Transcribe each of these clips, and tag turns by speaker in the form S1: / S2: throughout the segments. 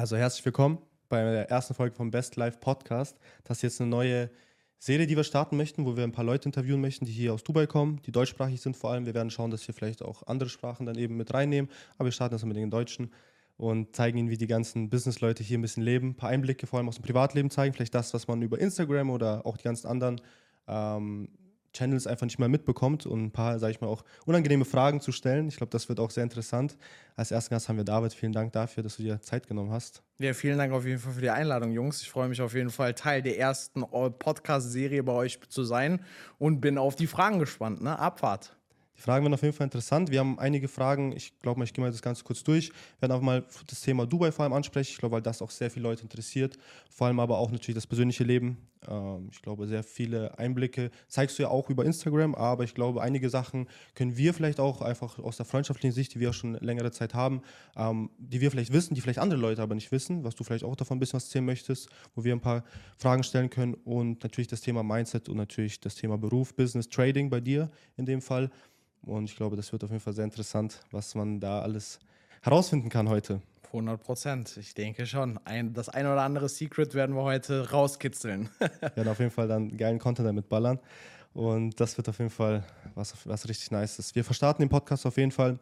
S1: Also herzlich willkommen bei der ersten Folge vom Best Life Podcast. Das ist jetzt eine neue Serie, die wir starten möchten, wo wir ein paar Leute interviewen möchten, die hier aus Dubai kommen, die deutschsprachig sind vor allem. Wir werden schauen, dass wir vielleicht auch andere Sprachen dann eben mit reinnehmen, aber wir starten das mit den Deutschen und zeigen ihnen, wie die ganzen Business-Leute hier ein bisschen leben, ein paar Einblicke vor allem aus dem Privatleben zeigen, vielleicht das, was man über Instagram oder auch die ganzen anderen ähm, Channels einfach nicht mehr mitbekommt und ein paar, sage ich mal, auch unangenehme Fragen zu stellen. Ich glaube, das wird auch sehr interessant. Als ersten Gast haben wir David. Vielen Dank dafür, dass du dir Zeit genommen hast.
S2: Ja, vielen Dank auf jeden Fall für die Einladung, Jungs. Ich freue mich auf jeden Fall, Teil der ersten Podcast-Serie bei euch zu sein und bin auf die Fragen gespannt. Ne? Abfahrt.
S1: Die Fragen werden auf jeden Fall interessant. Wir haben einige Fragen. Ich glaube mal, ich gehe mal das Ganze kurz durch. Wir werden auch mal das Thema Dubai vor allem ansprechen. Ich glaube, weil das auch sehr viele Leute interessiert. Vor allem aber auch natürlich das persönliche Leben. Ähm, ich glaube, sehr viele Einblicke zeigst du ja auch über Instagram. Aber ich glaube, einige Sachen können wir vielleicht auch einfach aus der freundschaftlichen Sicht, die wir auch schon längere Zeit haben, ähm, die wir vielleicht wissen, die vielleicht andere Leute aber nicht wissen, was du vielleicht auch davon ein bisschen was erzählen möchtest, wo wir ein paar Fragen stellen können. Und natürlich das Thema Mindset und natürlich das Thema Beruf, Business, Trading bei dir in dem Fall. Und ich glaube, das wird auf jeden Fall sehr interessant, was man da alles herausfinden kann heute.
S2: 100 Prozent. Ich denke schon. Ein, das ein oder andere Secret werden wir heute rauskitzeln.
S1: wir werden auf jeden Fall dann geilen Content damit ballern. Und das wird auf jeden Fall was, was richtig nice ist. Wir verstarten den Podcast auf jeden Fall.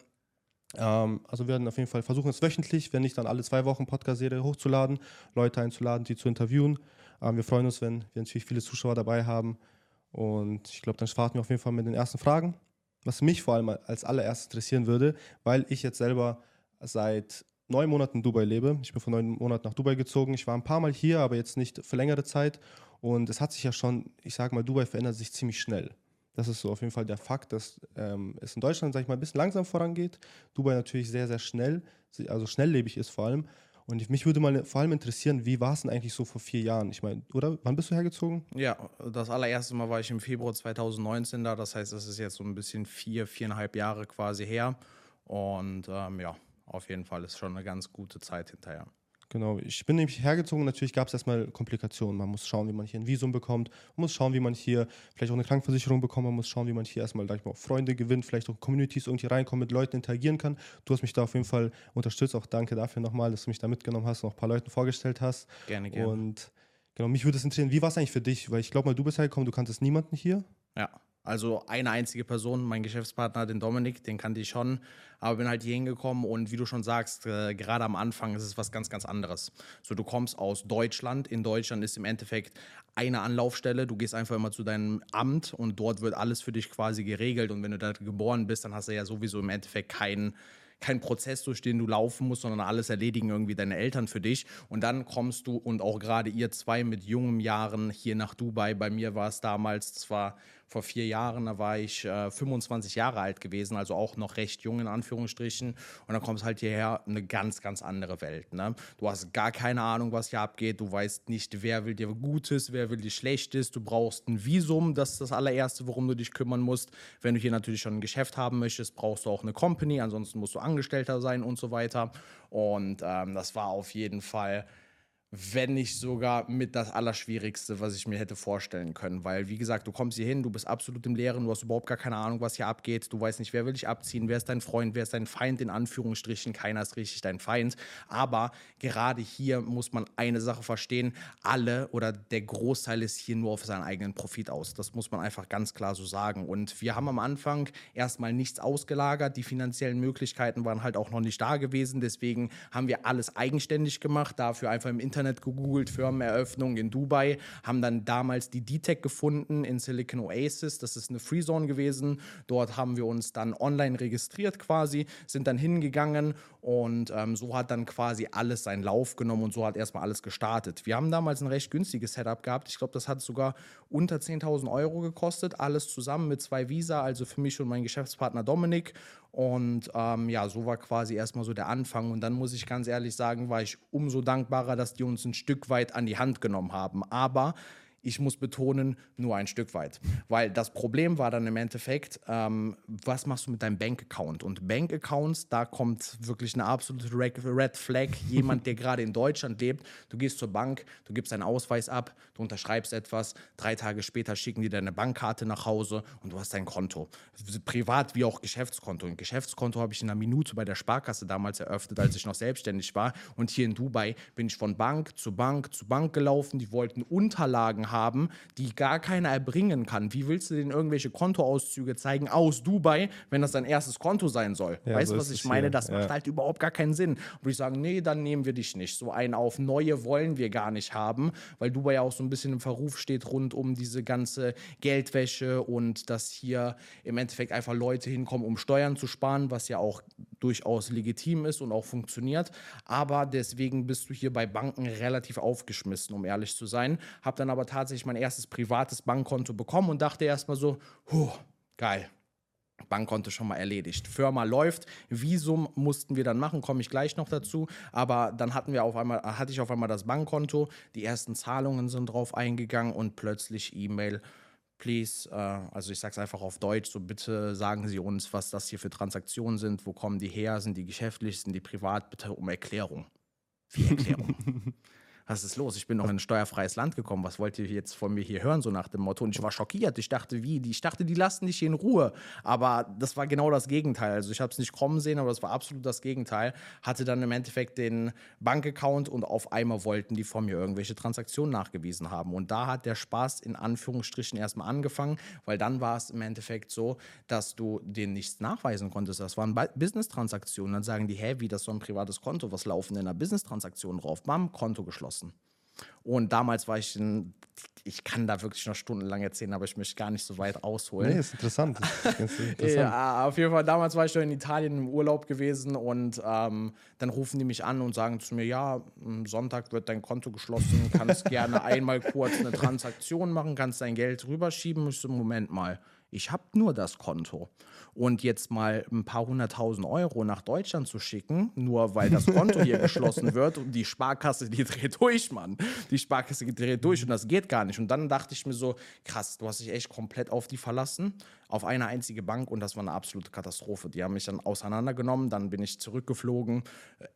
S1: Ähm, also wir werden auf jeden Fall versuchen, es wöchentlich, wenn nicht dann alle zwei Wochen Podcast-Serie hochzuladen, Leute einzuladen, die zu interviewen. Ähm, wir freuen uns, wenn wir natürlich viele Zuschauer dabei haben. Und ich glaube, dann starten wir auf jeden Fall mit den ersten Fragen was mich vor allem als allererstes interessieren würde, weil ich jetzt selber seit neun Monaten in Dubai lebe. Ich bin vor neun Monaten nach Dubai gezogen. Ich war ein paar Mal hier, aber jetzt nicht für längere Zeit. Und es hat sich ja schon, ich sage mal, Dubai verändert sich ziemlich schnell. Das ist so auf jeden Fall der Fakt, dass ähm, es in Deutschland, sage ich mal, ein bisschen langsam vorangeht. Dubai natürlich sehr, sehr schnell, also schnelllebig ist vor allem. Und mich würde mal vor allem interessieren, wie war es denn eigentlich so vor vier Jahren? Ich meine, oder wann bist du hergezogen?
S2: Ja, das allererste Mal war ich im Februar 2019 da. Das heißt, das ist jetzt so ein bisschen vier, viereinhalb Jahre quasi her. Und ähm, ja, auf jeden Fall ist schon eine ganz gute Zeit hinterher.
S1: Genau, ich bin nämlich hergezogen. Natürlich gab es erstmal Komplikationen. Man muss schauen, wie man hier ein Visum bekommt. Man muss schauen, wie man hier vielleicht auch eine Krankenversicherung bekommt. Man muss schauen, wie man hier erstmal ich mal, Freunde gewinnt, vielleicht auch Communities irgendwie reinkommt, mit Leuten interagieren kann. Du hast mich da auf jeden Fall unterstützt. Auch danke dafür nochmal, dass du mich da mitgenommen hast und auch ein paar Leuten vorgestellt hast.
S2: Gerne, gerne.
S1: Und genau, mich würde es interessieren, wie war es eigentlich für dich? Weil ich glaube mal, du bist hergekommen, du kanntest niemanden hier.
S2: Ja. Also eine einzige Person, mein Geschäftspartner, den Dominik, den kannte ich schon, aber bin halt hier hingekommen und wie du schon sagst, äh, gerade am Anfang ist es was ganz, ganz anderes. So, du kommst aus Deutschland. In Deutschland ist im Endeffekt eine Anlaufstelle. Du gehst einfach immer zu deinem Amt und dort wird alles für dich quasi geregelt. Und wenn du da geboren bist, dann hast du ja sowieso im Endeffekt keinen kein Prozess, durch den du laufen musst, sondern alles erledigen irgendwie deine Eltern für dich. Und dann kommst du und auch gerade ihr zwei mit jungen Jahren hier nach Dubai. Bei mir war es damals, das war vor vier Jahren, da war ich äh, 25 Jahre alt gewesen, also auch noch recht jung in Anführungsstrichen. Und dann kommst halt hierher, eine ganz, ganz andere Welt. Ne? Du hast gar keine Ahnung, was hier abgeht. Du weißt nicht, wer will dir Gutes, wer will dir Schlechtes. Du brauchst ein Visum, das ist das allererste, worum du dich kümmern musst. Wenn du hier natürlich schon ein Geschäft haben möchtest, brauchst du auch eine Company, ansonsten musst du Angestellter sein und so weiter. Und ähm, das war auf jeden Fall wenn nicht sogar mit das Allerschwierigste, was ich mir hätte vorstellen können. Weil, wie gesagt, du kommst hier hin, du bist absolut im Leeren, du hast überhaupt gar keine Ahnung, was hier abgeht. Du weißt nicht, wer will dich abziehen, wer ist dein Freund, wer ist dein Feind, in Anführungsstrichen. Keiner ist richtig dein Feind. Aber gerade hier muss man eine Sache verstehen: alle oder der Großteil ist hier nur auf seinen eigenen Profit aus. Das muss man einfach ganz klar so sagen. Und wir haben am Anfang erstmal nichts ausgelagert. Die finanziellen Möglichkeiten waren halt auch noch nicht da gewesen. Deswegen haben wir alles eigenständig gemacht, dafür einfach im Internet Internet gegoogelt, Firmeneröffnung in Dubai, haben dann damals die D-Tech gefunden in Silicon Oasis. Das ist eine Freezone gewesen. Dort haben wir uns dann online registriert quasi, sind dann hingegangen und ähm, so hat dann quasi alles seinen Lauf genommen und so hat erstmal alles gestartet. Wir haben damals ein recht günstiges Setup gehabt. Ich glaube, das hat sogar unter 10.000 Euro gekostet, alles zusammen mit zwei Visa, also für mich und meinen Geschäftspartner Dominik. Und ähm, ja, so war quasi erstmal so der Anfang. Und dann muss ich ganz ehrlich sagen, war ich umso dankbarer, dass die uns ein Stück weit an die Hand genommen haben. Aber ich muss betonen, nur ein Stück weit. Weil das Problem war dann im Endeffekt, ähm, was machst du mit deinem Bankaccount? Und Bankaccounts, da kommt wirklich eine absolute Red Flag. Jemand, der gerade in Deutschland lebt, du gehst zur Bank, du gibst deinen Ausweis ab, du unterschreibst etwas, drei Tage später schicken die deine Bankkarte nach Hause und du hast dein Konto. Privat wie auch Geschäftskonto. Ein Geschäftskonto habe ich in einer Minute bei der Sparkasse damals eröffnet, als ich noch selbstständig war. Und hier in Dubai bin ich von Bank zu Bank zu Bank gelaufen. Die wollten Unterlagen haben, die gar keiner erbringen kann. Wie willst du denen irgendwelche Kontoauszüge zeigen aus Dubai, wenn das dein erstes Konto sein soll? Ja, weißt du, so was ich meine? Hier. Das ja. macht halt überhaupt gar keinen Sinn. Würde ich sagen, nee, dann nehmen wir dich nicht. So einen auf neue wollen wir gar nicht haben, weil Dubai ja auch so ein bisschen im Verruf steht rund um diese ganze Geldwäsche und dass hier im Endeffekt einfach Leute hinkommen, um Steuern zu sparen, was ja auch durchaus legitim ist und auch funktioniert. Aber deswegen bist du hier bei Banken relativ aufgeschmissen, um ehrlich zu sein. Hab dann aber tatsächlich mein erstes privates Bankkonto bekommen und dachte erstmal so, huh, geil. Bankkonto schon mal erledigt. Firma läuft. Visum mussten wir dann machen, komme ich gleich noch dazu. Aber dann hatten wir auf einmal, hatte ich auf einmal das Bankkonto. Die ersten Zahlungen sind drauf eingegangen und plötzlich E-Mail please, äh, also ich sage es einfach auf Deutsch, so bitte sagen Sie uns, was das hier für Transaktionen sind, wo kommen die her, sind die geschäftlich, sind die privat, bitte um Erklärung. Wie Erklärung? was ist los? Ich bin noch in ein steuerfreies Land gekommen. Was wollt ihr jetzt von mir hier hören, so nach dem Motto? Und ich war schockiert. Ich dachte, wie? Ich dachte, die lassen dich hier in Ruhe. Aber das war genau das Gegenteil. Also ich habe es nicht kommen sehen, aber es war absolut das Gegenteil. Hatte dann im Endeffekt den Bankaccount und auf einmal wollten die von mir irgendwelche Transaktionen nachgewiesen haben. Und da hat der Spaß in Anführungsstrichen erstmal angefangen, weil dann war es im Endeffekt so, dass du denen nichts nachweisen konntest. Das waren Business-Transaktionen. Dann sagen die, hä, wie das so ein privates Konto? Was laufen denn da Business-Transaktionen drauf? Bam, Konto geschlossen lassen. Und damals war ich in, ich kann da wirklich noch stundenlang erzählen, aber ich möchte gar nicht so weit ausholen.
S1: Nee, ist interessant. ist
S2: interessant. ja, auf jeden Fall, damals war ich schon in Italien im Urlaub gewesen und ähm, dann rufen die mich an und sagen zu mir, ja, Sonntag wird dein Konto geschlossen, kannst gerne einmal kurz eine Transaktion machen, kannst dein Geld rüberschieben. Ich so, Moment mal, ich habe nur das Konto. Und jetzt mal ein paar hunderttausend Euro nach Deutschland zu schicken, nur weil das Konto hier geschlossen wird und die Sparkasse, die dreht durch, Mann. Die Sparkasse dreht durch und das geht gar nicht. Und dann dachte ich mir so, krass, du hast dich echt komplett auf die verlassen auf eine einzige Bank und das war eine absolute Katastrophe. Die haben mich dann auseinandergenommen, dann bin ich zurückgeflogen,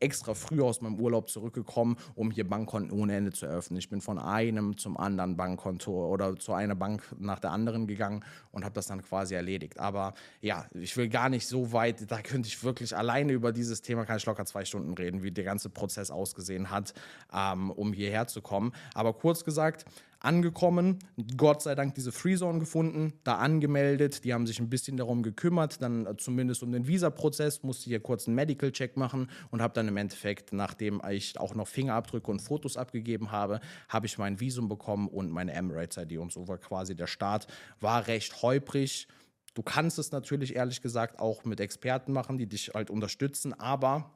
S2: extra früh aus meinem Urlaub zurückgekommen, um hier Bankkonten ohne Ende zu eröffnen. Ich bin von einem zum anderen Bankkonto oder zu einer Bank nach der anderen gegangen und habe das dann quasi erledigt. Aber ja, ich will gar nicht so weit, da könnte ich wirklich alleine über dieses Thema, kann ich locker zwei Stunden reden, wie der ganze Prozess ausgesehen hat, ähm, um hierher zu kommen. Aber kurz gesagt, angekommen, Gott sei Dank diese Freezone gefunden, da angemeldet, die haben sich ein bisschen darum gekümmert, dann äh, zumindest um den Visa-Prozess, musste hier kurz einen Medical-Check machen und habe dann im Endeffekt, nachdem ich auch noch Fingerabdrücke und Fotos abgegeben habe, habe ich mein Visum bekommen und meine Emirates-ID und so war quasi der Start. War recht holprig. Du kannst es natürlich ehrlich gesagt auch mit Experten machen, die dich halt unterstützen, aber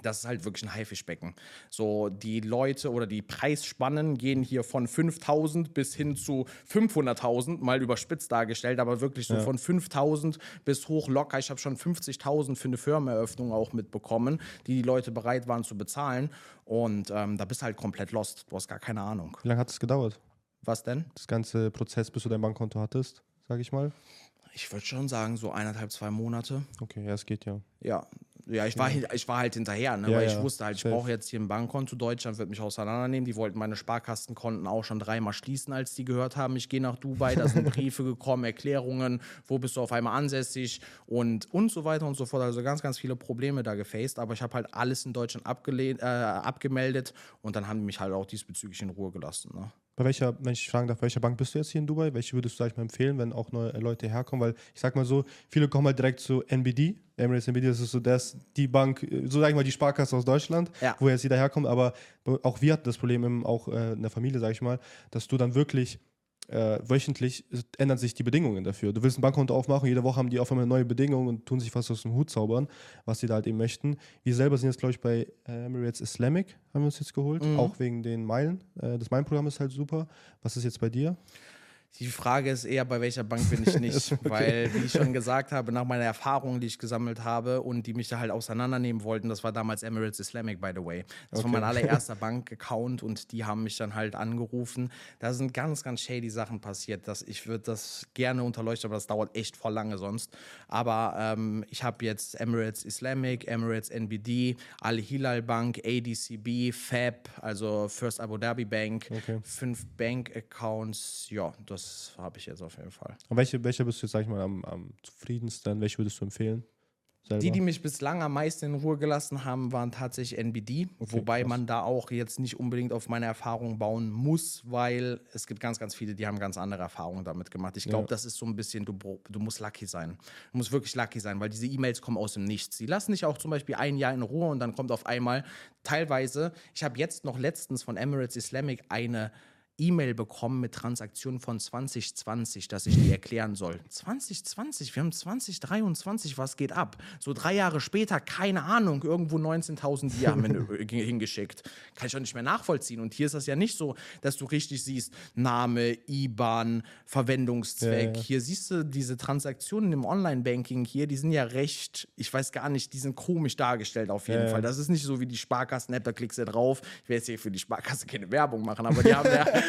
S2: das ist halt wirklich ein Haifischbecken. So, die Leute oder die Preisspannen gehen hier von 5000 bis hin zu 500.000, mal überspitzt dargestellt, aber wirklich so ja. von 5000 bis hoch locker. Ich habe schon 50.000 für eine Firmeneröffnung auch mitbekommen, die die Leute bereit waren zu bezahlen. Und ähm, da bist du halt komplett lost. Du hast gar keine Ahnung.
S1: Wie lange hat es gedauert?
S2: Was denn?
S1: Das ganze Prozess, bis du dein Bankkonto hattest, sage ich mal.
S2: Ich würde schon sagen, so eineinhalb, zwei Monate.
S1: Okay, ja, es geht ja.
S2: Ja, ja, ich war, ich war halt hinterher, ne? Ja, weil ich ja. wusste halt, ich brauche jetzt hier ein Bankkonto. Deutschland wird mich auseinandernehmen. Die wollten meine Sparkastenkonten auch schon dreimal schließen, als die gehört haben, ich gehe nach Dubai. Da sind Briefe gekommen, Erklärungen, wo bist du auf einmal ansässig und, und so weiter und so fort. Also ganz, ganz viele Probleme da gefaced. Aber ich habe halt alles in Deutschland abgelehnt, äh, abgemeldet und dann haben die mich halt auch diesbezüglich in Ruhe gelassen. Ne?
S1: Bei welcher, wenn ich fragen darf, welcher Bank bist du jetzt hier in Dubai? Welche würdest du, sag ich mal, empfehlen, wenn auch neue Leute herkommen? Weil ich sag mal so, viele kommen halt direkt zu NBD. Emirates NBD, das ist so das, die Bank, so sag ich mal, die Sparkasse aus Deutschland, ja. wo jetzt jeder herkommt. Aber auch wir hatten das Problem, auch äh, in der Familie, sag ich mal, dass du dann wirklich äh, wöchentlich ändern sich die Bedingungen dafür. Du willst ein Bankkonto aufmachen, jede Woche haben die auf einmal neue Bedingungen und tun sich fast aus dem Hut zaubern, was sie da halt eben möchten. Wir selber sind jetzt, glaube ich, bei Emirates Islamic, haben wir uns jetzt geholt, mhm. auch wegen den Meilen. Äh, das Meilenprogramm ist halt super. Was ist jetzt bei dir?
S2: Die Frage ist eher, bei welcher Bank bin ich nicht. okay. Weil, wie ich schon gesagt habe, nach meiner Erfahrung, die ich gesammelt habe und die mich da halt auseinandernehmen wollten, das war damals Emirates Islamic, by the way. Das okay. war mein allererster Bankaccount und die haben mich dann halt angerufen. Da sind ganz, ganz shady Sachen passiert. Dass ich würde das gerne unterleuchten, aber das dauert echt voll lange sonst. Aber ähm, ich habe jetzt Emirates Islamic, Emirates NBD, Al Hilal Bank, ADCB, FAB, also First Abu Dhabi Bank, okay. fünf Bank-Accounts. Ja, das das habe ich jetzt auf jeden Fall.
S1: Und welche, welche bist du, sag ich mal, am, am zufriedensten? Welche würdest du empfehlen?
S2: Selber? Die, die mich bislang am meisten in Ruhe gelassen haben, waren tatsächlich NBD. Okay, wobei krass. man da auch jetzt nicht unbedingt auf meine Erfahrungen bauen muss, weil es gibt ganz, ganz viele, die haben ganz andere Erfahrungen damit gemacht. Ich glaube, ja. das ist so ein bisschen, du, du musst lucky sein. Du musst wirklich lucky sein, weil diese E-Mails kommen aus dem Nichts. Sie lassen dich auch zum Beispiel ein Jahr in Ruhe und dann kommt auf einmal teilweise, ich habe jetzt noch letztens von Emirates Islamic eine E-Mail bekommen mit Transaktionen von 2020, dass ich die erklären soll. 2020, wir haben 2023, was geht ab? So drei Jahre später, keine Ahnung, irgendwo 19.000 die haben hingeschickt. Kann ich auch nicht mehr nachvollziehen. Und hier ist das ja nicht so, dass du richtig siehst, Name, IBAN, Verwendungszweck. Ja, ja. Hier siehst du diese Transaktionen im Online-Banking hier, die sind ja recht, ich weiß gar nicht, die sind komisch dargestellt auf jeden ja, Fall. Das ist nicht so wie die Sparkassen-App, da klickst du drauf. Ich will jetzt hier für die Sparkasse keine Werbung machen, aber die haben ja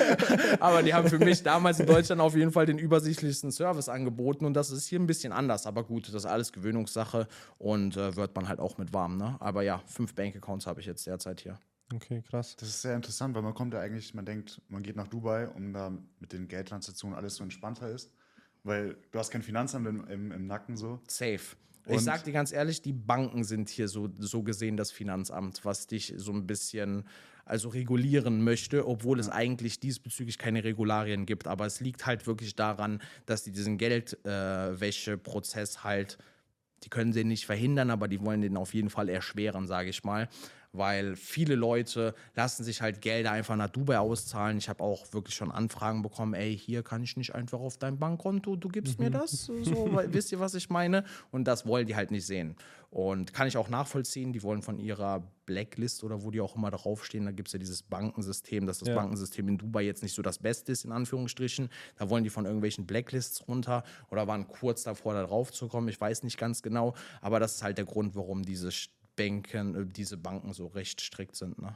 S2: aber die haben für mich damals in Deutschland auf jeden Fall den übersichtlichsten Service angeboten und das ist hier ein bisschen anders. Aber gut, das ist alles Gewöhnungssache und äh, wird man halt auch mit warm. Ne? Aber ja, fünf Bankaccounts habe ich jetzt derzeit hier.
S3: Okay, krass. Das ist sehr interessant, weil man kommt ja eigentlich, man denkt, man geht nach Dubai, um da mit den Geldtransaktionen alles so entspannter ist. Weil du hast kein Finanzamt im, im, im Nacken so.
S2: Safe. Und ich sag dir ganz ehrlich, die Banken sind hier so, so gesehen das Finanzamt, was dich so ein bisschen also regulieren möchte, obwohl es eigentlich diesbezüglich keine Regularien gibt. Aber es liegt halt wirklich daran, dass die diesen Geldwäscheprozess halt, die können sie nicht verhindern, aber die wollen den auf jeden Fall erschweren, sage ich mal weil viele Leute lassen sich halt Gelder einfach nach Dubai auszahlen. Ich habe auch wirklich schon Anfragen bekommen, ey, hier kann ich nicht einfach auf dein Bankkonto, du gibst mhm. mir das, so, wisst ihr, was ich meine? Und das wollen die halt nicht sehen. Und kann ich auch nachvollziehen, die wollen von ihrer Blacklist oder wo die auch immer draufstehen, da gibt es ja dieses Bankensystem, dass das ja. Bankensystem in Dubai jetzt nicht so das Beste ist, in Anführungsstrichen. Da wollen die von irgendwelchen Blacklists runter oder waren kurz davor, da drauf zu kommen. Ich weiß nicht ganz genau, aber das ist halt der Grund, warum diese Banken, äh, diese Banken so recht strikt sind. Ne?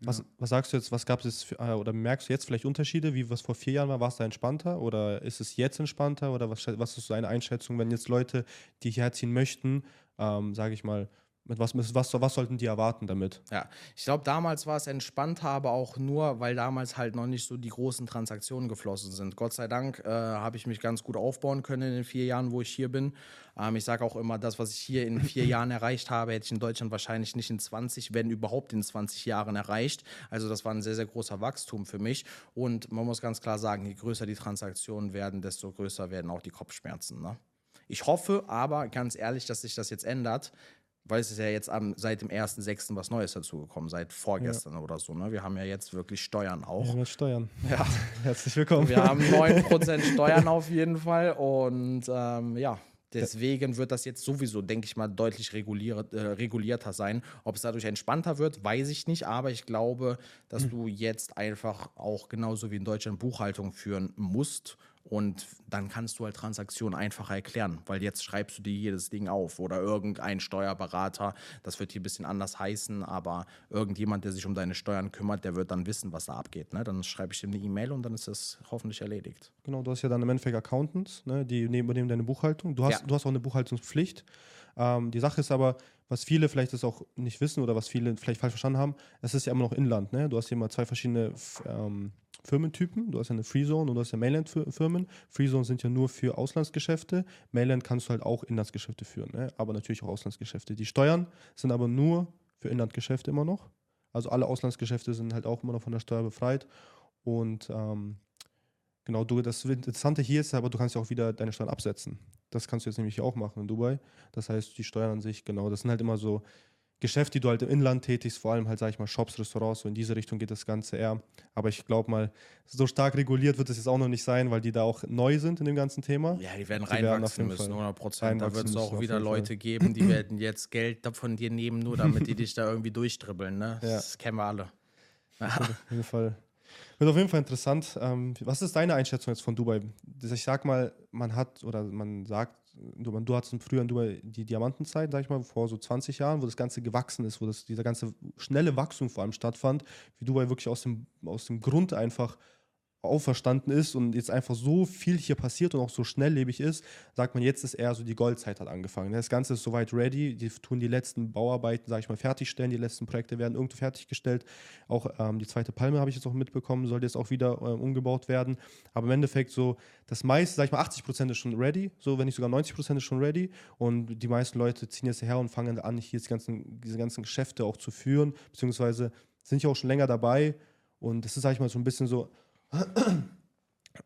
S1: Was, was, sagst du jetzt, was gab es für, äh, oder merkst du jetzt vielleicht Unterschiede, wie was vor vier Jahren war? War es da entspannter oder ist es jetzt entspannter oder was, was ist deine Einschätzung, wenn jetzt Leute, die hierher ziehen möchten, ähm, sage ich mal, mit was, was, was sollten die erwarten damit?
S2: Ja, ich glaube, damals war es entspannter, aber auch nur, weil damals halt noch nicht so die großen Transaktionen geflossen sind. Gott sei Dank äh, habe ich mich ganz gut aufbauen können in den vier Jahren, wo ich hier bin. Ähm, ich sage auch immer, das, was ich hier in vier Jahren erreicht habe, hätte ich in Deutschland wahrscheinlich nicht in 20, wenn überhaupt in 20 Jahren erreicht. Also das war ein sehr, sehr großer Wachstum für mich. Und man muss ganz klar sagen, je größer die Transaktionen werden, desto größer werden auch die Kopfschmerzen. Ne? Ich hoffe aber, ganz ehrlich, dass sich das jetzt ändert, weil es ist ja jetzt am, seit dem 1.6. was Neues dazugekommen, seit vorgestern ja. oder so. Ne? Wir haben ja jetzt wirklich Steuern auch.
S1: Ja, Steuern.
S2: Ja.
S1: Herzlich willkommen.
S2: Wir haben 9% Steuern auf jeden Fall und ähm, ja, Deswegen wird das jetzt sowieso, denke ich mal, deutlich reguliert, äh, regulierter sein. Ob es dadurch entspannter wird, weiß ich nicht. Aber ich glaube, dass mhm. du jetzt einfach auch genauso wie in Deutschland Buchhaltung führen musst und dann kannst du halt Transaktionen einfacher erklären, weil jetzt schreibst du dir jedes Ding auf oder irgendein Steuerberater, das wird hier ein bisschen anders heißen, aber irgendjemand, der sich um deine Steuern kümmert, der wird dann wissen, was da abgeht. Ne? Dann schreibe ich ihm eine E-Mail und dann ist das hoffentlich erledigt.
S1: Genau, du hast ja dann im Endeffekt Accountants, ne? die übernehmen deine Buchhaltung. Du hast, ja. du hast auch eine Buchhaltungspflicht. Ähm, die Sache ist aber, was viele vielleicht das auch nicht wissen oder was viele vielleicht falsch verstanden haben, es ist ja immer noch Inland. Ne? Du hast hier mal zwei verschiedene ähm, Firmentypen. Du hast ja eine Freezone und du hast ja Mainland-Firmen. Freezone sind ja nur für Auslandsgeschäfte. Mainland kannst du halt auch Inlandsgeschäfte führen, ne? aber natürlich auch Auslandsgeschäfte. Die Steuern sind aber nur für Inlandgeschäfte immer noch. Also alle Auslandsgeschäfte sind halt auch immer noch von der Steuer befreit. Und ähm, genau, du, das Interessante hier ist aber, du kannst ja auch wieder deine Steuern absetzen. Das kannst du jetzt nämlich auch machen in Dubai. Das heißt, die Steuern an sich, genau, das sind halt immer so Geschäft, die du halt im Inland tätigst, vor allem halt, sag ich mal, Shops, Restaurants, so in diese Richtung geht das Ganze eher. Aber ich glaube mal, so stark reguliert wird es jetzt auch noch nicht sein, weil die da auch neu sind in dem ganzen Thema.
S2: Ja, die werden reinwachsen müssen, 100 Prozent. Da wird es auch wieder Leute geben, die werden jetzt Geld von dir nehmen, nur damit die dich da irgendwie durchdribbeln. Ne? Das ja. kennen wir alle.
S1: Auf jeden Fall. Wird auf jeden Fall interessant. Ähm, was ist deine Einschätzung jetzt von Dubai? Das- Ich sag mal, man hat oder man sagt, du, du hattest früher Dubai die Diamantenzeit, sag ich mal, vor so 20 Jahren, wo das Ganze gewachsen ist, wo das, dieser ganze schnelle Wachstum vor allem stattfand, wie Dubai wirklich aus dem, aus dem Grund einfach auferstanden ist und jetzt einfach so viel hier passiert und auch so schnelllebig ist, sagt man, jetzt ist eher so die Goldzeit hat angefangen. Das Ganze ist soweit ready, die tun die letzten Bauarbeiten, sage ich mal, fertigstellen, die letzten Projekte werden irgendwo fertiggestellt. Auch ähm, die zweite Palme habe ich jetzt auch mitbekommen, soll jetzt auch wieder ähm, umgebaut werden. Aber im Endeffekt so, das meiste, sage ich mal, 80 Prozent ist schon ready, so wenn nicht sogar 90 Prozent ist schon ready und die meisten Leute ziehen jetzt her und fangen an, hier die ganzen, diese ganzen Geschäfte auch zu führen, beziehungsweise sind ja auch schon länger dabei und das ist, sage ich mal, so ein bisschen so,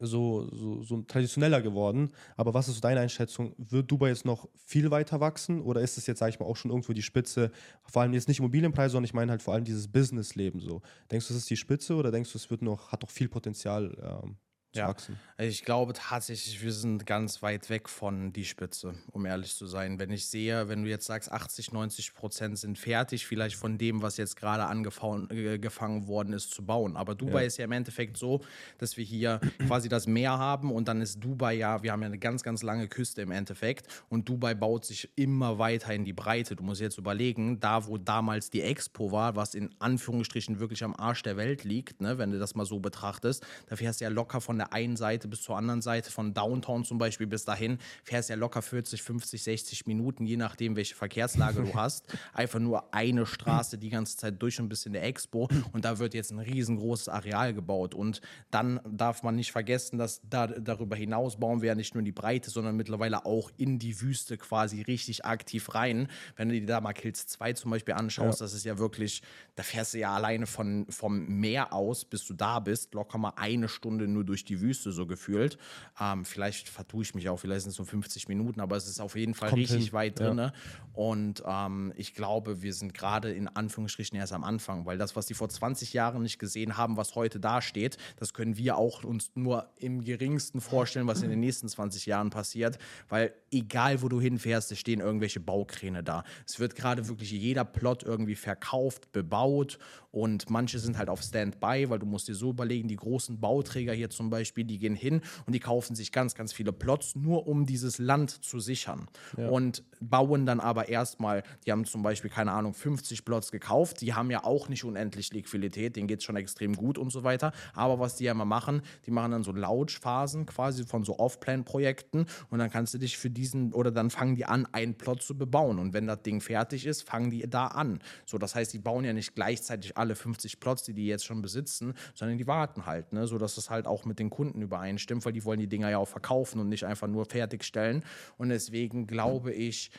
S1: so, so, so traditioneller geworden. Aber was ist so deine Einschätzung? Wird Dubai jetzt noch viel weiter wachsen oder ist es jetzt, sage ich mal, auch schon irgendwo die Spitze? Vor allem jetzt nicht Immobilienpreise, sondern ich meine halt vor allem dieses Businessleben so. Denkst du, das ist die Spitze oder denkst du, es wird noch, hat noch viel Potenzial ähm, zu
S2: Ja.
S1: wachsen?
S2: Ich glaube tatsächlich, wir sind ganz weit weg von die Spitze, um ehrlich zu sein. Wenn ich sehe, wenn du jetzt sagst, 80, 90 Prozent sind fertig, vielleicht von dem, was jetzt gerade angefangen gefangen worden ist, zu bauen. Aber Dubai
S1: Ja.
S2: ist ja im Endeffekt so, dass wir hier quasi das Meer haben und dann ist Dubai ja, wir haben ja eine ganz, ganz lange Küste im Endeffekt und Dubai baut sich immer weiter in die Breite. Du musst jetzt überlegen, da wo damals die Expo war, was in Anführungsstrichen wirklich am Arsch der Welt liegt, ne, wenn du das mal so betrachtest, da fährst du ja locker von der einen Seite bis zur anderen Seite, von Downtown zum Beispiel bis dahin, fährst ja locker 40, 50, 60 Minuten, je nachdem, welche Verkehrslage du hast. Einfach nur eine Straße die ganze Zeit durch und bis in der Expo und da wird jetzt ein riesengroßes Areal gebaut und dann darf man nicht vergessen, dass da, darüber hinaus bauen wir ja nicht nur in die Breite, sondern mittlerweile auch in die Wüste quasi richtig aktiv rein. Wenn du dir da mal Kills 2 zum Beispiel anschaust, das ist ja wirklich, da fährst du ja alleine von, vom Meer aus, bis du da bist, locker mal eine Stunde nur durch die Wüste so gefühlt. Ähm, vielleicht vertue ich mich auch, vielleicht sind es nur 50 Minuten, aber es ist auf jeden Fall
S1: Kommt
S2: richtig
S1: hin,
S2: weit
S1: ja.
S2: drin. Und ähm, ich glaube, wir sind gerade in Anführungsstrichen erst am Anfang, weil das, was die vor 20 Jahren nicht gesehen haben, was heute dasteht, das können wir auch uns nur im geringsten vorstellen, was in den nächsten 20 Jahren passiert, weil egal wo du hinfährst, es stehen irgendwelche Baukräne da. Es wird gerade wirklich jeder Plot irgendwie verkauft, bebaut und manche sind halt auf Standby, weil du musst dir so überlegen, die großen Bauträger hier zum Beispiel, die gehen hin und die kaufen sich ganz, ganz viele Plots, nur um dieses Land zu sichern. Und bauen dann aber erstmal, die haben zum Beispiel, keine Ahnung, 50 Plots gekauft, die haben ja auch nicht unendlich Liquidität, denen geht es schon extrem gut und so weiter. Aber was die ja immer machen, die machen dann so Launch-Phasen quasi von so Off-Plan-Projekten und dann kannst du dich für diesen, oder dann fangen die an, einen Plot zu bebauen. Und wenn das Ding fertig ist, fangen die da an. So, das heißt, die bauen ja nicht gleichzeitig alle 50 Plots, die die jetzt schon besitzen, sondern die warten halt, ne? so dass es halt auch mit den Kunden übereinstimmt, weil die wollen die Dinger ja auch verkaufen und nicht einfach nur fertigstellen. Und deswegen glaube ich,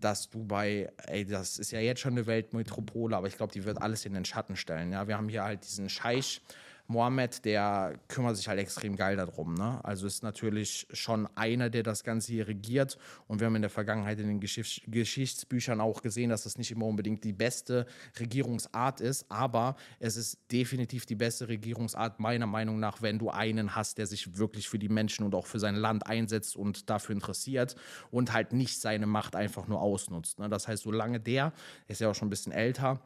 S2: dass Dubai, ey, das ist ja jetzt schon eine Weltmetropole, aber ich glaube, die wird alles in den Schatten stellen. Ja, wir haben hier halt diesen Scheich. Mohammed, der kümmert sich halt extrem geil darum. Ne? Also ist natürlich schon einer, der das Ganze hier regiert. Und wir haben in der Vergangenheit in den Geschichts Geschichtsbüchern auch gesehen, dass das nicht immer unbedingt die beste Regierungsart ist. Aber es ist definitiv die beste Regierungsart, meiner Meinung nach, wenn du einen hast, der sich wirklich für die Menschen und auch für sein Land einsetzt und dafür interessiert und halt nicht seine Macht einfach nur ausnutzt. Ne? Das heißt, solange der, ist ja auch schon ein bisschen älter,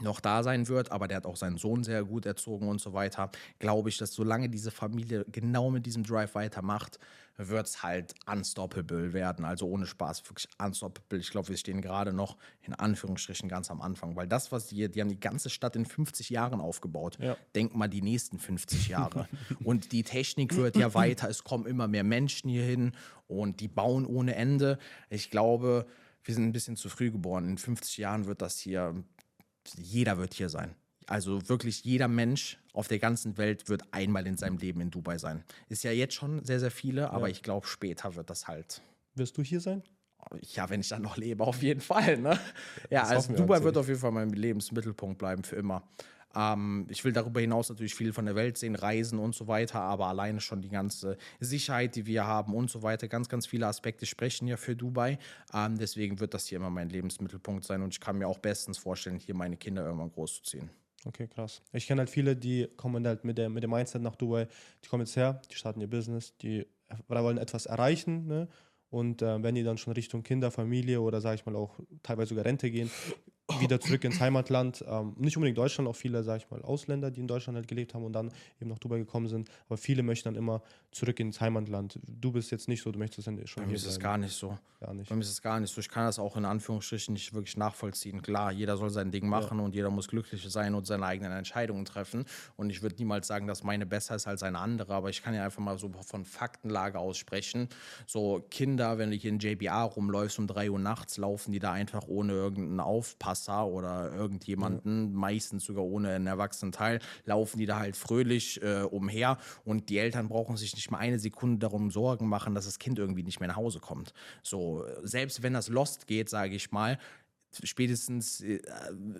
S2: noch da sein wird, aber der hat auch seinen Sohn sehr gut erzogen und so weiter, glaube ich, dass solange diese Familie genau mit diesem Drive weitermacht, wird es halt unstoppable werden. Also ohne Spaß, wirklich unstoppable. Ich glaube, wir stehen gerade noch in Anführungsstrichen ganz am Anfang, weil das, was die, die haben die ganze Stadt in 50 Jahren aufgebaut.
S1: Ja.
S2: Denk mal die nächsten 50 Jahre. und die Technik wird ja weiter, es kommen immer mehr Menschen hier hin und die bauen ohne Ende. Ich glaube, wir sind ein bisschen zu früh geboren. In 50 Jahren wird das hier jeder wird hier sein. Also wirklich jeder Mensch auf der ganzen Welt wird einmal in seinem Leben in Dubai sein. Ist ja jetzt schon sehr, sehr viele, aber ich glaube, später wird das halt.
S1: Wirst du hier sein?
S2: Ja, wenn ich dann noch lebe, auf jeden Fall. Ne? Ja,
S1: Das
S2: also Dubai wird auf jeden Fall mein Lebensmittelpunkt bleiben für immer. Ähm, ich will darüber hinaus natürlich viel von der Welt sehen, reisen und so weiter, aber alleine schon die ganze Sicherheit, die wir haben und so weiter, ganz, ganz viele Aspekte sprechen ja für Dubai. Ähm, deswegen wird das hier immer mein Lebensmittelpunkt sein und ich kann mir auch bestens vorstellen, hier meine Kinder irgendwann großzuziehen.
S1: Okay, krass. Ich kenne halt viele, die kommen halt mit, der, mit dem Mindset nach Dubai, die kommen jetzt her, die starten ihr Business, die wollen etwas erreichen, ne? Und äh, wenn die dann schon Richtung Kinder, Familie oder sage ich mal auch teilweise sogar Rente gehen, wieder zurück ins Heimatland. Ähm, nicht unbedingt Deutschland, auch viele, sag ich mal, Ausländer, die in Deutschland halt gelebt haben und dann eben nach Dubai gekommen sind. Aber viele möchten dann immer zurück ins Heimatland. Du bist jetzt nicht so, du möchtest dann schon
S2: Bei mir ist es gar nicht so.
S1: Gar nicht.
S2: Bei mir ist es gar nicht so. Ich kann das auch in Anführungsstrichen nicht wirklich nachvollziehen. Klar, jeder soll sein Ding machen und jeder muss glücklich sein und seine eigenen Entscheidungen treffen. Und ich würde niemals sagen, dass meine besser ist als eine andere, aber ich kann ja einfach mal so von Faktenlage aussprechen. So Kinder, wenn du hier in JBA rumläufst um 3 Uhr nachts, laufen die da einfach ohne irgendeinen Aufpasser oder irgendjemanden, meistens sogar ohne einen erwachsenen Teil, laufen die da halt fröhlich äh, umher und die Eltern brauchen sich nicht mal eine Sekunde darum Sorgen machen, dass das Kind irgendwie nicht mehr nach Hause kommt. So, selbst wenn das lost geht, sage ich mal, spätestens äh,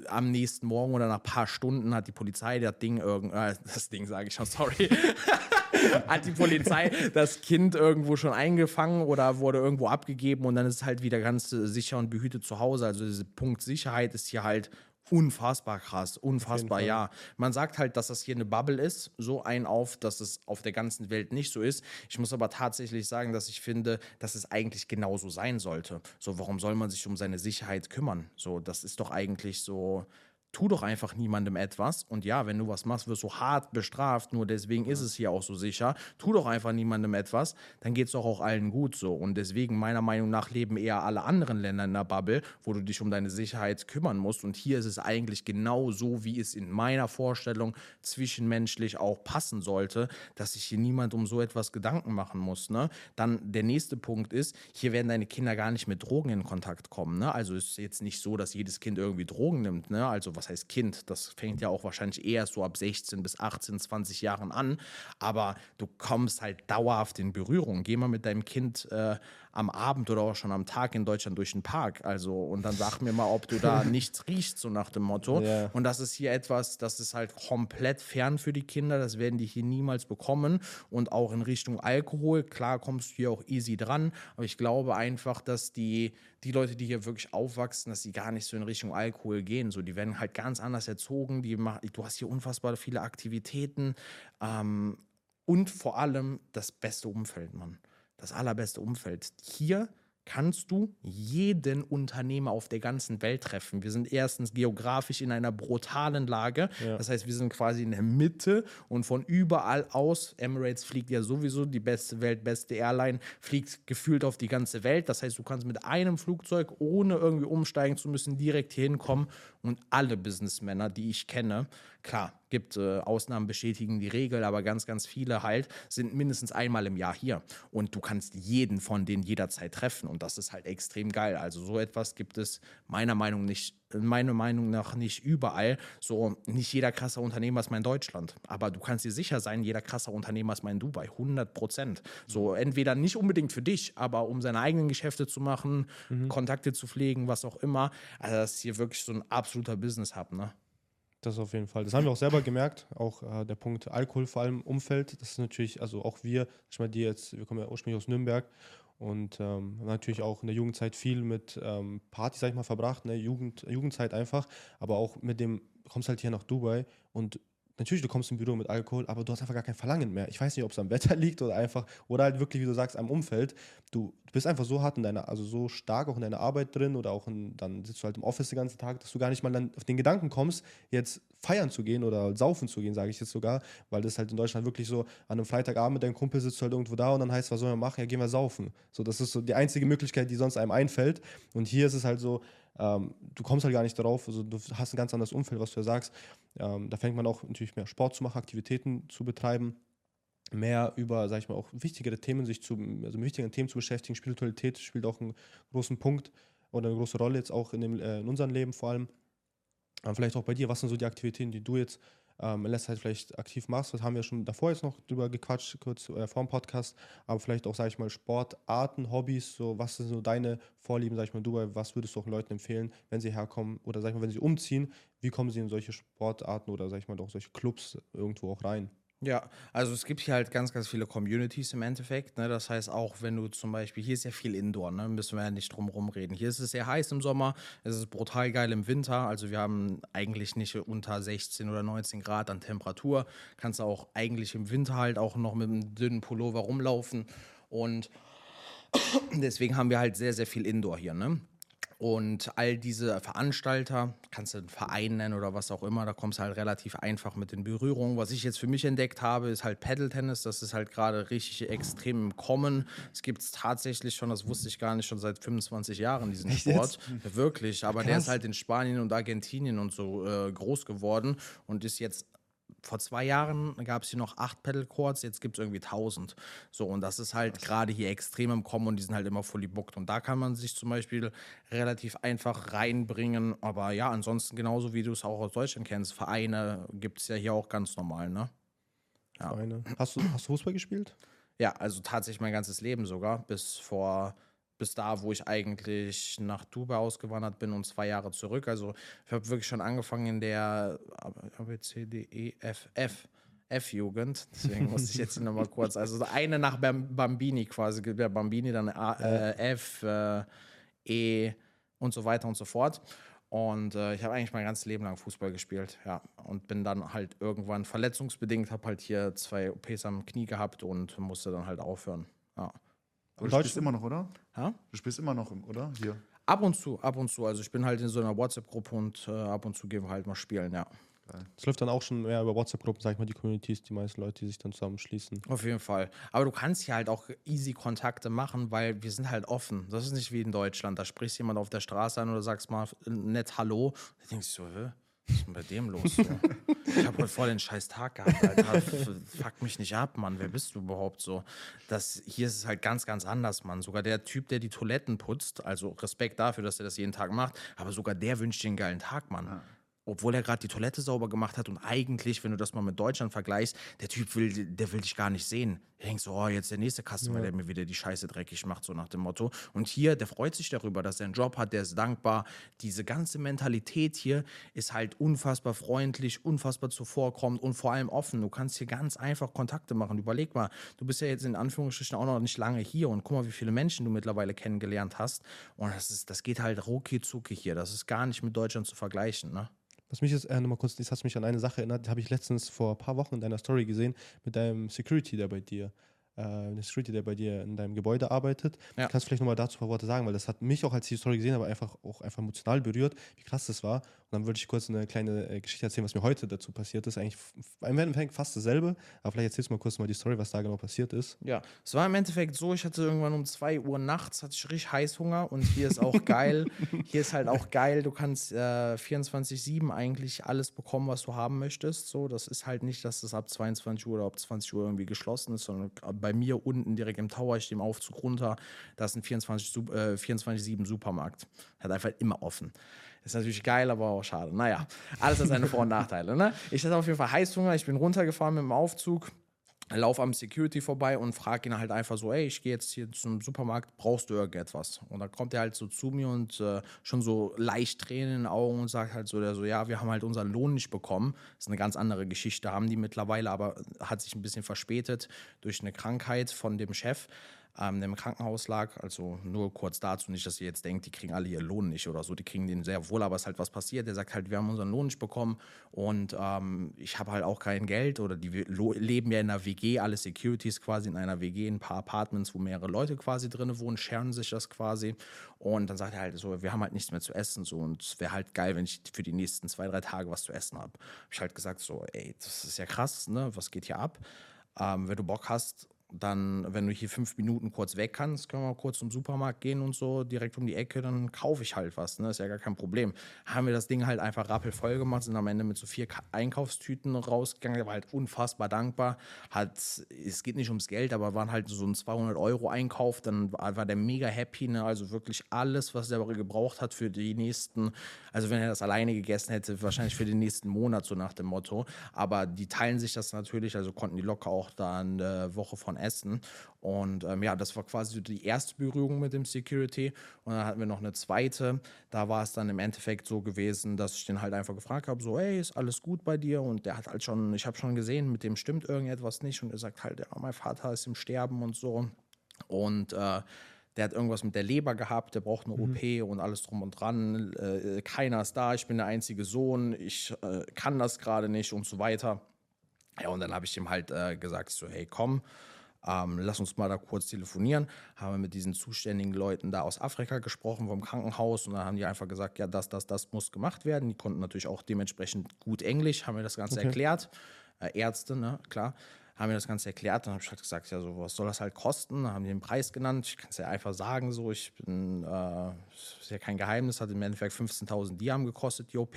S2: am nächsten Morgen oder nach ein paar Stunden hat die Polizei das Ding irgend äh, das Ding sage ich schon, sorry. hat die Polizei das Kind irgendwo schon eingefangen oder wurde irgendwo abgegeben und dann ist es halt wieder ganz äh, sicher und behütet zu Hause. Also dieser Punkt Sicherheit ist hier halt unfassbar krass, unfassbar, ja. Man sagt halt, dass das hier eine Bubble ist, so ein auf, dass es auf der ganzen Welt nicht so ist. Ich muss aber tatsächlich sagen, dass ich finde, dass es eigentlich genauso sein sollte. So, warum soll man sich um seine Sicherheit kümmern? So, das ist doch eigentlich so. Tu doch einfach niemandem etwas. Und ja, wenn du was machst, wirst du hart bestraft. Nur deswegen ist es hier auch so sicher. Tu doch einfach niemandem etwas, dann geht es doch auch allen gut so. Und deswegen, meiner Meinung nach, leben eher alle anderen Länder in der Bubble, wo du dich um deine Sicherheit kümmern musst. Und hier ist es eigentlich genau so, wie es in meiner Vorstellung zwischenmenschlich auch passen sollte, dass sich hier niemand um so etwas Gedanken machen muss. Ne? Dann der nächste Punkt ist, hier werden deine Kinder gar nicht mit Drogen in Kontakt kommen. Ne? Also ist jetzt nicht so, dass jedes Kind irgendwie Drogen nimmt. Ne? Also was heißt Kind? Das fängt ja auch wahrscheinlich eher so ab 16 bis 18, 20 Jahren an. Aber du kommst halt dauerhaft in Berührung. Geh mal mit deinem Kind äh, am Abend oder auch schon am Tag in Deutschland durch den Park. Also, und dann sag mir mal, ob du da nichts riechst, so nach dem Motto.
S1: Ja.
S2: Und das ist hier etwas, das ist halt komplett fern für die Kinder. Das werden die hier niemals bekommen. Und auch in Richtung Alkohol, klar kommst du hier auch easy dran. Aber ich glaube einfach, dass die, die Leute, die hier wirklich aufwachsen, dass sie gar nicht so in Richtung Alkohol gehen. So, die werden halt ganz anders erzogen. Die mach, du hast hier unfassbar viele Aktivitäten. Ähm, und vor allem das beste Umfeld, Mann. Das allerbeste Umfeld. Hier kannst du jeden Unternehmer auf der ganzen Welt treffen. Wir sind erstens geografisch in einer brutalen Lage. Das heißt, wir sind quasi in der Mitte und von überall aus, Emirates fliegt ja sowieso die beste Welt, beste Airline, fliegt gefühlt auf die ganze Welt. Das heißt, du kannst mit einem Flugzeug, ohne irgendwie umsteigen zu müssen, direkt hier hinkommen und alle Businessmänner, die ich kenne, klar, gibt äh, Ausnahmen bestätigen die Regel, aber ganz, ganz viele halt sind mindestens einmal im Jahr hier. Und du kannst jeden von denen jederzeit treffen. Und das ist halt extrem geil. Also so etwas gibt es meiner Meinung nicht meiner Meinung nach nicht überall. So, nicht jeder krasser Unternehmer ist mal in Deutschland. Aber du kannst dir sicher sein, jeder krasser Unternehmer ist mal in Dubai. 100 Prozent. So, entweder nicht unbedingt für dich, aber um seine eigenen Geschäfte zu machen, Kontakte zu pflegen, was auch immer. Also, das ist hier wirklich so ein absoluter Business-Hub, ne?
S1: Das auf jeden Fall. Das haben wir auch selber gemerkt. Auch äh, der Punkt Alkohol vor allem im Umfeld. Das ist natürlich, also auch wir, ich meine, die jetzt, wir kommen ja ursprünglich aus Nürnberg und ähm, natürlich auch in der Jugendzeit viel mit ähm, Partys, sag ich mal, verbracht, ne? Jugend, Jugendzeit einfach. Aber auch mit dem, kommst halt hier nach Dubai und natürlich, du kommst im Büro mit Alkohol, aber du hast einfach gar kein Verlangen mehr. Ich weiß nicht, ob es am Wetter liegt oder einfach, oder halt wirklich, wie du sagst, am Umfeld. Du, du bist einfach so hart in deiner, also so stark auch in deiner Arbeit drin oder auch in, dann sitzt du halt im Office den ganzen Tag, dass du gar nicht mal dann auf den Gedanken kommst, jetzt feiern zu gehen oder saufen zu gehen, sage ich jetzt sogar, weil das halt in Deutschland wirklich so, an einem Freitagabend mit deinem Kumpel sitzt du halt irgendwo da und dann heißt, was sollen wir machen? Ja, gehen wir saufen. So, das ist so die einzige Möglichkeit, die sonst einem einfällt. Und hier ist es halt so, ähm, du kommst halt gar nicht darauf, also du hast ein ganz anderes Umfeld, was du ja sagst. Ähm, da fängt man auch natürlich mehr Sport zu machen, Aktivitäten zu betreiben, mehr über, sag ich mal, auch wichtigere Themen sich zu, also mit wichtigen Themen zu beschäftigen. Spiritualität spielt auch einen großen Punkt oder eine große Rolle jetzt auch in, dem, äh, in unserem Leben vor allem. Aber vielleicht auch bei dir, was sind so die Aktivitäten, die du jetzt ähm, in letzter Zeit vielleicht aktiv machst? Das haben wir schon davor jetzt noch drüber gequatscht, kurz äh, vor dem Podcast, aber vielleicht auch, sag ich mal, Sportarten, Hobbys, so was sind so deine Vorlieben, sag ich mal, Dubai, was würdest du auch Leuten empfehlen, wenn sie herkommen oder sag ich mal, wenn sie umziehen, wie kommen sie in solche Sportarten oder sag ich mal auch solche Clubs irgendwo auch rein?
S2: Ja, also es gibt hier halt ganz, ganz viele Communities im Endeffekt. Ne? Das heißt, auch wenn du zum Beispiel, hier ist ja viel Indoor, ne? müssen wir ja nicht drum herum reden. Hier ist es sehr heiß im Sommer, es ist brutal geil im Winter. Also wir haben eigentlich nicht unter 16 oder 19 Grad an Temperatur. Kannst auch eigentlich im Winter halt auch noch mit einem dünnen Pullover rumlaufen. Und deswegen haben wir halt sehr, sehr viel Indoor hier. Ne? Und all diese Veranstalter, kannst du einen Verein nennen oder was auch immer, da kommst du halt relativ einfach mit in Berührung. Was ich jetzt für mich entdeckt habe, ist halt Paddle-Tennis. Das ist halt gerade richtig extrem im Kommen. Es gibt es tatsächlich schon, das wusste ich gar nicht, schon seit 25 Jahren, diesen
S1: Echt
S2: Sport.
S1: jetzt?
S2: Wirklich, aber der
S1: Krass.
S2: ist halt in Spanien und Argentinien und so äh, groß geworden und ist jetzt vor zwei Jahren gab es hier noch acht Pedal Courts, jetzt gibt es irgendwie 1000. So, und das ist halt gerade hier extrem im Kommen und die sind halt immer fully booked. Und da kann man sich zum Beispiel relativ einfach reinbringen. Aber ja, ansonsten genauso wie du es auch aus Deutschland kennst, Vereine gibt es ja hier auch ganz normal, ne? Ja.
S1: Vereine. Hast, du, hast du Fußball gespielt?
S2: Ja, also tatsächlich mein ganzes Leben sogar, bis vor, bis da, wo ich eigentlich nach Dubai ausgewandert bin und zwei Jahre zurück. Also ich habe wirklich schon angefangen in der A, B, C, D, E, F, F. F-Jugend, deswegen muss ich jetzt nochmal kurz, also eine nach Bam- Bambini quasi, der Bambini, dann A, äh, F, äh, E und so weiter und so fort. Und äh, ich habe eigentlich mein ganzes Leben lang Fußball gespielt, ja. Und bin dann halt irgendwann verletzungsbedingt, habe halt hier zwei OPs am Knie gehabt und musste dann halt aufhören. Ja.
S3: Aber du spielst immer noch, oder?
S2: Ja?
S3: Du spielst immer noch, oder? Hier.
S2: Ab und zu, ab und zu. Also ich bin halt in so einer WhatsApp-Gruppe und äh, ab und zu gehen wir halt mal spielen, ja.
S1: Es läuft dann auch schon mehr über WhatsApp-Gruppen, sag ich mal, die Communities, die meisten Leute, die sich dann zusammenschließen.
S2: Auf jeden Fall. Aber du kannst hier halt auch easy Kontakte machen, weil wir sind halt offen. Das ist nicht wie in Deutschland. Da sprichst jemand auf der Straße an oder sagst mal nett Hallo. Da denkst du so, hä? Was ist denn bei dem los? So? Ich habe heute voll den scheiß Tag gehabt, Alter. Fuck mich nicht ab, Mann. Wer bist du überhaupt so? Das, hier ist es halt ganz, ganz anders, Mann. Sogar der Typ, der die Toiletten putzt, also Respekt dafür, dass er das jeden Tag macht, aber sogar der wünscht dir einen geilen Tag, Mann. Obwohl er gerade die Toilette sauber gemacht hat und eigentlich, wenn du das mal mit Deutschland vergleichst, der Typ will, der will dich gar nicht sehen. Der denkt so, oh, jetzt der nächste Customer, der mir wieder die Scheiße dreckig macht, so nach dem Motto. Und hier, der freut sich darüber, dass er einen Job hat, der ist dankbar. Diese ganze Mentalität hier ist halt unfassbar freundlich, unfassbar zuvorkommend und vor allem offen. Du kannst hier ganz einfach Kontakte machen. Überleg mal, du bist ja jetzt in Anführungsstrichen auch noch nicht lange hier und guck mal, wie viele Menschen du mittlerweile kennengelernt hast. Und das, ist, das geht halt rucki zucki hier. Das ist gar nicht mit Deutschland zu vergleichen, ne?
S1: Was mich jetzt äh, nochmal kurz, das hat mich an eine Sache erinnert, die habe ich letztens vor ein paar Wochen in deiner Story gesehen, mit deinem Security, der bei dir, äh, der Security, der bei dir in deinem Gebäude arbeitet.
S2: Ja.
S1: Kannst du vielleicht nochmal dazu ein paar Worte sagen, weil das hat mich auch, als ich die Story gesehen habe, einfach auch einfach emotional berührt, wie krass das war. Dann würde ich kurz eine kleine äh, Geschichte erzählen, was mir heute dazu passiert ist. Eigentlich im Endeffekt fast dasselbe, aber vielleicht erzählst du mal kurz mal die Story, was da genau passiert ist.
S2: Ja, es war im Endeffekt so, ich hatte irgendwann um 2 Uhr nachts, hatte ich richtig Heißhunger und hier ist auch geil. hier ist halt auch geil, du kannst äh, 24-7 eigentlich alles bekommen, was du haben möchtest. So, das ist halt nicht, dass das ab 22 Uhr oder ab 20 Uhr irgendwie geschlossen ist, sondern bei mir unten direkt im Tower, ich stehe im Aufzug runter, da ist ein 24 Sup- äh, 24-7 Supermarkt. Hat einfach immer offen. Ist natürlich geil, aber auch schade. Naja, alles hat seine Vor- und Nachteile. Ne? Ich hatte auf jeden Fall Heißhunger, ich bin runtergefahren mit dem Aufzug lauf am Security vorbei und frage ihn halt einfach so, ey, ich gehe jetzt hier zum Supermarkt, brauchst du irgendetwas? Und dann kommt er halt so zu mir und äh, schon so leicht Tränen in den Augen und sagt halt so, der so, ja, wir haben halt unseren Lohn nicht bekommen. Das ist eine ganz andere Geschichte, haben die mittlerweile, aber hat sich ein bisschen verspätet durch eine Krankheit von dem Chef. Ähm, der im Krankenhaus lag, also nur kurz dazu, nicht, dass ihr jetzt denkt, die kriegen alle ihren Lohn nicht oder so, die kriegen den sehr wohl, aber es ist halt was passiert. Der sagt halt, wir haben unseren Lohn nicht bekommen und ähm, ich habe halt auch kein Geld oder die leben ja in einer WG, alle Securities quasi in einer WG, ein paar Apartments, wo mehrere Leute quasi drin wohnen, sharen sich das quasi und dann sagt er halt so, wir haben halt nichts mehr zu essen so und es wäre halt geil, wenn ich für die nächsten zwei, drei Tage was zu essen habe. Habe ich halt gesagt so, ey, das ist ja krass, ne, was geht hier ab? Ähm, wenn du Bock hast, dann, wenn du hier fünf Minuten kurz weg kannst, können wir kurz zum Supermarkt gehen und so, direkt um die Ecke, dann kaufe ich halt was, ne? Ist ja gar kein Problem. Haben wir das Ding halt einfach rappelvoll gemacht, sind am Ende mit so vier Ka- Einkaufstüten rausgegangen, der war halt unfassbar dankbar. Hat, es geht nicht ums Geld, aber waren halt so ein 200 Euro Einkauf, dann war, war der mega happy, ne? Also wirklich alles, was der gebraucht hat für die nächsten, also wenn er das alleine gegessen hätte, wahrscheinlich für den nächsten Monat, so nach dem Motto. Aber die teilen sich das natürlich, also konnten die locker auch da eine Woche von essen. Und ähm, ja, das war quasi die erste Berührung mit dem Security. Und dann hatten wir noch eine zweite. Da war es dann im Endeffekt so gewesen, dass ich den halt einfach gefragt habe: so, hey, ist alles gut bei dir? Und der hat halt schon, ich habe schon gesehen, mit dem stimmt irgendetwas nicht. Und er sagt halt, ja, mein Vater ist im Sterben und so. Und äh, der hat irgendwas mit der Leber gehabt, der braucht eine OP und alles drum und dran. Äh, keiner ist da, ich bin der einzige Sohn, ich äh, kann das gerade nicht und so weiter. Ja, und dann habe ich ihm halt äh, gesagt, so, hey, komm, ähm, lass uns mal da kurz telefonieren. Haben wir mit diesen zuständigen Leuten da aus Afrika gesprochen, vom Krankenhaus. Und dann haben die einfach gesagt, ja, das, das, das muss gemacht werden. Die konnten natürlich auch dementsprechend gut Englisch, haben mir das Ganze
S1: Okay.
S2: erklärt. Äh, Ärzte, ne, klar. Haben mir das Ganze erklärt, dann habe ich halt gesagt, ja, so, was soll das halt kosten? Dann haben die den Preis genannt. Ich kann es ja einfach sagen, so, ich bin, äh, ist ja kein Geheimnis, hat im Endeffekt 15.000 Dirham gekostet, die OP.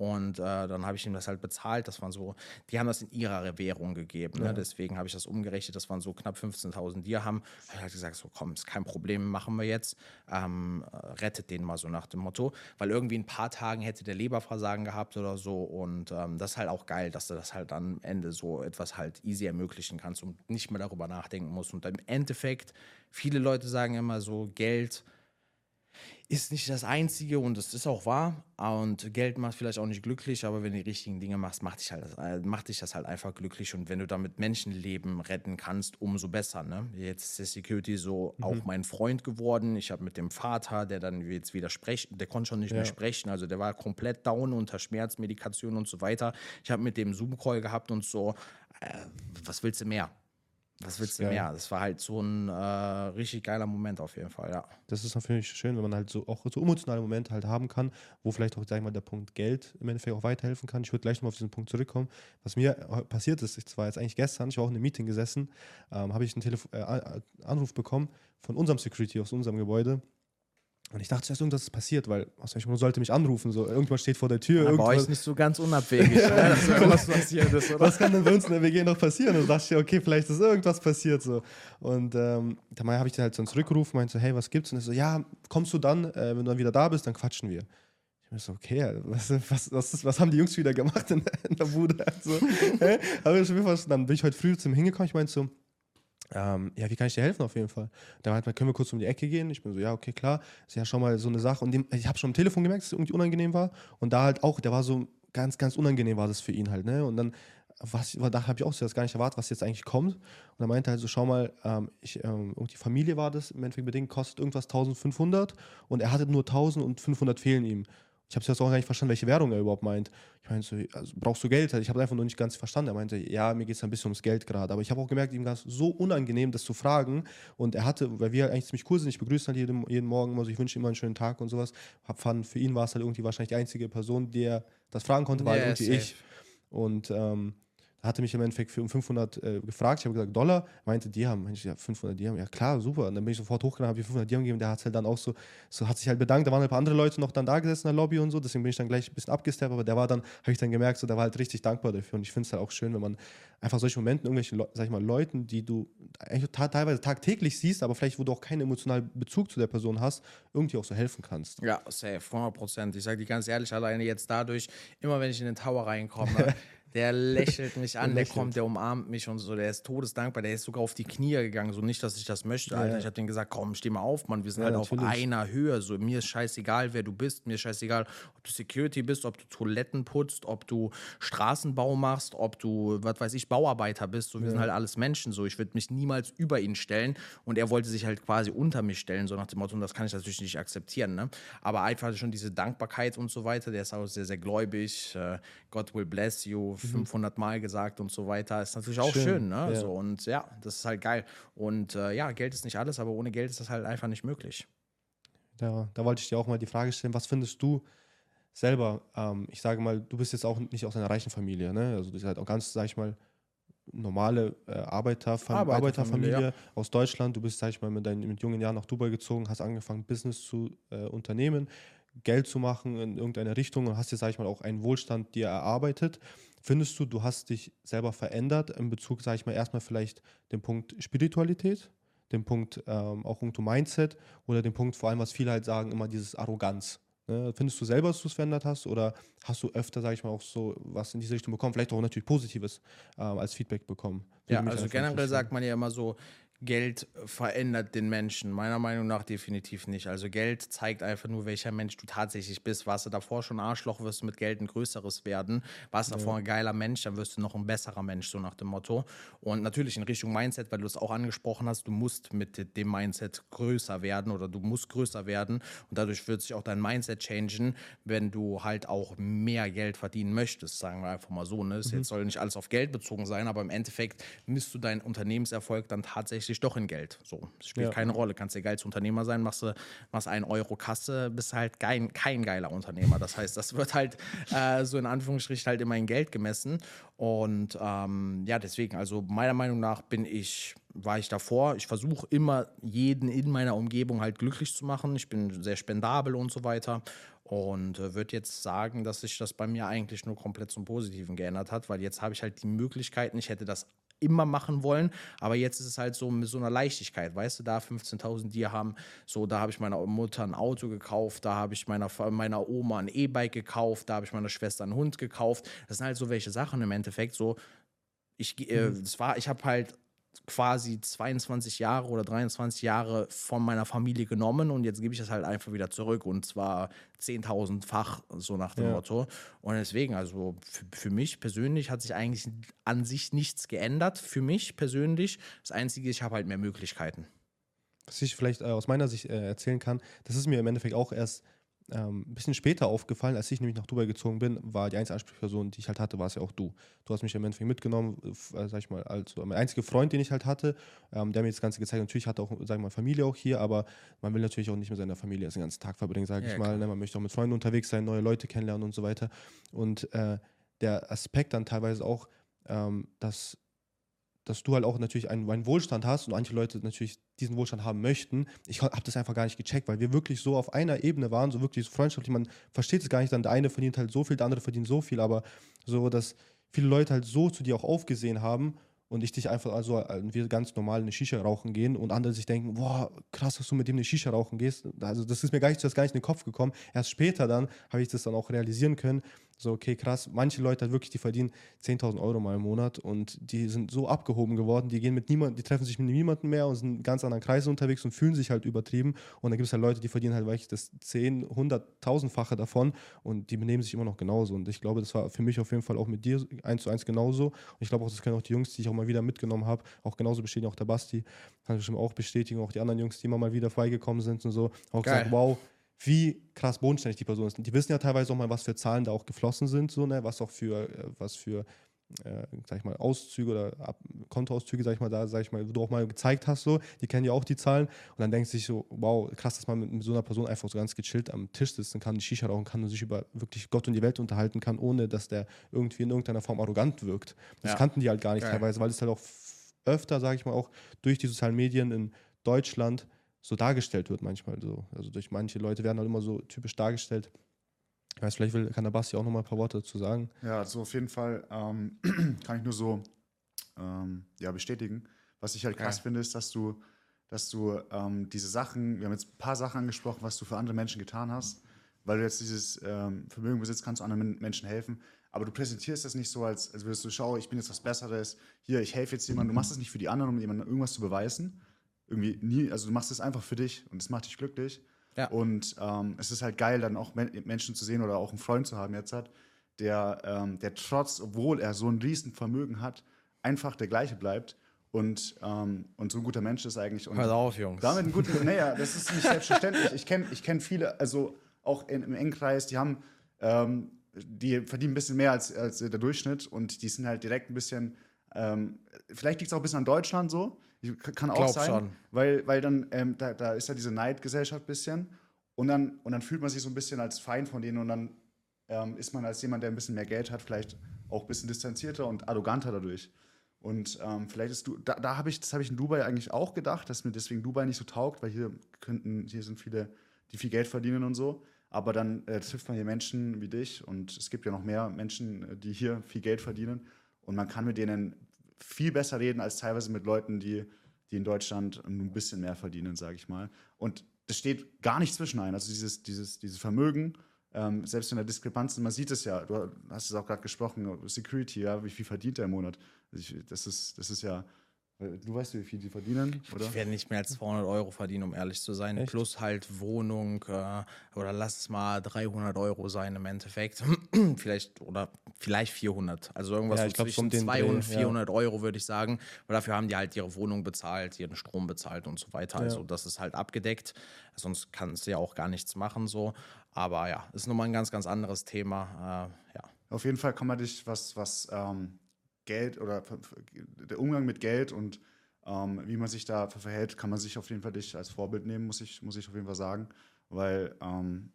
S2: Und äh, dann habe ich ihm das halt bezahlt. Das waren so, die haben das in ihrer Währung gegeben. Ne? Deswegen habe ich das umgerechnet. Das waren so knapp 15.000 Dirham. Ich habe halt gesagt, so komm, ist kein Problem, machen wir jetzt. Ähm, äh, rettet den mal so nach dem Motto. Weil irgendwie in ein paar Tagen hätte der Leberversagen gehabt oder so. Und ähm, das ist halt auch geil, dass du das halt am Ende so etwas halt easy ermöglichen kannst und nicht mehr darüber nachdenken musst. Und im Endeffekt, viele Leute sagen immer so, Geld ist nicht das Einzige und es ist auch wahr. Und Geld macht vielleicht auch nicht glücklich, aber wenn du die richtigen Dinge machst, macht dich, halt, äh, macht dich das halt einfach glücklich. Und wenn du damit Menschenleben retten kannst, umso besser. Ne? Jetzt ist der Security so auch mein Freund geworden. Ich habe mit dem Vater, der dann jetzt wieder sprechen, der konnte schon nicht mehr sprechen, also der war komplett down unter Schmerzmedikation und so weiter. Ich habe mit dem Zoom-Call gehabt und so, äh, was willst du mehr? Was willst du
S1: Geil.
S2: mehr? Das war halt so ein äh, richtig geiler Moment auf jeden Fall, ja.
S1: Das ist natürlich schön, wenn man halt so auch so emotionale Momente halt haben kann, wo vielleicht auch, sag ich mal, der Punkt Geld im Endeffekt auch weiterhelfen kann. Ich würde gleich nochmal auf diesen Punkt zurückkommen. Was mir passiert ist, ich war jetzt eigentlich gestern, ich war auch in einem Meeting gesessen, ähm, habe ich einen Telefo äh, Anruf bekommen von unserem Security aus unserem Gebäude. Und ich dachte zuerst, irgendwas ist passiert, weil aus welchem Grund sollte mich anrufen? So, irgendjemand steht vor der Tür.
S2: Aber
S1: irgendwas-
S2: euch nicht so ganz unabwegig, ne? dass irgendwas passiert ist, oder?
S1: was kann denn bei uns in der WG noch passieren? Und da dachte ich, okay, vielleicht ist irgendwas passiert so. Und ähm, dann habe ich halt so zurückgerufen, meinte so, hey, was gibt's? Und er so, ja, kommst du dann, äh, wenn du dann wieder da bist, dann quatschen wir. Ich mir so, okay, was, was, was, ist, was haben die Jungs wieder gemacht in, in der Bude? Also, hä? Hab ich wieder verstanden. Dann bin ich heute früh zu ihm hingekommen, ich meinte so, ähm, ja, wie kann ich dir helfen auf jeden Fall? Da meinte man, können wir kurz um die Ecke gehen? Ich bin so, ja, okay, klar. Ist ja schon mal so eine Sache. Und dem, ich habe schon am Telefon gemerkt, dass es irgendwie unangenehm war. Und da halt auch, der war so ganz, ganz unangenehm war das für ihn halt, ne? Und dann, was, da habe ich auch so das gar nicht erwartet, was jetzt eigentlich kommt. Und er meinte halt so, schau mal, ähm, ich, ähm, irgendwie Familie war das, im Endeffekt bedingt, kostet irgendwas 1500 und er hatte nur 1000 und 500 fehlen ihm. Ich habe jetzt auch gar nicht verstanden, welche Währung er überhaupt meint. Ich meinte so, also, brauchst du Geld? Ich habe einfach nur nicht ganz verstanden. Er meinte, ja, mir geht es ein bisschen ums Geld gerade. Aber ich habe auch gemerkt, ihm war es so unangenehm, das zu fragen. Und er hatte, weil wir eigentlich ziemlich cool sind, ich begrüße halt jeden, jeden Morgen immer so, ich wünsche ihm immer einen schönen Tag und sowas. Hab fand, für ihn war es halt irgendwie wahrscheinlich die einzige Person, die er das fragen konnte, war
S2: Ja,
S1: halt irgendwie
S2: safe.
S1: ich. Und ähm, hatte mich im Endeffekt für um 500 äh, gefragt. Ich habe gesagt, Dollar. Meinte, Dirham. Meinte ich, ja, 500 Dirham. Ja, klar, super. Und dann bin ich sofort hochgegangen, habe ihm 500 Dirham gegeben. Der hat halt dann auch so, so, hat sich halt bedankt. Da waren ein paar andere Leute noch dann da gesessen in der Lobby und so. Deswegen bin ich dann gleich ein bisschen abgesteppt. Aber der war dann, habe ich dann gemerkt, so, der war halt richtig dankbar dafür. Und ich finde es halt auch schön, wenn man einfach solche Momente, irgendwelchen, sag ich mal, Leuten, die du teilweise tagtäglich siehst, aber vielleicht, wo du auch keinen emotionalen Bezug zu der Person hast, irgendwie auch so helfen kannst.
S2: Ja, safe, 100 Prozent. Ich sage dir ganz ehrlich, alleine jetzt dadurch, immer wenn ich in den Tower reinkomme, der lächelt mich an, der
S1: lächelt.
S2: kommt, der umarmt mich und so, der ist todesdankbar, der ist sogar auf die Knie gegangen, so nicht, dass ich das möchte, Alter.
S1: ja.
S2: Ich habe dem gesagt, komm, steh mal auf, Mann, wir sind
S1: Ja,
S2: halt auf
S1: natürlich.
S2: einer Höhe, so, mir ist scheißegal, wer du bist, mir ist scheißegal, ob du Security bist, ob du Toiletten putzt, ob du Straßenbau machst, ob du, was weiß ich, Bauarbeiter bist, so, wir sind halt alles Menschen, so, ich würde mich niemals über ihn stellen und er wollte sich halt quasi unter mich stellen, so nach dem Motto, und das kann ich natürlich nicht akzeptieren, ne? aber einfach schon diese Dankbarkeit und so weiter, der ist auch sehr, sehr gläubig, äh, God will bless you, 500 Mal gesagt und so weiter, ist natürlich auch schön,
S1: Schön,
S2: ne?
S1: ja.
S2: So, und ja, das ist halt geil und äh, ja, Geld ist nicht alles, aber ohne Geld ist das halt einfach nicht möglich.
S1: Da, da wollte ich dir auch mal die Frage stellen, was findest du selber, ähm, ich sage mal, du bist jetzt auch nicht aus einer reichen Familie, ne? Also du bist halt auch ganz, sag ich mal, normale äh, Arbeiterfam
S2: Arbeiterfamilie,
S1: Arbeiterfamilie
S2: ja.
S1: aus Deutschland. Du bist, sag ich mal, mit deinen mit jungen Jahren nach Dubai gezogen, hast angefangen, Business zu äh, unternehmen, Geld zu machen in irgendeine Richtung und hast dir, sag ich mal, auch einen Wohlstand dir erarbeitet. Findest du, du hast dich selber verändert in Bezug, sag ich mal, erstmal vielleicht den Punkt Spiritualität, den Punkt ähm, auch irgendwo Mindset oder den Punkt vor allem, was viele halt sagen, immer dieses Arroganz. Ne? Findest du selber, dass du es verändert hast oder hast du öfter, sag ich mal, auch so was in diese Richtung bekommen, vielleicht auch natürlich Positives ähm, als Feedback bekommen? Würde
S2: Ja, also generell sagt man ja immer so, Geld verändert den Menschen. Meiner Meinung nach definitiv nicht. Also Geld zeigt einfach nur, welcher Mensch du tatsächlich bist. Warst du davor schon Arschloch, wirst du mit Geld ein größeres werden. Warst du davor ein geiler Mensch, dann wirst du noch ein besserer Mensch, so nach dem Motto. Und natürlich in Richtung Mindset, weil du es auch angesprochen hast, du musst mit dem Mindset größer werden oder du musst größer werden. Und dadurch wird sich auch dein Mindset changen, wenn du halt auch mehr Geld verdienen möchtest, sagen wir einfach mal so. Ne? Es jetzt soll nicht alles auf Geld bezogen sein, aber im Endeffekt misst du deinen Unternehmenserfolg dann tatsächlich doch in Geld. So, es spielt
S1: Ja.
S2: keine Rolle. Kannst der geilste Unternehmer sein, machst du machst einen Euro Kasse, bist halt kein, kein geiler Unternehmer. Das heißt, das wird halt äh, so in Anführungsstrichen halt immer in Geld gemessen. Und ähm, ja, deswegen, also meiner Meinung nach bin ich, war ich davor. Ich versuche immer jeden in meiner Umgebung halt glücklich zu machen. Ich bin sehr spendabel und so weiter. Und äh, würde jetzt sagen, dass sich das bei mir eigentlich nur komplett zum Positiven geändert hat, weil jetzt habe ich halt die Möglichkeiten, ich hätte das immer machen wollen, aber jetzt ist es halt so mit so einer Leichtigkeit, weißt du, da 15.000 Dirham, so, da habe ich meiner Mutter ein Auto gekauft, da habe ich meiner, meiner Oma ein E-Bike gekauft, da habe ich meiner Schwester einen Hund gekauft, das sind halt so welche Sachen im Endeffekt, so, ich, äh, das war, ich habe halt quasi 22 Jahre oder 23 Jahre von meiner Familie genommen und jetzt gebe ich das halt einfach wieder zurück und zwar 10.000-fach, so nach dem
S1: Ja.
S2: Motto. Und deswegen, also für, für mich persönlich hat sich eigentlich an sich nichts geändert. Für mich persönlich, das Einzige, ich habe halt mehr Möglichkeiten.
S1: Was ich vielleicht äh, aus meiner Sicht äh, erzählen kann, das ist mir im Endeffekt auch erst ähm, ein bisschen später aufgefallen, als ich nämlich nach Dubai gezogen bin, war die einzige Ansprechperson, die ich halt hatte, war es ja auch du. Du hast mich im Endeffekt mitgenommen, äh, sag ich mal, als mein einziger Freund, den ich halt hatte, ähm, der mir das Ganze gezeigt hat. Natürlich hatte auch, sag ich mal, Familie auch hier, aber man will natürlich auch nicht mit seiner Familie den ganzen Tag verbringen, sage
S2: Ja,
S1: ich mal. Ne? Man möchte auch mit Freunden unterwegs sein, neue Leute kennenlernen und so weiter. Und äh, der Aspekt dann teilweise auch, ähm, dass dass du halt auch natürlich einen, einen Wohlstand hast und manche Leute natürlich diesen Wohlstand haben möchten. Ich habe das einfach gar nicht gecheckt, weil wir wirklich so auf einer Ebene waren, so wirklich so freundschaftlich. Man versteht es gar nicht, dann der eine verdient halt so viel, der andere verdient so viel, aber so, dass viele Leute halt so zu dir auch aufgesehen haben und ich dich einfach also äh, wir ganz normal eine Shisha rauchen gehen und andere sich denken, boah, krass, dass du mit dem eine Shisha rauchen gehst. Also das ist mir gar nicht, das gar nicht in den Kopf gekommen. Erst später dann habe ich das dann auch realisieren können. So, okay, krass, manche Leute halt wirklich, die verdienen 10.000 Euro mal im Monat und die sind so abgehoben geworden, die gehen mit niemandem, die treffen sich mit niemandem mehr und sind in ganz anderen Kreisen unterwegs und fühlen sich halt übertrieben. Und dann gibt es halt Leute, die verdienen halt wirklich das 10, 100, 1000-fache davon und die benehmen sich immer noch genauso. Und ich glaube, das war für mich auf jeden Fall auch mit dir eins zu eins genauso. Und ich glaube auch, das können auch die Jungs, die ich auch mal wieder mitgenommen habe, auch genauso bestätigen, auch der Basti, kann ich bestimmt auch bestätigen, auch die anderen Jungs, die immer mal wieder freigekommen sind und so, auch
S2: Geil.
S1: gesagt, wow, wie krass bodenständig die Person ist. Und die wissen ja teilweise auch mal, was für Zahlen da auch geflossen sind, so, ne, was auch für, äh, was für, äh, sag ich mal, Auszüge oder Ab Kontoauszüge, sag ich mal, da, sag ich mal, wo du auch mal gezeigt hast, so, die kennen ja auch die Zahlen. Und dann denkst du sich so, wow, krass, dass man mit, mit so einer Person einfach so ganz gechillt am Tisch sitzen kann, die Shisha rauchen kann und sich über wirklich Gott und die Welt unterhalten kann, ohne dass der irgendwie in irgendeiner Form arrogant wirkt. Das
S2: Ja.
S1: kannten die halt gar nicht
S2: Geil.
S1: teilweise, weil es halt auch öfter, sag ich mal, auch durch die sozialen Medien in Deutschland so dargestellt wird manchmal so. Also durch manche Leute werden halt immer so typisch dargestellt. Ich weiß, vielleicht will, kann der Basti auch noch mal ein paar Worte dazu sagen.
S3: Ja, so auf jeden Fall ähm, kann ich nur so ähm, ja, bestätigen. Was ich halt krass
S2: Geil.
S3: finde, ist, dass du, dass du ähm, diese Sachen, wir haben jetzt ein paar Sachen angesprochen, was du für andere Menschen getan hast, weil du jetzt dieses ähm, Vermögen besitzt, kannst du anderen Men- Menschen helfen. Aber du präsentierst das nicht so, als, als würdest du, schau, ich bin jetzt was Besseres, hier, ich helfe jetzt jemandem. Du machst es nicht für die anderen, um jemandem irgendwas zu beweisen. Irgendwie nie, also du machst es einfach für dich und es macht dich glücklich.
S2: Ja.
S3: Und ähm, es ist halt geil, dann auch Men Menschen zu sehen oder auch einen Freund zu haben jetzt hat, der, ähm, der trotz, obwohl er so ein riesen Vermögen hat, einfach der gleiche bleibt und, ähm, und so ein guter Mensch ist eigentlich. Und
S2: Hört auf, Jungs.
S3: damit ein guter, naja, das ist nicht selbstverständlich. Ich kenne ich kenn viele, also auch in, im Engkreis, die haben, ähm, die verdienen ein bisschen mehr als, als der Durchschnitt und die sind halt direkt ein bisschen, ähm, vielleicht liegt es auch ein bisschen an Deutschland so, Ich- kann auch
S2: Glaub
S3: sein,
S2: schon.
S3: weil, weil dann, ähm, da, da ist ja diese Neidgesellschaft ein bisschen und dann, und dann fühlt man sich so ein bisschen als Feind von denen und dann ähm, ist man als jemand, der ein bisschen mehr Geld hat, vielleicht auch ein bisschen distanzierter und arroganter dadurch. Und ähm, vielleicht ist du, da, da habe ich, das habe ich in Dubai eigentlich auch gedacht, dass mir deswegen Dubai nicht so taugt, weil hier könnten, hier sind viele, die viel Geld verdienen und so. Aber dann äh, trifft man hier Menschen wie dich und es gibt ja noch mehr Menschen, äh, die hier viel Geld verdienen und man kann mit denen viel besser reden als teilweise mit Leuten, die, die in Deutschland ein bisschen mehr verdienen, sage ich mal. Und das steht gar nicht zwischen ein. Also dieses, dieses, dieses Vermögen, ähm, selbst in der Diskrepanz, man sieht es ja, du hast es auch gerade gesprochen, Security, ja, wie viel verdient er im Monat? Also das, ist, das ist ja Du weißt, wie viel die verdienen, oder?
S2: Ich werde nicht mehr als 200 Euro verdienen, um ehrlich zu sein.
S1: Echt?
S2: Plus halt Wohnung äh, oder lass es mal 300 Euro sein im Endeffekt. vielleicht oder vielleicht 400. Also irgendwas
S1: Ja,
S2: so
S1: ich glaub,
S2: zwischen
S1: um den
S2: 200 und
S1: Dreh, ja.
S2: 400 Euro würde ich sagen. Weil dafür haben die halt ihre Wohnung bezahlt, ihren Strom bezahlt und so weiter. Also das ist halt abgedeckt. Sonst kannst du ja auch gar nichts machen so. Aber ja, ist nochmal ein ganz, ganz anderes Thema. Äh, ja.
S3: Auf jeden Fall kann man dich, was, was ähm, Geld oder der Umgang mit Geld und ähm, wie man sich da ver- verhält, kann man sich auf jeden Fall dich als Vorbild nehmen, muss ich, muss ich auf jeden Fall sagen. Weil ähm,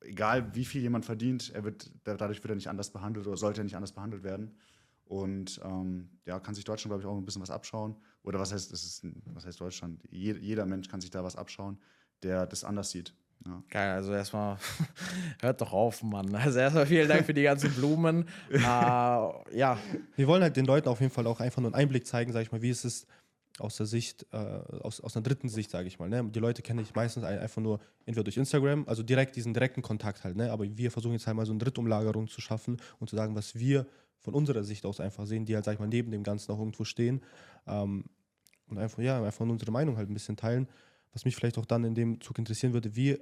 S3: egal wie viel jemand verdient, er wird, da- dadurch wird er nicht anders behandelt oder sollte er nicht anders behandelt werden. Und ähm, ja, kann sich Deutschland, glaube ich, auch ein bisschen was abschauen. Oder was heißt, das ist, was heißt Deutschland? Je, jeder Mensch kann sich da was abschauen, der das anders sieht. Ja.
S2: Geil, also erstmal, hört doch auf, Mann. Also erstmal vielen Dank für die ganzen Blumen. äh, ja,
S1: Wir wollen halt den Leuten auf jeden Fall auch einfach nur einen Einblick zeigen, sag ich mal, wie es ist aus der Sicht, äh, aus, aus einer dritten Sicht, sage ich mal. Ne? Die Leute kenne ich meistens ein- einfach nur entweder durch Instagram, also direkt diesen direkten Kontakt halt, ne? Aber wir versuchen jetzt halt mal so eine Drittumlagerung zu schaffen und zu sagen, was wir von unserer Sicht aus einfach sehen, die halt, sag ich mal, neben dem Ganzen auch irgendwo stehen. Ähm, und einfach, ja, einfach unsere Meinung halt ein bisschen teilen. Was mich vielleicht auch dann in dem Zug interessieren würde, wie,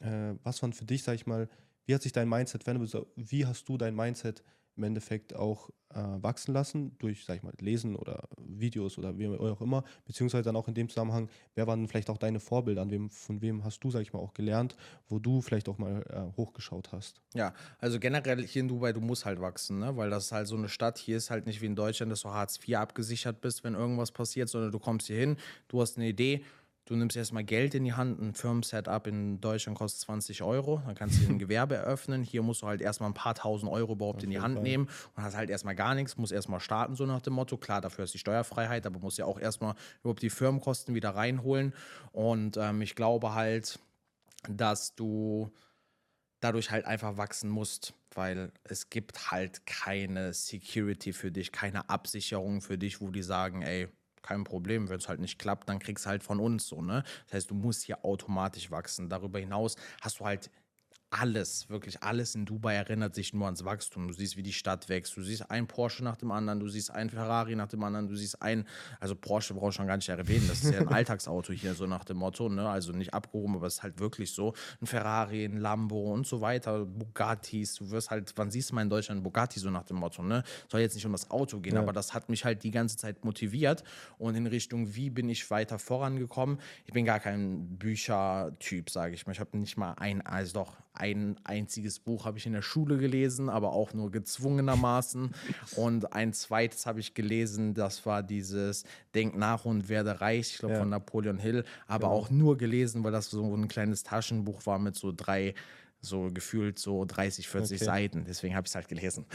S1: äh, was waren für dich, sag ich mal, wie hat sich dein Mindset verändert? Wie hast du dein Mindset im Endeffekt auch äh, wachsen lassen durch, sag ich mal, Lesen oder Videos oder wie auch immer, beziehungsweise dann auch in dem Zusammenhang, wer waren vielleicht auch deine Vorbilder, an wem, von wem hast du, sag ich mal, auch gelernt, wo du vielleicht auch mal äh, hochgeschaut hast?
S2: Ja, also generell hier in Dubai, du musst halt wachsen, ne? weil das ist halt so eine Stadt, hier ist halt nicht wie in Deutschland, dass du Hartz IV abgesichert bist, wenn irgendwas passiert, sondern du kommst hier hin, du hast eine Idee, du nimmst erstmal Geld in die Hand, ein Firmensetup in Deutschland kostet 20 Euro, dann kannst du ein Gewerbe eröffnen, hier musst du halt erstmal ein paar tausend Euro überhaupt in die Hand nehmen und hast halt erstmal gar nichts, musst erstmal starten, so nach dem Motto, klar, dafür ist die Steuerfreiheit, aber musst ja auch erstmal überhaupt die Firmenkosten wieder reinholen. Und ähm, ich glaube halt, dass du dadurch halt einfach wachsen musst, weil es gibt halt keine Security für dich, keine Absicherung für dich, wo die sagen, ey, kein Problem, wenn es halt nicht klappt, dann kriegst du halt von uns so, ne? Das heißt, du musst hier automatisch wachsen. Darüber hinaus hast du halt alles, wirklich alles in Dubai erinnert sich nur ans Wachstum. Du siehst, wie die Stadt wächst. Du siehst ein Porsche nach dem anderen, du siehst ein Ferrari nach dem anderen, du siehst ein, also Porsche brauchst du schon gar nicht erwähnen. Das ist ja ein Alltagsauto hier, so nach dem Motto, ne? Also nicht abgehoben, aber es ist halt wirklich so. Ein Ferrari, ein Lambo und so weiter, Bugattis. Du wirst halt, wann siehst du mal in Deutschland Bugatti so nach dem Motto, ne? Soll jetzt nicht um das Auto gehen, aber das hat mich halt die ganze Zeit motiviert und in Richtung, wie bin ich weiter vorangekommen? Ich bin gar kein Büchertyp, sage ich mal. Ich habe nicht mal ein, also doch, ein einziges Buch habe ich in der Schule gelesen, aber auch nur gezwungenermaßen. und ein zweites habe ich gelesen, das war dieses Denk nach und werde reich, ich glaube
S1: Ja.
S2: von Napoleon Hill, aber auch nur gelesen, weil das so ein kleines Taschenbuch war mit so drei so gefühlt so 30, 40
S1: Okay.
S2: Seiten. Deswegen habe ich es halt gelesen.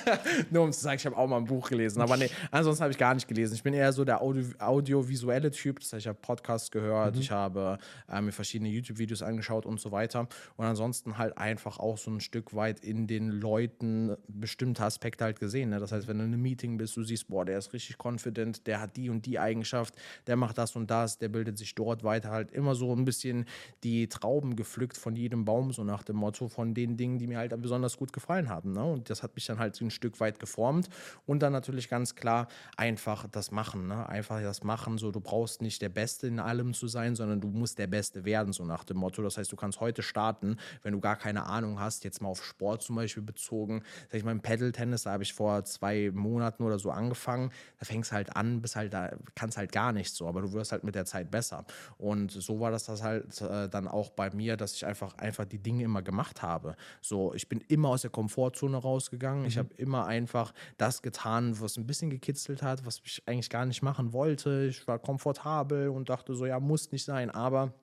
S2: Nur um zu sagen, ich habe auch mal ein Buch gelesen. Aber nee, ansonsten habe ich gar nicht gelesen. Ich bin eher so der Audio audiovisuelle Typ. Das heißt, ich habe Podcasts gehört, ich habe äh, mir verschiedene YouTube-Videos angeschaut und so weiter. Und ansonsten halt einfach auch so ein Stück weit in den Leuten bestimmte Aspekte halt gesehen. Ne? Das heißt, wenn du in einem Meeting bist, du siehst, boah, der ist richtig confident, der hat die und die Eigenschaft, der macht das und das, der bildet sich dort weiter. Halt immer so ein bisschen die Trauben gepflückt von jedem Baum, so nach dem Motto, von den Dingen, die mir halt besonders gut gefallen haben. Ne? Und das hat mich dann halt ein Stück weit geformt. Und dann natürlich ganz klar einfach das Machen. Ne? Einfach das Machen. So, du brauchst nicht der Beste in allem zu sein, sondern du musst der Beste werden, so nach dem Motto. Das heißt, du kannst heute starten, wenn du gar keine Ahnung hast, jetzt mal auf Sport zum Beispiel bezogen. Sag ich mal, im Pedal-Tennis, da habe ich vor zwei Monaten oder so angefangen. Da fängst halt an, bis halt da, kannst halt gar nichts so, aber du wirst halt mit der Zeit besser. Und so war das, das halt äh, dann auch bei mir, dass ich einfach, einfach die Dinge immer gemacht habe. So, ich bin immer aus der Komfortzone rausgegangen. Ich habe immer einfach das getan, was ein bisschen gekitzelt hat, was ich eigentlich gar nicht machen wollte. Ich war komfortabel und dachte so, ja, muss nicht sein, aber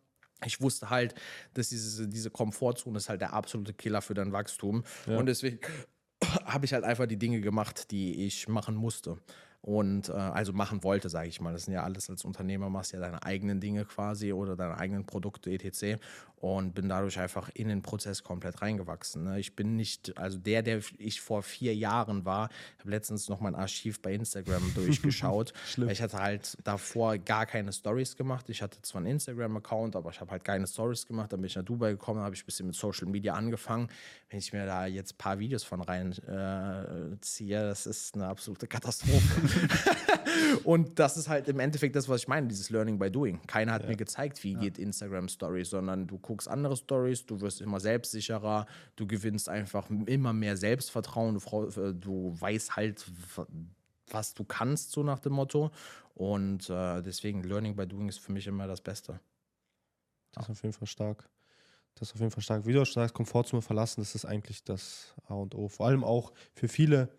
S2: ich wusste halt, dass diese, diese Komfortzone ist halt der absolute Killer für dein Wachstum. Und deswegen habe ich halt einfach die Dinge gemacht, die ich machen musste. Und äh, also machen wollte, sage ich mal. Das sind ja alles als Unternehmer, machst ja deine eigenen Dinge quasi oder deine eigenen Produkte etc. Und bin dadurch einfach in den Prozess komplett reingewachsen. Ne? Ich bin nicht, also der, der ich vor vier Jahren war, habe letztens noch mein Archiv bei Instagram durchgeschaut. ich hatte halt davor gar keine Stories gemacht. Ich hatte zwar einen Instagram-Account, aber ich habe halt keine Stories gemacht. Dann bin ich nach Dubai gekommen, habe ich ein bisschen mit Social Media angefangen. Wenn ich mir da jetzt ein paar Videos von rein äh, ziehe, das ist eine absolute Katastrophe. und das ist halt im Endeffekt das, was ich meine, dieses Learning by Doing. Keiner hat mir gezeigt, wie geht Instagram Stories, sondern du guckst andere Stories, du wirst immer selbstsicherer, du gewinnst einfach immer mehr Selbstvertrauen, du, äh, du weißt halt, was du kannst, so nach dem Motto. Und äh, deswegen Learning by Doing ist für mich immer das Beste.
S1: Das ist auf jeden Fall stark. Das ist auf jeden Fall stark. Wie du auch sagst, Komfortzone verlassen, das ist eigentlich das A und O. Vor allem auch für viele,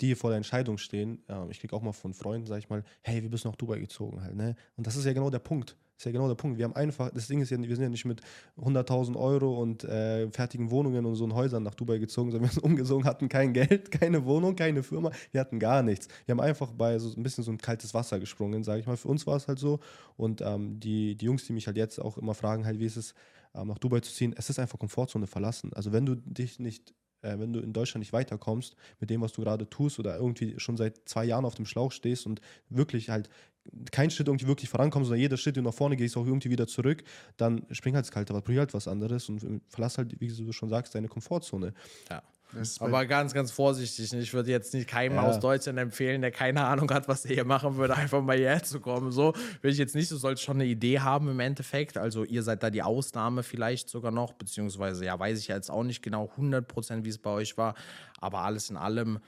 S1: die vor der Entscheidung stehen. Ähm, ich kriege auch mal von Freunden, sage ich mal, hey, bist du nach Dubai gezogen halt, ne? Und das ist ja genau der Punkt. Das ist ja genau der Punkt. Wir haben einfach, das Ding ist ja, wir sind ja nicht mit 100.000 Euro und äh, fertigen Wohnungen und so in Häusern nach Dubai gezogen, sondern wir sind umgezogen, hatten kein Geld, keine Wohnung, keine Firma, wir hatten gar nichts. Wir haben einfach bei so ein bisschen so ein kaltes Wasser gesprungen, sage ich mal. Für uns war es halt so. Und ähm, die, die Jungs, die mich halt jetzt auch immer fragen, halt, wie ist es, ähm, nach Dubai zu ziehen, es ist einfach Komfortzone verlassen. Also wenn du dich nicht, äh, wenn du in Deutschland nicht weiterkommst mit dem, was du gerade tust oder irgendwie schon seit zwei Jahren auf dem Schlauch stehst und wirklich halt kein Schritt irgendwie wirklich vorankommst, sondern jeder Schritt, den du nach vorne gehst, auch irgendwie wieder zurück, dann spring halt ins kalte Wasser, probier halt was anderes und verlass halt, wie du schon sagst, deine Komfortzone.
S2: Ja. Aber ganz, ganz vorsichtig. Ich würde jetzt nicht keinem
S1: Ja.
S2: aus Deutschland empfehlen, der keine Ahnung hat, was er hier machen würde, einfach mal hierher zu kommen. So will ich jetzt nicht. Du sollst schon eine Idee haben im Endeffekt. Also ihr seid da die Ausnahme vielleicht sogar noch, beziehungsweise ja, weiß ich jetzt auch nicht genau 100 Prozent, wie es bei euch war. Aber alles in allem,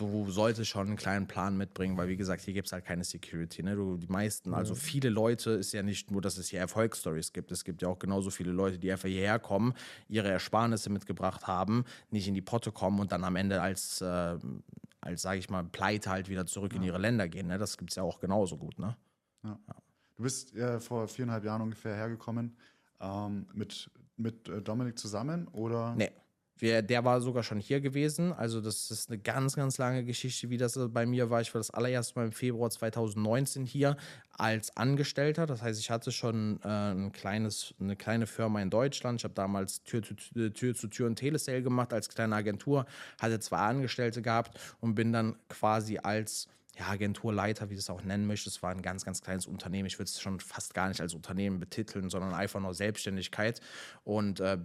S2: du solltest schon einen kleinen Plan mitbringen, weil wie gesagt, hier gibt es halt keine Security. Ne? Du, die meisten, also viele Leute, ist ja nicht nur, dass es hier Erfolgsstories gibt. Es gibt ja auch genauso viele Leute, die einfach hierher kommen, ihre Ersparnisse mitgebracht haben, nicht in die Potte kommen und dann am Ende als, äh, als sage ich mal, Pleite halt wieder zurück in ihre Länder gehen. Ne? Das gibt es ja auch genauso gut. Ne?
S3: Du bist äh, vor viereinhalb Jahren ungefähr hergekommen ähm, mit, mit äh, Dominik zusammen oder?
S2: Nee. Wir, der war sogar schon hier gewesen. Also, das ist eine ganz, ganz lange Geschichte, wie das bei mir war. Ich war das allererste Mal im Februar 2019 hier als Angestellter. Das heißt, ich hatte schon äh, ein kleines, eine kleine Firma in Deutschland. Ich habe damals Tür zu Tür, Tür zu Tür und Telesale gemacht als kleine Agentur, hatte zwei Angestellte gehabt und bin dann quasi als ja, Agenturleiter, wie du es auch nennen möchtest, es war ein ganz, ganz kleines Unternehmen. Ich würde es schon fast gar nicht als Unternehmen betiteln, sondern einfach nur Selbstständigkeit. Und äh,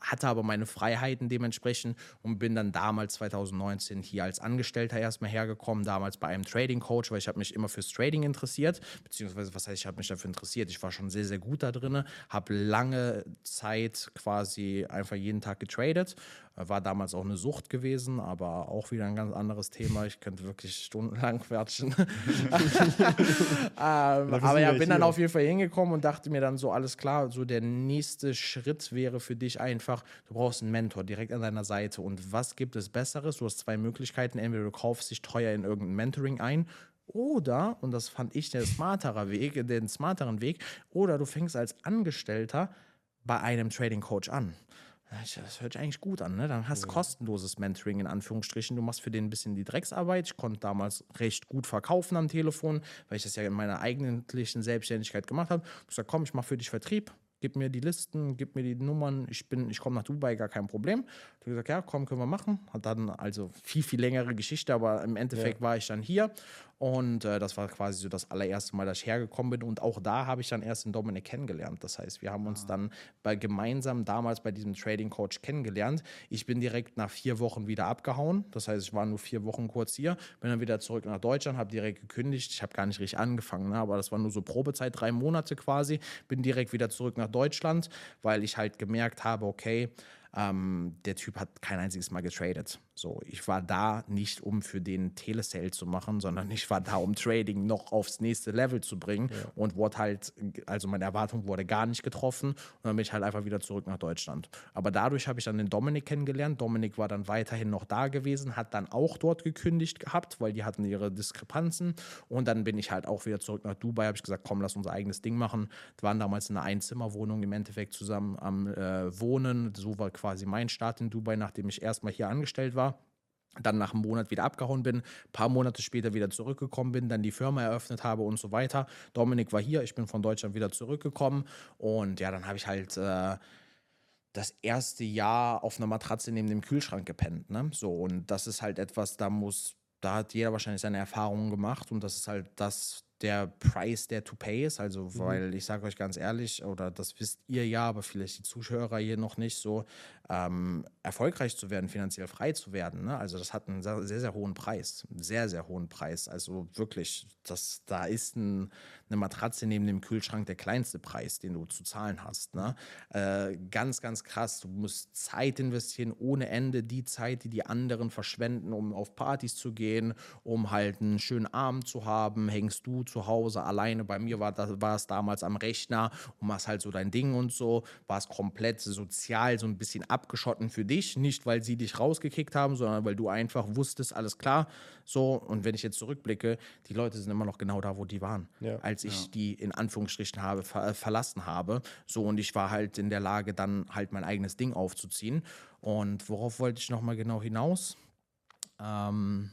S2: hatte aber meine Freiheiten dementsprechend und bin dann damals 2019 hier als Angestellter erstmal hergekommen, damals bei einem Trading Coach, weil ich habe mich immer fürs Trading interessiert, beziehungsweise was heißt, ich habe mich dafür interessiert. Ich war schon sehr, sehr gut da drin, habe lange Zeit quasi einfach jeden Tag getradet. War damals auch eine Sucht gewesen, aber auch wieder ein ganz anderes Thema. Ich könnte wirklich stundenlang quatschen. ähm, aber ja, bin dann auf jeden Fall hingekommen und dachte mir dann so, alles klar, so der nächste Schritt wäre für dich einfach, du brauchst einen Mentor direkt an deiner Seite. Und was gibt es Besseres? Du hast zwei Möglichkeiten. Entweder du kaufst dich teuer in irgendein Mentoring ein oder, und das fand ich der smartere Weg, den smarteren Weg, oder du fängst als Angestellter bei einem Trading Coach an. Das hört sich eigentlich gut an, ne? Dann hast du kostenloses Mentoring in Anführungsstrichen. Du machst für den ein bisschen die Drecksarbeit. Ich konnte damals recht gut verkaufen am Telefon, weil ich das ja in meiner eigentlichen Selbstständigkeit gemacht habe. Ich habe gesagt, komm, ich mache für dich Vertrieb. Gib mir die Listen, gib mir die Nummern. Ich bin, ich komme nach Dubai, gar kein Problem. Hast gesagt, ja, komm, können wir machen. Hat dann also viel, viel längere Geschichte, aber im Endeffekt war ich dann hier. Und äh, das war quasi so das allererste Mal, dass ich hergekommen bin. Und auch da habe ich dann erst den Dominik kennengelernt. Das heißt, wir haben uns dann bei, gemeinsam damals bei diesem Trading Coach kennengelernt. Ich bin direkt nach vier Wochen wieder abgehauen. Das heißt, ich war nur vier Wochen kurz hier, bin dann wieder zurück nach Deutschland, habe direkt gekündigt. Ich habe gar nicht richtig angefangen, ne? aber das war nur so Probezeit, drei Monate quasi. Bin direkt wieder zurück nach Deutschland, weil ich halt gemerkt habe, okay, ähm, der Typ hat kein einziges Mal getradet. So, ich war da nicht, um für den Telesale zu machen, sondern ich war da, um Trading noch aufs nächste Level zu bringen und wurde halt, also meine Erwartung wurde gar nicht getroffen und dann bin ich halt einfach wieder zurück nach Deutschland. Aber dadurch habe ich dann den Dominik kennengelernt. Dominik war dann weiterhin noch da gewesen, hat dann auch dort gekündigt gehabt, weil die hatten ihre Diskrepanzen und dann bin ich halt auch wieder zurück nach Dubai, habe ich gesagt, komm, lass unser eigenes Ding machen. Wir waren damals in einer Einzimmerwohnung im Endeffekt zusammen am äh, Wohnen. So war quasi mein Start in Dubai, nachdem ich erstmal hier angestellt war dann nach einem Monat wieder abgehauen bin, ein paar Monate später wieder zurückgekommen bin, dann die Firma eröffnet habe und so weiter. Dominik war hier, ich bin von Deutschland wieder zurückgekommen und ja, dann habe ich halt äh, das erste Jahr auf einer Matratze neben dem Kühlschrank gepennt. Ne? So, und das ist halt etwas, da muss, da hat jeder wahrscheinlich seine Erfahrungen gemacht und das ist halt das, der Price, der to pay ist. Also,
S1: Mhm.
S2: weil ich sage euch ganz ehrlich, oder das wisst ihr ja, aber vielleicht die Zuschauer hier noch nicht so, ähm, erfolgreich zu werden, finanziell frei zu werden. Ne? Also, das hat einen sehr, sehr, hohen Preis. Sehr, sehr hohen Preis. Also wirklich, das, da ist ein, eine Matratze neben dem Kühlschrank der kleinste Preis, den du zu zahlen hast. Ne? Äh, ganz, ganz krass. Du musst Zeit investieren ohne Ende, die Zeit, die die anderen verschwenden, um auf Partys zu gehen, um halt einen schönen Abend zu haben. Hängst du zu Hause alleine? Bei mir war, das, war es damals am Rechner und machst halt so dein Ding und so. Warst komplett sozial so ein bisschen abgeschotten für dich. Nicht, weil sie dich rausgekickt haben, sondern weil du einfach wusstest, alles klar. So, und wenn ich jetzt zurückblicke, die Leute sind immer noch genau da, wo die waren,
S1: Ja.
S2: als ich die in Anführungsstrichen habe ver verlassen habe. So, und ich war halt in der Lage, dann halt mein eigenes Ding aufzuziehen. Und worauf wollte ich nochmal genau hinaus? Ähm,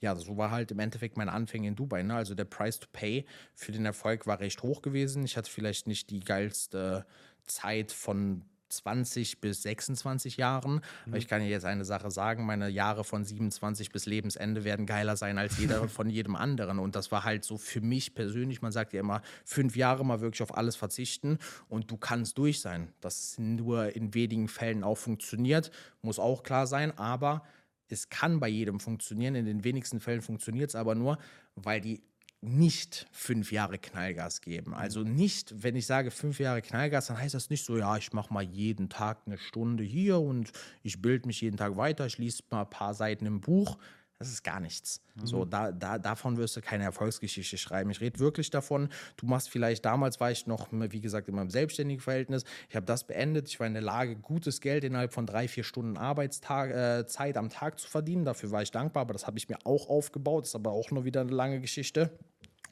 S2: ja, so war halt im Endeffekt mein Anfang in Dubai. Ne? Also der Price to Pay für den Erfolg war recht hoch gewesen. Ich hatte vielleicht nicht die geilste Zeit von 20 bis 26 Jahren. Aber ich kann dir jetzt eine Sache sagen, meine Jahre von 27 bis Lebensende werden geiler sein als jeder von jedem anderen. Und das war halt so für mich persönlich, man sagt ja immer, fünf Jahre mal wirklich auf alles verzichten und du kannst durch sein. Das nur in wenigen Fällen auch funktioniert, muss auch klar sein, aber es kann bei jedem funktionieren. In den wenigsten Fällen funktioniert es aber nur, weil die nicht fünf Jahre Knallgas geben. Also nicht, wenn ich sage fünf Jahre Knallgas, dann heißt das nicht so, ja, ich mache mal jeden Tag eine Stunde hier und ich bilde mich jeden Tag weiter, ich lese mal ein paar Seiten im Buch. Das ist gar nichts. So, da, da, davon wirst du keine Erfolgsgeschichte schreiben. Ich rede wirklich davon, du machst vielleicht, damals war ich noch, wie gesagt, in meinem selbstständigen Verhältnis. Ich habe das beendet. Ich war in der Lage, gutes Geld innerhalb von drei, vier Stunden Arbeitszeit äh, am Tag zu verdienen. Dafür war ich dankbar, aber das habe ich mir auch aufgebaut. Das ist aber auch nur wieder eine lange Geschichte.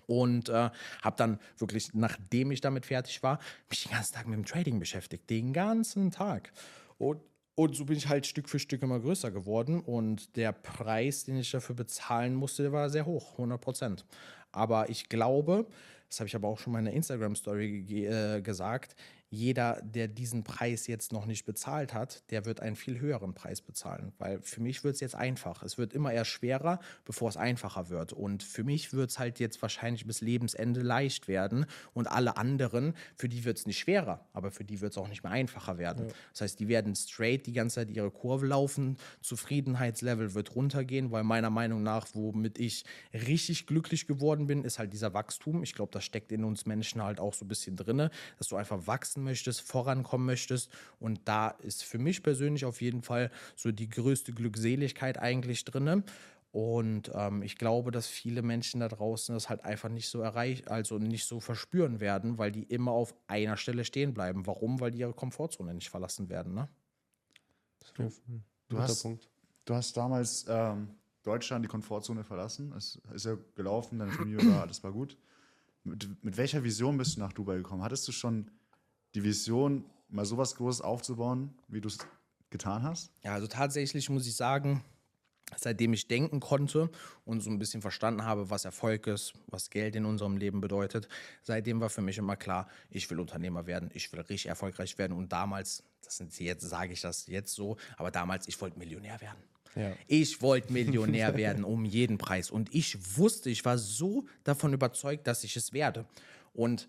S2: Und äh, habe dann wirklich, nachdem ich damit fertig war, mich den ganzen Tag mit dem Trading beschäftigt. Den ganzen Tag. Und, und so bin ich halt Stück für Stück immer größer geworden. Und der Preis, den ich dafür bezahlen musste, war sehr hoch, 100 Prozent. Aber ich glaube, das habe ich aber auch schon in der Instagram-Story ge äh, gesagt, jeder, der diesen Preis jetzt noch nicht bezahlt hat, der wird einen viel höheren Preis bezahlen. Weil für mich wird es jetzt einfach. Es wird immer eher schwerer, bevor es einfacher wird. Und für mich wird es halt jetzt wahrscheinlich bis Lebensende leicht werden. Und alle anderen, für die wird es nicht schwerer, aber für die wird es auch nicht mehr einfacher werden. Das heißt, die werden straight die ganze Zeit ihre Kurve laufen. Zufriedenheitslevel wird runtergehen, weil meiner Meinung nach, womit ich richtig glücklich geworden bin, ist halt dieser Wachstum. Ich glaube, das steckt in uns Menschen halt auch so ein bisschen drin, dass du einfach wachsen möchtest, vorankommen möchtest. Und da ist für mich persönlich auf jeden Fall so die größte Glückseligkeit eigentlich drin. Und ähm, ich glaube, dass viele Menschen da draußen das halt einfach nicht so erreichen, also nicht so verspüren werden, weil die immer auf einer Stelle stehen bleiben. Warum? Weil die ihre Komfortzone nicht verlassen werden. Ne?
S1: Du,
S3: Du hast, du hast damals ähm, Deutschland die Komfortzone verlassen. Es ist ja gelaufen, deine Familie war, alles war gut. Mit, mit welcher Vision bist du nach Dubai gekommen? Hattest du schon die Vision, mal sowas Großes aufzubauen, wie du es getan hast?
S2: Ja, also tatsächlich muss ich sagen, seitdem ich denken konnte und so ein bisschen verstanden habe, was Erfolg ist, was Geld in unserem Leben bedeutet, seitdem war für mich immer klar, ich will Unternehmer werden, ich will richtig erfolgreich werden. Und damals, das sind sie jetzt, sage ich das jetzt so, aber damals, ich wollte Millionär werden.
S1: Ja.
S2: Ich wollte Millionär werden um jeden Preis. Und ich wusste, ich war so davon überzeugt, dass ich es werde. Und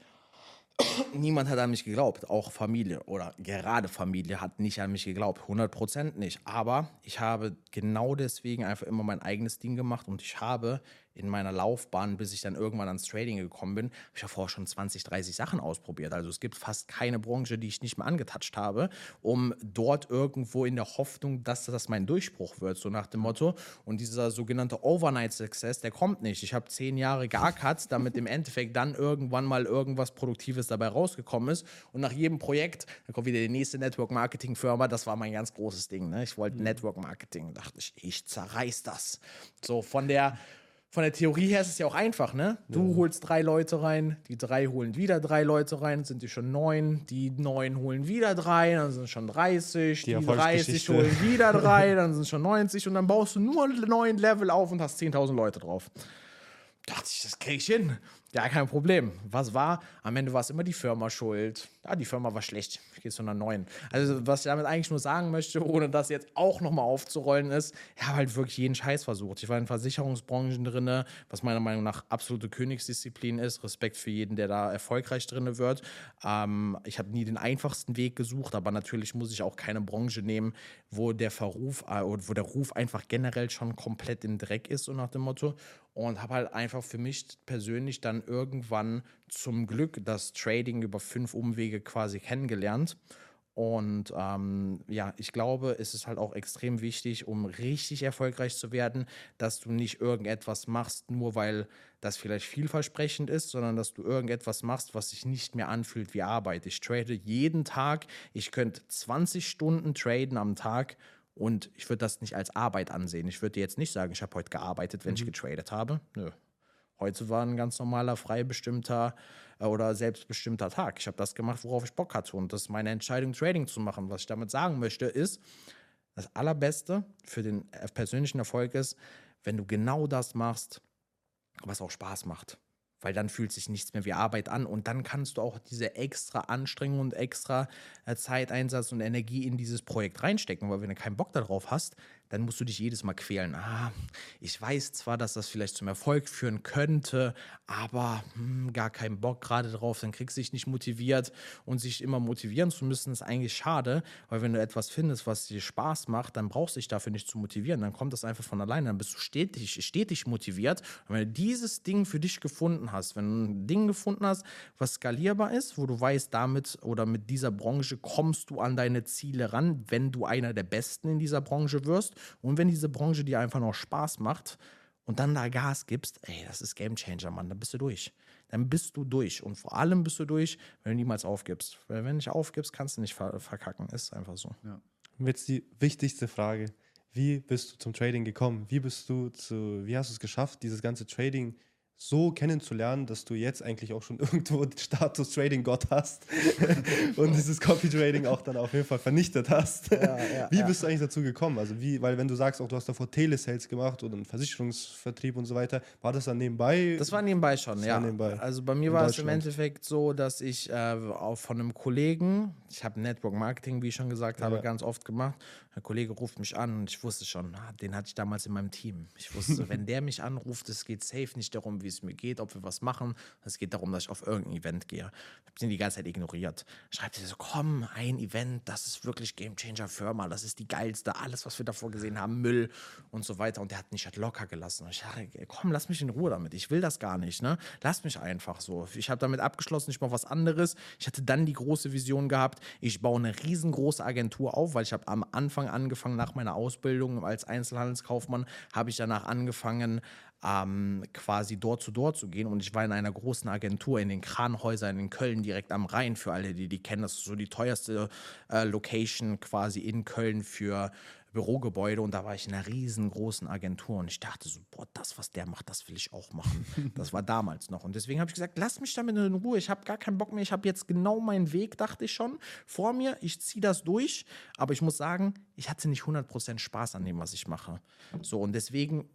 S2: niemand hat an mich geglaubt, auch Familie oder gerade Familie hat nicht an mich geglaubt, 100% nicht. Aber ich habe genau deswegen einfach immer mein eigenes Ding gemacht und ich habe in meiner Laufbahn, bis ich dann irgendwann ans Trading gekommen bin, habe ich ja vorher schon 20, 30 Sachen ausprobiert. Also es gibt fast keine Branche, die ich nicht mal angetatscht habe, um dort irgendwo in der Hoffnung, dass das mein Durchbruch wird, so nach dem Motto. Und dieser sogenannte Overnight Success, der kommt nicht. Ich habe zehn Jahre geackert, damit im Endeffekt dann irgendwann mal irgendwas Produktives dabei rausgekommen ist. Und nach jedem Projekt, dann kommt wieder die nächste Network Marketing Firma, das war mein ganz großes Ding. Ne? Ich wollte Network Marketing, dachte ich, ich zerreiß das. So von der von der Theorie her ist es ja auch einfach, ne? Du holst drei Leute rein, die drei holen wieder drei Leute rein, sind die schon neun, die neun holen wieder drei, dann sind es schon 30, die, 30
S1: Erfolgsgeschichte.
S2: holen wieder drei, dann sind es schon 90 und dann baust du nur neun Level auf und hast 10.000 Leute drauf. Dachte ich, das krieg ich hin. Ja, kein Problem. Was war? Am Ende war es immer die Firma schuld. Ah, die Firma war schlecht, ich gehe zu einer neuen. Also, was ich damit eigentlich nur sagen möchte, ohne das jetzt auch nochmal aufzurollen, ist, ich habe halt wirklich jeden Scheiß versucht. Ich war in Versicherungsbranchen drin, was meiner Meinung nach absolute Königsdisziplin ist. Respekt für jeden, der da erfolgreich drin wird. Ähm, ich habe nie den einfachsten Weg gesucht, aber natürlich muss ich auch keine Branche nehmen, wo der Verruf, äh, wo der Ruf einfach generell schon komplett in Dreck ist, so nach dem Motto und habe halt einfach für mich persönlich dann irgendwann zum Glück das Trading über fünf Umwege quasi kennengelernt. Und ähm, ja, ich glaube, es ist halt auch extrem wichtig, um richtig erfolgreich zu werden, dass du nicht irgendetwas machst, nur weil das vielleicht vielversprechend ist, sondern dass du irgendetwas machst, was sich nicht mehr anfühlt wie Arbeit. Ich trade jeden Tag, ich könnte 20 Stunden traden am Tag und ich würde das nicht als Arbeit ansehen. Ich würde dir jetzt nicht sagen, ich habe heute gearbeitet, wenn mhm. ich getradet habe. Nö. Heute war ein ganz normaler, frei bestimmter äh, oder selbstbestimmter Tag. Ich habe das gemacht, worauf ich Bock hatte. Und das ist meine Entscheidung, Trading zu machen. Was ich damit sagen möchte, ist, das Allerbeste für den äh, persönlichen Erfolg ist, wenn du genau das machst, was auch Spaß macht weil dann fühlt sich nichts mehr wie Arbeit an und dann kannst du auch diese extra Anstrengung und extra äh, Zeiteinsatz und Energie in dieses Projekt reinstecken, weil wenn du keinen Bock darauf hast, dann musst du dich jedes Mal quälen. Ah, ich weiß zwar, dass das vielleicht zum Erfolg führen könnte, aber hm, gar keinen Bock gerade drauf, dann kriegst du dich nicht motiviert und sich immer motivieren zu müssen, ist eigentlich schade, weil wenn du etwas findest, was dir Spaß macht, dann brauchst du dich dafür nicht zu motivieren, dann kommt das einfach von alleine, dann bist du stetig, stetig motiviert. Und wenn du dieses Ding für dich gefunden hast, wenn du ein Ding gefunden hast, was skalierbar ist, wo du weißt, damit oder mit dieser Branche kommst du an deine Ziele ran, wenn du einer der Besten in dieser Branche wirst, und wenn diese Branche dir einfach noch Spaß macht und dann da Gas gibst, ey, das ist Game Changer, Mann, dann bist du durch. Dann bist du durch. Und vor allem bist du durch, wenn du niemals aufgibst. Weil wenn du nicht aufgibst, kannst du nicht verkacken. Ist einfach so. Ja.
S1: Und jetzt die wichtigste Frage. Wie bist du zum Trading gekommen? Wie bist du zu, wie hast du es geschafft, dieses ganze Trading so kennenzulernen, dass du jetzt eigentlich auch schon irgendwo den Status Trading Gott hast und dieses Copy Trading auch dann auf jeden Fall vernichtet hast. Ja, ja, wie bist du eigentlich dazu gekommen? Also wie, weil wenn du sagst, auch du hast davor Telesales gemacht oder einen Versicherungsvertrieb und so weiter, war das dann nebenbei?
S2: Das war nebenbei schon, ja. Nebenbei. Also bei mir war es im Endeffekt so, dass ich äh, auch von einem Kollegen, ich habe Network Marketing, wie ich schon gesagt habe, ganz oft gemacht. Ein Kollege ruft mich an und ich wusste schon, ah, den hatte ich damals in meinem Team. Ich wusste, wenn der mich anruft, es geht safe nicht darum, wie es mir geht, ob wir was machen. Es geht darum, dass ich auf irgendein Event gehe. Ich habe den die ganze Zeit ignoriert. Schreibt er so, komm, ein Event, das ist wirklich Game Changer Firma, das ist die geilste, alles, was wir davor gesehen haben, Müll und so weiter. Und der hat mich halt locker gelassen. Und ich dachte, komm, lass mich in Ruhe damit. Ich will das gar nicht, ne? Lass mich einfach so. Ich habe damit abgeschlossen, ich mache was anderes. Ich hatte dann die große Vision gehabt, ich baue eine riesengroße Agentur auf, weil ich habe am Anfang angefangen, nach meiner Ausbildung als Einzelhandelskaufmann, habe ich danach angefangen, ähm, quasi Door zu Door zu gehen. Und ich war in einer großen Agentur in den Kranhäusern in Köln, direkt am Rhein, für alle, die die kennen. Das ist so die teuerste äh, Location quasi in Köln für Bürogebäude und da war ich in einer riesengroßen Agentur und ich dachte so, boah, das, was der macht, das will ich auch machen. Das war damals noch und deswegen habe ich gesagt, lass mich damit in Ruhe, ich habe gar keinen Bock mehr, ich habe jetzt genau meinen Weg, dachte ich schon, vor mir, ich ziehe das durch, aber ich muss sagen, ich hatte nicht 100% Spaß an dem, was ich mache. So und deswegen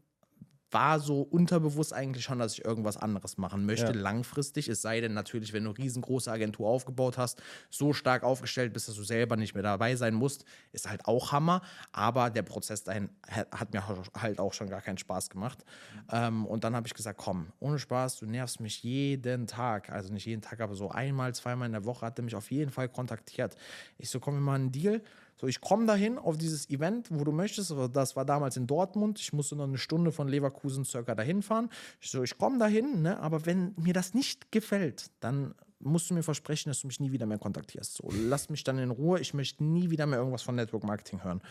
S2: war so unterbewusst eigentlich schon, dass ich irgendwas anderes machen möchte, ja. langfristig. Es sei denn natürlich, wenn du eine riesengroße Agentur aufgebaut hast, so stark aufgestellt bist, dass du selber nicht mehr dabei sein musst, ist halt auch Hammer. Aber der Prozess dahin hat mir halt auch schon gar keinen Spaß gemacht. Mhm. Ähm, und dann habe ich gesagt, komm, ohne Spaß, du nervst mich jeden Tag. Also nicht jeden Tag, aber so einmal, zweimal in der Woche hat er mich auf jeden Fall kontaktiert. Ich so, komm, wir machen einen Deal so, ich komme dahin auf dieses Event, wo du möchtest. Das war damals in Dortmund. Ich musste noch eine Stunde von Leverkusen circa dahin fahren. Ich so, ich komme dahin, ne? aber wenn mir das nicht gefällt, dann musst du mir versprechen, dass du mich nie wieder mehr kontaktierst. So, lass mich dann in Ruhe. Ich möchte nie wieder mehr irgendwas von Network Marketing hören.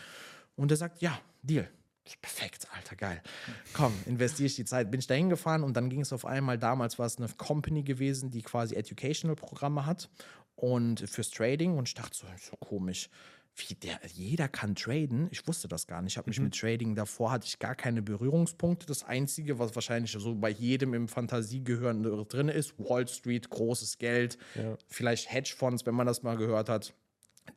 S2: Und er sagt, ja, Deal. Perfekt, Alter, geil. Komm, investiere ich die Zeit. Bin ich da hingefahren und dann ging es auf einmal, damals war es eine Company gewesen, die quasi Educational-Programme hat und fürs Trading und ich dachte so, so komisch wie der, jeder kann traden. Ich wusste das gar nicht. Ich habe mich mhm. mit Trading davor hatte ich gar keine Berührungspunkte. Das Einzige, was wahrscheinlich so bei jedem im Fantasiegehirn drin ist, Wall Street, großes Geld, ja. vielleicht Hedgefonds, wenn man das mal gehört hat.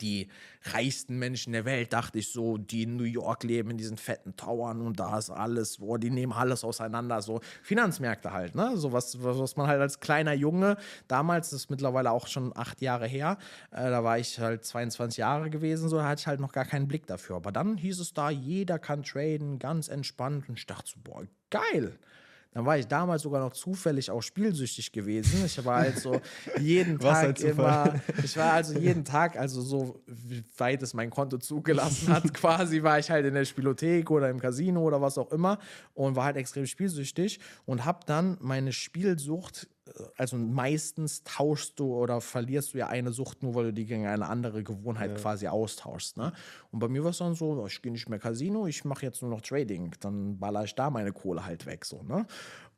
S2: Die reichsten Menschen der Welt, dachte ich so, die in New York leben, in diesen fetten Towern und da ist alles, wo die nehmen alles auseinander, so Finanzmärkte halt, ne? So was, was man halt als kleiner Junge, damals, das ist mittlerweile auch schon acht Jahre her, äh, da war ich halt 22 Jahre gewesen, so da hatte ich halt noch gar keinen Blick dafür. Aber dann hieß es da, jeder kann traden, ganz entspannt und ich dachte so, boah, geil. Dann war ich damals sogar noch zufällig auch spielsüchtig gewesen. Ich war also jeden Tag immer, ich war also jeden Tag, also so weit es mein Konto zugelassen hat, quasi war ich halt in der Spielothek oder im Casino oder was auch immer und war halt extrem spielsüchtig und habe dann meine Spielsucht also meistens tauschst du oder verlierst du ja eine Sucht nur, weil du die gegen eine andere Gewohnheit ja. quasi austauschst. Ne? Und bei mir war es dann so, ich gehe nicht mehr Casino, ich mache jetzt nur noch Trading. Dann baller ich da meine Kohle halt weg. So, ne?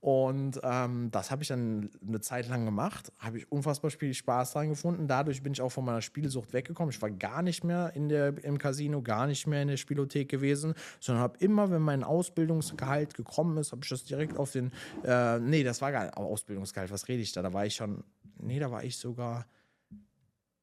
S2: Und ähm, das habe ich dann eine Zeit lang gemacht. Habe ich unfassbar viel Spaß dran gefunden. Dadurch bin ich auch von meiner Spielsucht weggekommen. Ich war gar nicht mehr in der, im Casino, gar nicht mehr in der Spielothek gewesen, sondern habe immer, wenn mein Ausbildungsgehalt gekommen ist, habe ich das direkt auf den. Äh, nee, das war gar nicht Ausbildungsgehalt. Was rede ich da? Da war ich schon. Nee, da war ich sogar.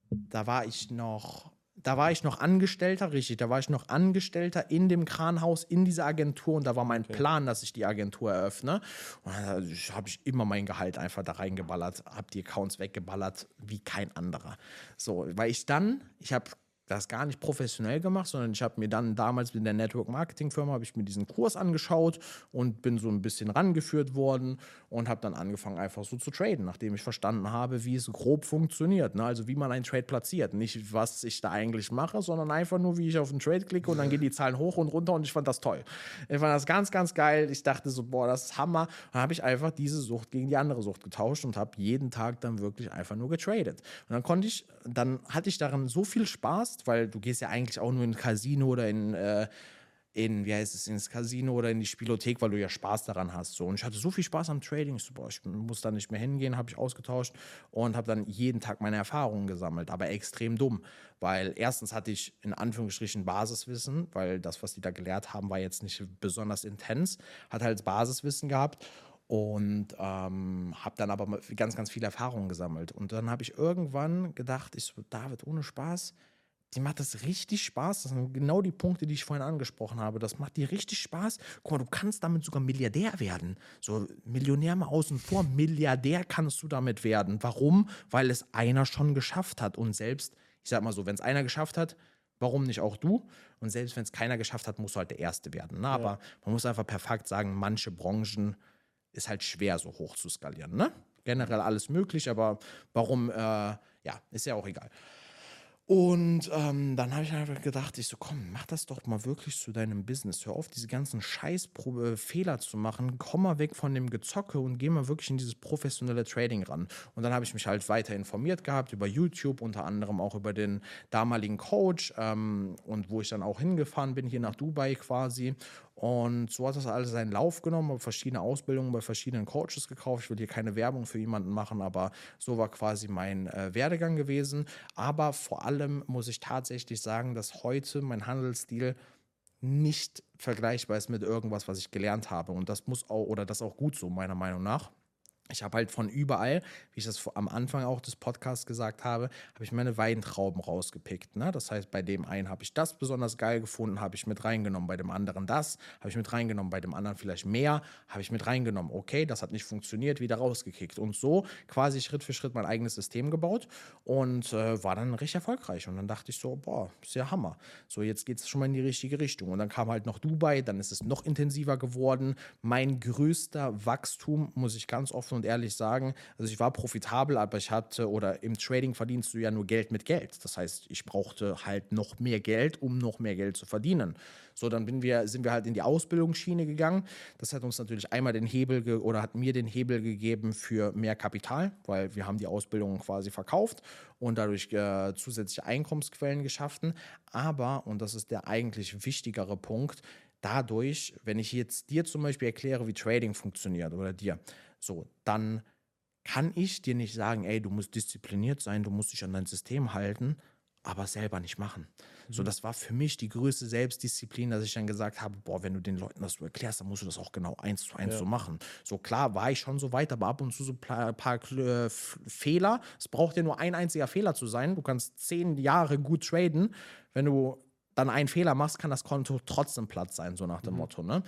S2: Da war ich noch da war ich noch Angestellter, richtig, da war ich noch Angestellter in dem Kranhaus, in dieser Agentur und da war mein okay. Plan, dass ich die Agentur eröffne. Und dann habe ich immer mein Gehalt einfach da reingeballert, habe die Accounts weggeballert wie kein anderer. So, weil ich dann, ich habe das gar nicht professionell gemacht, sondern ich habe mir dann damals mit der Network Marketing Firma habe ich mir diesen Kurs angeschaut und bin so ein bisschen rangeführt worden und habe dann angefangen einfach so zu traden, nachdem ich verstanden habe, wie es grob funktioniert, ne? also wie man einen Trade platziert, nicht was ich da eigentlich mache, sondern einfach nur wie ich auf einen Trade klicke und dann gehen die Zahlen hoch und runter und ich fand das toll. Ich fand das ganz ganz geil. Ich dachte so, boah, das ist Hammer. Dann habe ich einfach diese Sucht gegen die andere Sucht getauscht und habe jeden Tag dann wirklich einfach nur getradet. Und dann konnte ich, dann hatte ich daran so viel Spaß weil du gehst ja eigentlich auch nur in ein Casino oder in, äh, in, wie heißt es, ins Casino oder in die Spielothek, weil du ja Spaß daran hast. So. Und ich hatte so viel Spaß am Trading. Ich, so, boah, ich muss da nicht mehr hingehen, habe ich ausgetauscht und habe dann jeden Tag meine Erfahrungen gesammelt. Aber extrem dumm, weil erstens hatte ich in Anführungsstrichen Basiswissen, weil das, was die da gelehrt haben, war jetzt nicht besonders intens, hat halt Basiswissen gehabt und ähm, habe dann aber ganz, ganz viel Erfahrung gesammelt. Und dann habe ich irgendwann gedacht, ich so, David, ohne Spaß, die macht das richtig Spaß. Das sind genau die Punkte, die ich vorhin angesprochen habe. Das macht dir richtig Spaß. Guck mal, du kannst damit sogar Milliardär werden. So Millionär mal außen vor, Milliardär kannst du damit werden. Warum? Weil es einer schon geschafft hat. Und selbst, ich sag mal so, wenn es einer geschafft hat, warum nicht auch du? Und selbst wenn es keiner geschafft hat, musst du halt der Erste werden. Ne? Aber man muss einfach perfekt sagen, manche Branchen ist halt schwer so hoch zu skalieren. Ne? Generell alles möglich, aber warum, äh, ja, ist ja auch egal. Und ähm, dann habe ich einfach gedacht, ich so, komm, mach das doch mal wirklich zu deinem Business. Hör auf, diese ganzen Scheißfehler zu machen. Komm mal weg von dem Gezocke und geh mal wirklich in dieses professionelle Trading ran. Und dann habe ich mich halt weiter informiert gehabt über YouTube, unter anderem auch über den damaligen Coach ähm, und wo ich dann auch hingefahren bin, hier nach Dubai quasi. Und so hat das alles seinen Lauf genommen, habe verschiedene Ausbildungen bei verschiedenen Coaches gekauft. Ich will hier keine Werbung für jemanden machen, aber so war quasi mein äh, Werdegang gewesen. Aber vor allem muss ich tatsächlich sagen, dass heute mein Handelsstil nicht vergleichbar ist mit irgendwas, was ich gelernt habe. Und das muss auch, oder das auch gut so, meiner Meinung nach ich habe halt von überall, wie ich das am Anfang auch des Podcasts gesagt habe, habe ich meine Weintrauben rausgepickt. Ne? Das heißt, bei dem einen habe ich das besonders geil gefunden, habe ich mit reingenommen, bei dem anderen das, habe ich mit reingenommen, bei dem anderen vielleicht mehr, habe ich mit reingenommen. Okay, das hat nicht funktioniert, wieder rausgekickt. Und so quasi Schritt für Schritt mein eigenes System gebaut und äh, war dann recht erfolgreich. Und dann dachte ich so, boah, ist ja Hammer. So, jetzt geht es schon mal in die richtige Richtung. Und dann kam halt noch Dubai, dann ist es noch intensiver geworden. Mein größter Wachstum, muss ich ganz offen und ehrlich sagen, also ich war profitabel, aber ich hatte, oder im Trading verdienst du ja nur Geld mit Geld. Das heißt, ich brauchte halt noch mehr Geld, um noch mehr Geld zu verdienen. So, dann bin wir, sind wir halt in die Ausbildungsschiene gegangen. Das hat uns natürlich einmal den Hebel oder hat mir den Hebel gegeben für mehr Kapital, weil wir haben die Ausbildung quasi verkauft und dadurch äh, zusätzliche Einkommensquellen geschaffen. Aber, und das ist der eigentlich wichtigere Punkt, dadurch, wenn ich jetzt dir zum Beispiel erkläre, wie Trading funktioniert oder dir, so, dann kann ich dir nicht sagen, ey, du musst diszipliniert sein, du musst dich an dein System halten, aber selber nicht machen. So, das war für mich die größte Selbstdisziplin, dass ich dann gesagt habe, boah, wenn du den Leuten das so erklärst, dann musst du das auch genau eins zu eins so machen. So klar war ich schon so weit, aber ab und zu so ein paar, paar äh, Fehler. Es braucht ja nur ein einziger Fehler zu sein. Du kannst zehn Jahre gut traden. Wenn du dann einen Fehler machst, kann das Konto trotzdem platt sein, so nach dem Motto. Ne?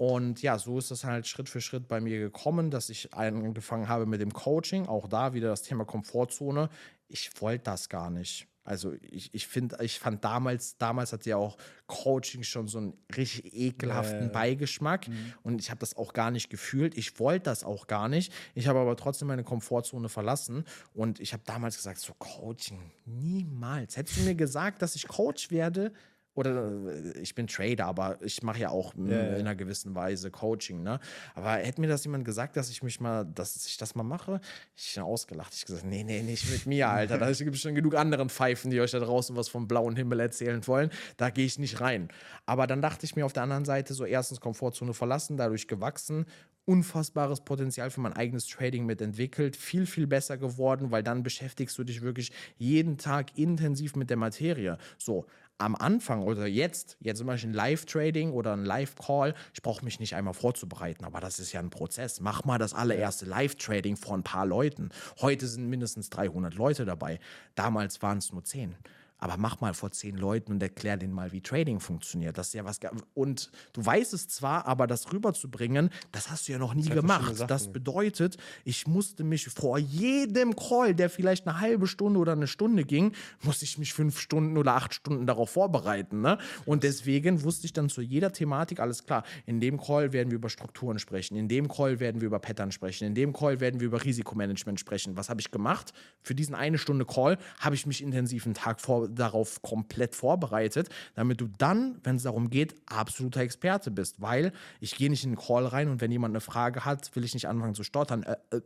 S2: Und ja, so ist es halt Schritt für Schritt bei mir gekommen, dass ich angefangen habe mit dem Coaching. Auch da wieder das Thema Komfortzone. Ich wollte das gar nicht. Also ich, ich finde, ich fand damals, damals hat ja auch Coaching schon so einen richtig ekelhaften
S1: Ja.
S2: Beigeschmack und ich habe das auch gar nicht gefühlt. Ich wollte das auch gar nicht. Ich habe aber trotzdem meine Komfortzone verlassen und ich habe damals gesagt, so Coaching, niemals. Hättest du mir gesagt, dass ich Coach werde, oder äh, ich bin Trader, aber ich mache ja auch
S1: ja.
S2: in einer gewissen Weise Coaching, ne? Aber hätte mir das jemand gesagt, dass ich mich mal, dass ich das mal mache, ich bin ausgelacht. Ich gesagt, nee, nee, nicht mit mir, Alter. Da gibt es schon genug anderen Pfeifen, die euch da draußen was vom blauen Himmel erzählen wollen. Da gehe ich nicht rein. Aber dann dachte ich mir auf der anderen Seite so erstens Komfortzone verlassen, dadurch gewachsen, unfassbares Potenzial für mein eigenes Trading mit entwickelt, viel, viel besser geworden, weil dann beschäftigst du dich wirklich jeden Tag intensiv mit der Materie. So, am Anfang oder jetzt, jetzt zum Beispiel ein Live-Trading oder ein Live-Call, ich brauche mich nicht einmal vorzubereiten, aber das ist ja ein Prozess. Mach mal das allererste Live-Trading vor ein paar Leuten. Heute sind mindestens 300 Leute dabei. Damals waren es nur 10. Aber mach mal vor zehn Leuten und erklär denen mal, wie Trading funktioniert. Das ist ja was. Und du weißt es zwar, aber das rüberzubringen, das hast du ja noch nie
S1: Zwei
S2: gemacht. Das bedeutet, ich musste mich vor jedem Call, der vielleicht eine halbe Stunde oder eine Stunde ging, musste ich mich fünf Stunden oder acht Stunden darauf vorbereiten. Ne? Und deswegen wusste ich dann zu jeder Thematik, alles klar, in dem Call werden wir über Strukturen sprechen, in dem Call werden wir über Pattern sprechen, in dem Call werden wir über Risikomanagement sprechen. Was habe ich gemacht? Für diesen eine Stunde Call habe ich mich intensiv einen Tag vor, darauf komplett vorbereitet, damit du dann, wenn es darum geht, absoluter Experte bist. Weil ich gehe nicht in den Call rein und wenn jemand eine Frage hat, will ich nicht anfangen zu stottern. Äh, äh,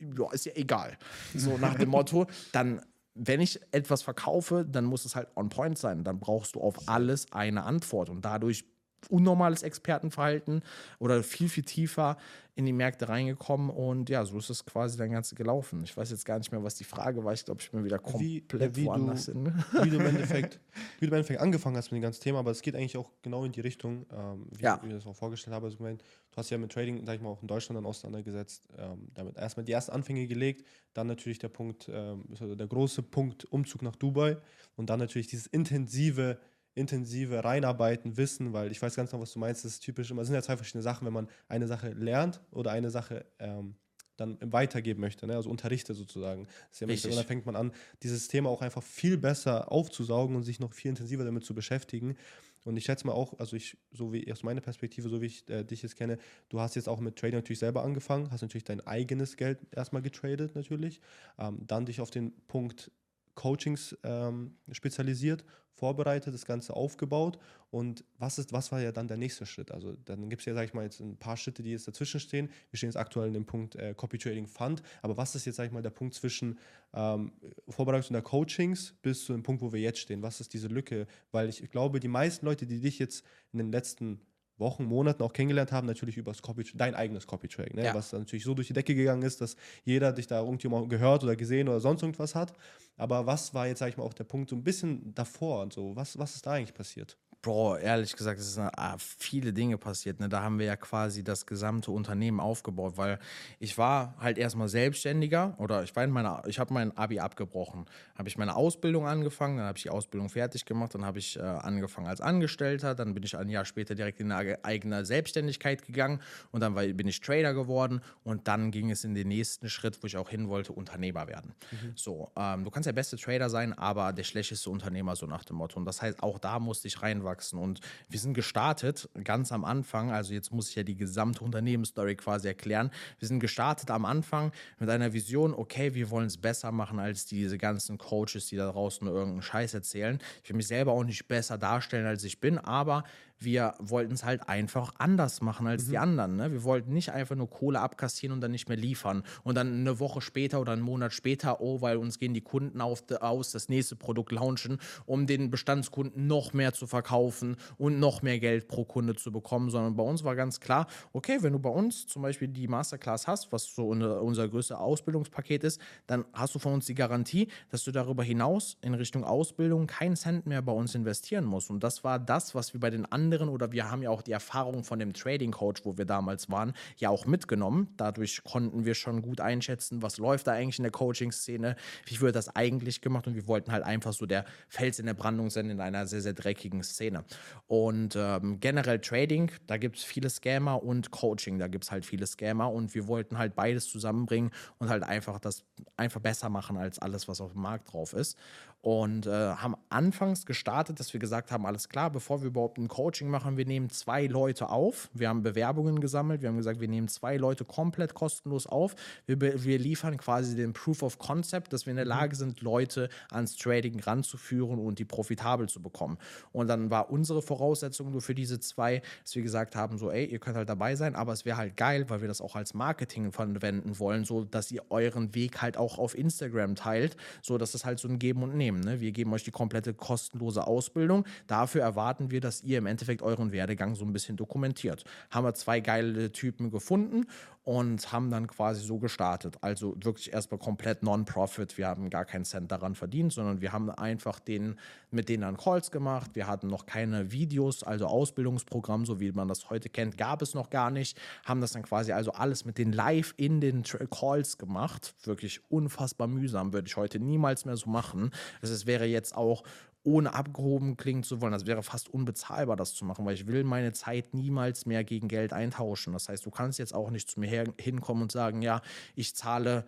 S2: ja, ist ja egal. So nach dem Motto, dann, wenn ich etwas verkaufe, dann muss es halt on point sein. Dann brauchst du auf alles eine Antwort und dadurch unnormales Expertenverhalten oder viel, viel tiefer in die Märkte reingekommen und ja, so ist es quasi dann Ganze gelaufen. Ich weiß jetzt gar nicht mehr, was die Frage war. Ich glaube, ich bin wieder
S1: Wie-
S2: komplett
S1: wie du-
S2: woanders hin.
S1: wie du im Endeffekt, wie du im Endeffekt angefangen hast mit dem ganzen Thema, aber es geht eigentlich auch genau in die Richtung, ähm, wie,
S2: Ja.
S1: wie ich das auch vorgestellt habe. Also, ich meine, du hast ja mit Trading, sag ich mal, auch in Deutschland dann auseinandergesetzt, ähm, damit erstmal die ersten Anfänge gelegt, dann natürlich der Punkt, ähm, also der große Punkt Umzug nach Dubai und dann natürlich dieses intensive intensive Reinarbeiten, Wissen, weil ich weiß ganz genau, was du meinst, das ist typisch immer, es sind ja zwei verschiedene Sachen, wenn man eine Sache lernt oder eine Sache ähm, dann weitergeben möchte, ne? also unterrichte sozusagen. Das ist ja und dann fängt man an, dieses Thema auch einfach viel besser aufzusaugen und sich noch viel intensiver damit zu beschäftigen. Und ich schätze mal auch, also ich, so wie aus meiner Perspektive, so wie ich äh, dich jetzt kenne, du hast jetzt auch mit Trading natürlich selber angefangen, hast natürlich dein eigenes Geld erstmal getradet natürlich, ähm, dann dich auf den Punkt Coachings ähm, spezialisiert, vorbereitet, das Ganze aufgebaut. Und was, ist, was war ja dann der nächste Schritt? Also dann gibt es ja, sag ich mal, jetzt ein paar Schritte, die jetzt dazwischen stehen. Wir stehen jetzt aktuell in dem Punkt äh, Copy Trading Fund. Aber was ist jetzt, sag ich mal, der Punkt zwischen ähm, Vorbereitung der Coachings bis zu dem Punkt, wo wir jetzt stehen? Was ist diese Lücke? Weil ich glaube, die meisten Leute, die dich jetzt in den letzten Wochen, Monaten auch kennengelernt haben, natürlich über das Copy, dein eigenes Copy Trading, ne?
S2: Ja.
S1: was natürlich so durch die Decke gegangen ist, dass jeder dich da irgendwie mal gehört oder gesehen oder sonst irgendwas hat. Aber was war jetzt, sag ich mal, auch der Punkt so ein bisschen davor und so? Was, was ist da eigentlich passiert?
S2: Bro, ehrlich gesagt, es sind ah, viele Dinge passiert. Ne? Da haben wir ja quasi das gesamte Unternehmen aufgebaut, weil ich war halt erstmal Selbstständiger oder ich war in meiner, ich habe mein Abi abgebrochen, habe ich meine Ausbildung angefangen, dann habe ich die Ausbildung fertig gemacht, dann habe ich äh, angefangen als Angestellter, dann bin ich ein Jahr später direkt in eine eigene Selbstständigkeit gegangen und dann war, bin ich Trader geworden und dann ging es in den nächsten Schritt, wo ich auch hin wollte, Unternehmer werden. So, ähm, du kannst der beste Trader sein, aber der schlechteste Unternehmer, so nach dem Motto. Und das heißt, auch da musste ich reinwachsen. Und wir sind gestartet ganz am Anfang, also jetzt muss ich ja die gesamte Unternehmensstory quasi erklären. Wir sind gestartet am Anfang mit einer Vision, okay, wir wollen es besser machen als diese ganzen Coaches, die da draußen irgendeinen Scheiß erzählen. Ich will mich selber auch nicht besser darstellen, als ich bin, aber wir wollten es halt einfach anders machen als die anderen. Ne? Wir wollten nicht einfach nur Kohle abkassieren und dann nicht mehr liefern. Und dann eine Woche später oder einen Monat später, oh, weil uns gehen die Kunden auf, aus, das nächste Produkt launchen, um den Bestandskunden noch mehr zu verkaufen und noch mehr Geld pro Kunde zu bekommen. Sondern bei uns war ganz klar, okay, wenn du bei uns zum Beispiel die Masterclass hast, was so unser, unser größtes Ausbildungspaket ist, dann hast du von uns die Garantie, dass du darüber hinaus in Richtung Ausbildung keinen Cent mehr bei uns investieren musst. Und das war das, was wir bei den anderen oder wir haben ja auch die Erfahrung von dem Trading Coach, wo wir damals waren, ja auch mitgenommen. Dadurch konnten wir schon gut einschätzen, was läuft da eigentlich in der Coaching-Szene, wie wird das eigentlich gemacht und wir wollten halt einfach so der Fels in der Brandung sein in einer sehr, sehr dreckigen Szene. Und ähm, generell Trading, da gibt es viele Scammer und Coaching, da gibt es halt viele Scammer und wir wollten halt beides zusammenbringen und halt einfach das einfach besser machen als alles, was auf dem Markt drauf ist. Und äh, haben anfangs gestartet, dass wir gesagt haben, alles klar, bevor wir überhaupt ein Coaching machen, wir nehmen zwei Leute auf. Wir haben Bewerbungen gesammelt, wir haben gesagt, wir nehmen zwei Leute komplett kostenlos auf. Wir, wir liefern quasi den Proof of Concept, dass wir in der Lage sind, Leute ans Trading ranzuführen und die profitabel zu bekommen. Und dann war unsere Voraussetzung nur für diese zwei, dass wir gesagt haben, so, ey, ihr könnt halt dabei sein, aber es wäre halt geil, weil wir das auch als Marketing verwenden wollen, so dass ihr euren Weg halt auch auf Instagram teilt, so dass es halt so ein Geben und Nehmen. Ne? Wir geben euch die komplette kostenlose Ausbildung. Dafür erwarten wir, dass ihr im Endeffekt euren Werdegang so ein bisschen dokumentiert. Haben wir zwei geile Typen gefunden und haben dann quasi so gestartet. Also wirklich erstmal komplett Non-Profit. Wir haben gar keinen Cent daran verdient, sondern wir haben einfach den, mit denen dann Calls gemacht. Wir hatten noch keine Videos, also Ausbildungsprogramm, so wie man das heute kennt, gab es noch gar nicht. Haben das dann quasi also alles mit den live in den Calls gemacht. Wirklich unfassbar mühsam, würde ich heute niemals mehr so machen. Also es wäre jetzt auch ohne abgehoben klingen zu wollen. Das wäre fast unbezahlbar, das zu machen, weil ich will meine Zeit niemals mehr gegen Geld eintauschen. Das heißt, du kannst jetzt auch nicht zu mir hinkommen und sagen, ja, ich zahle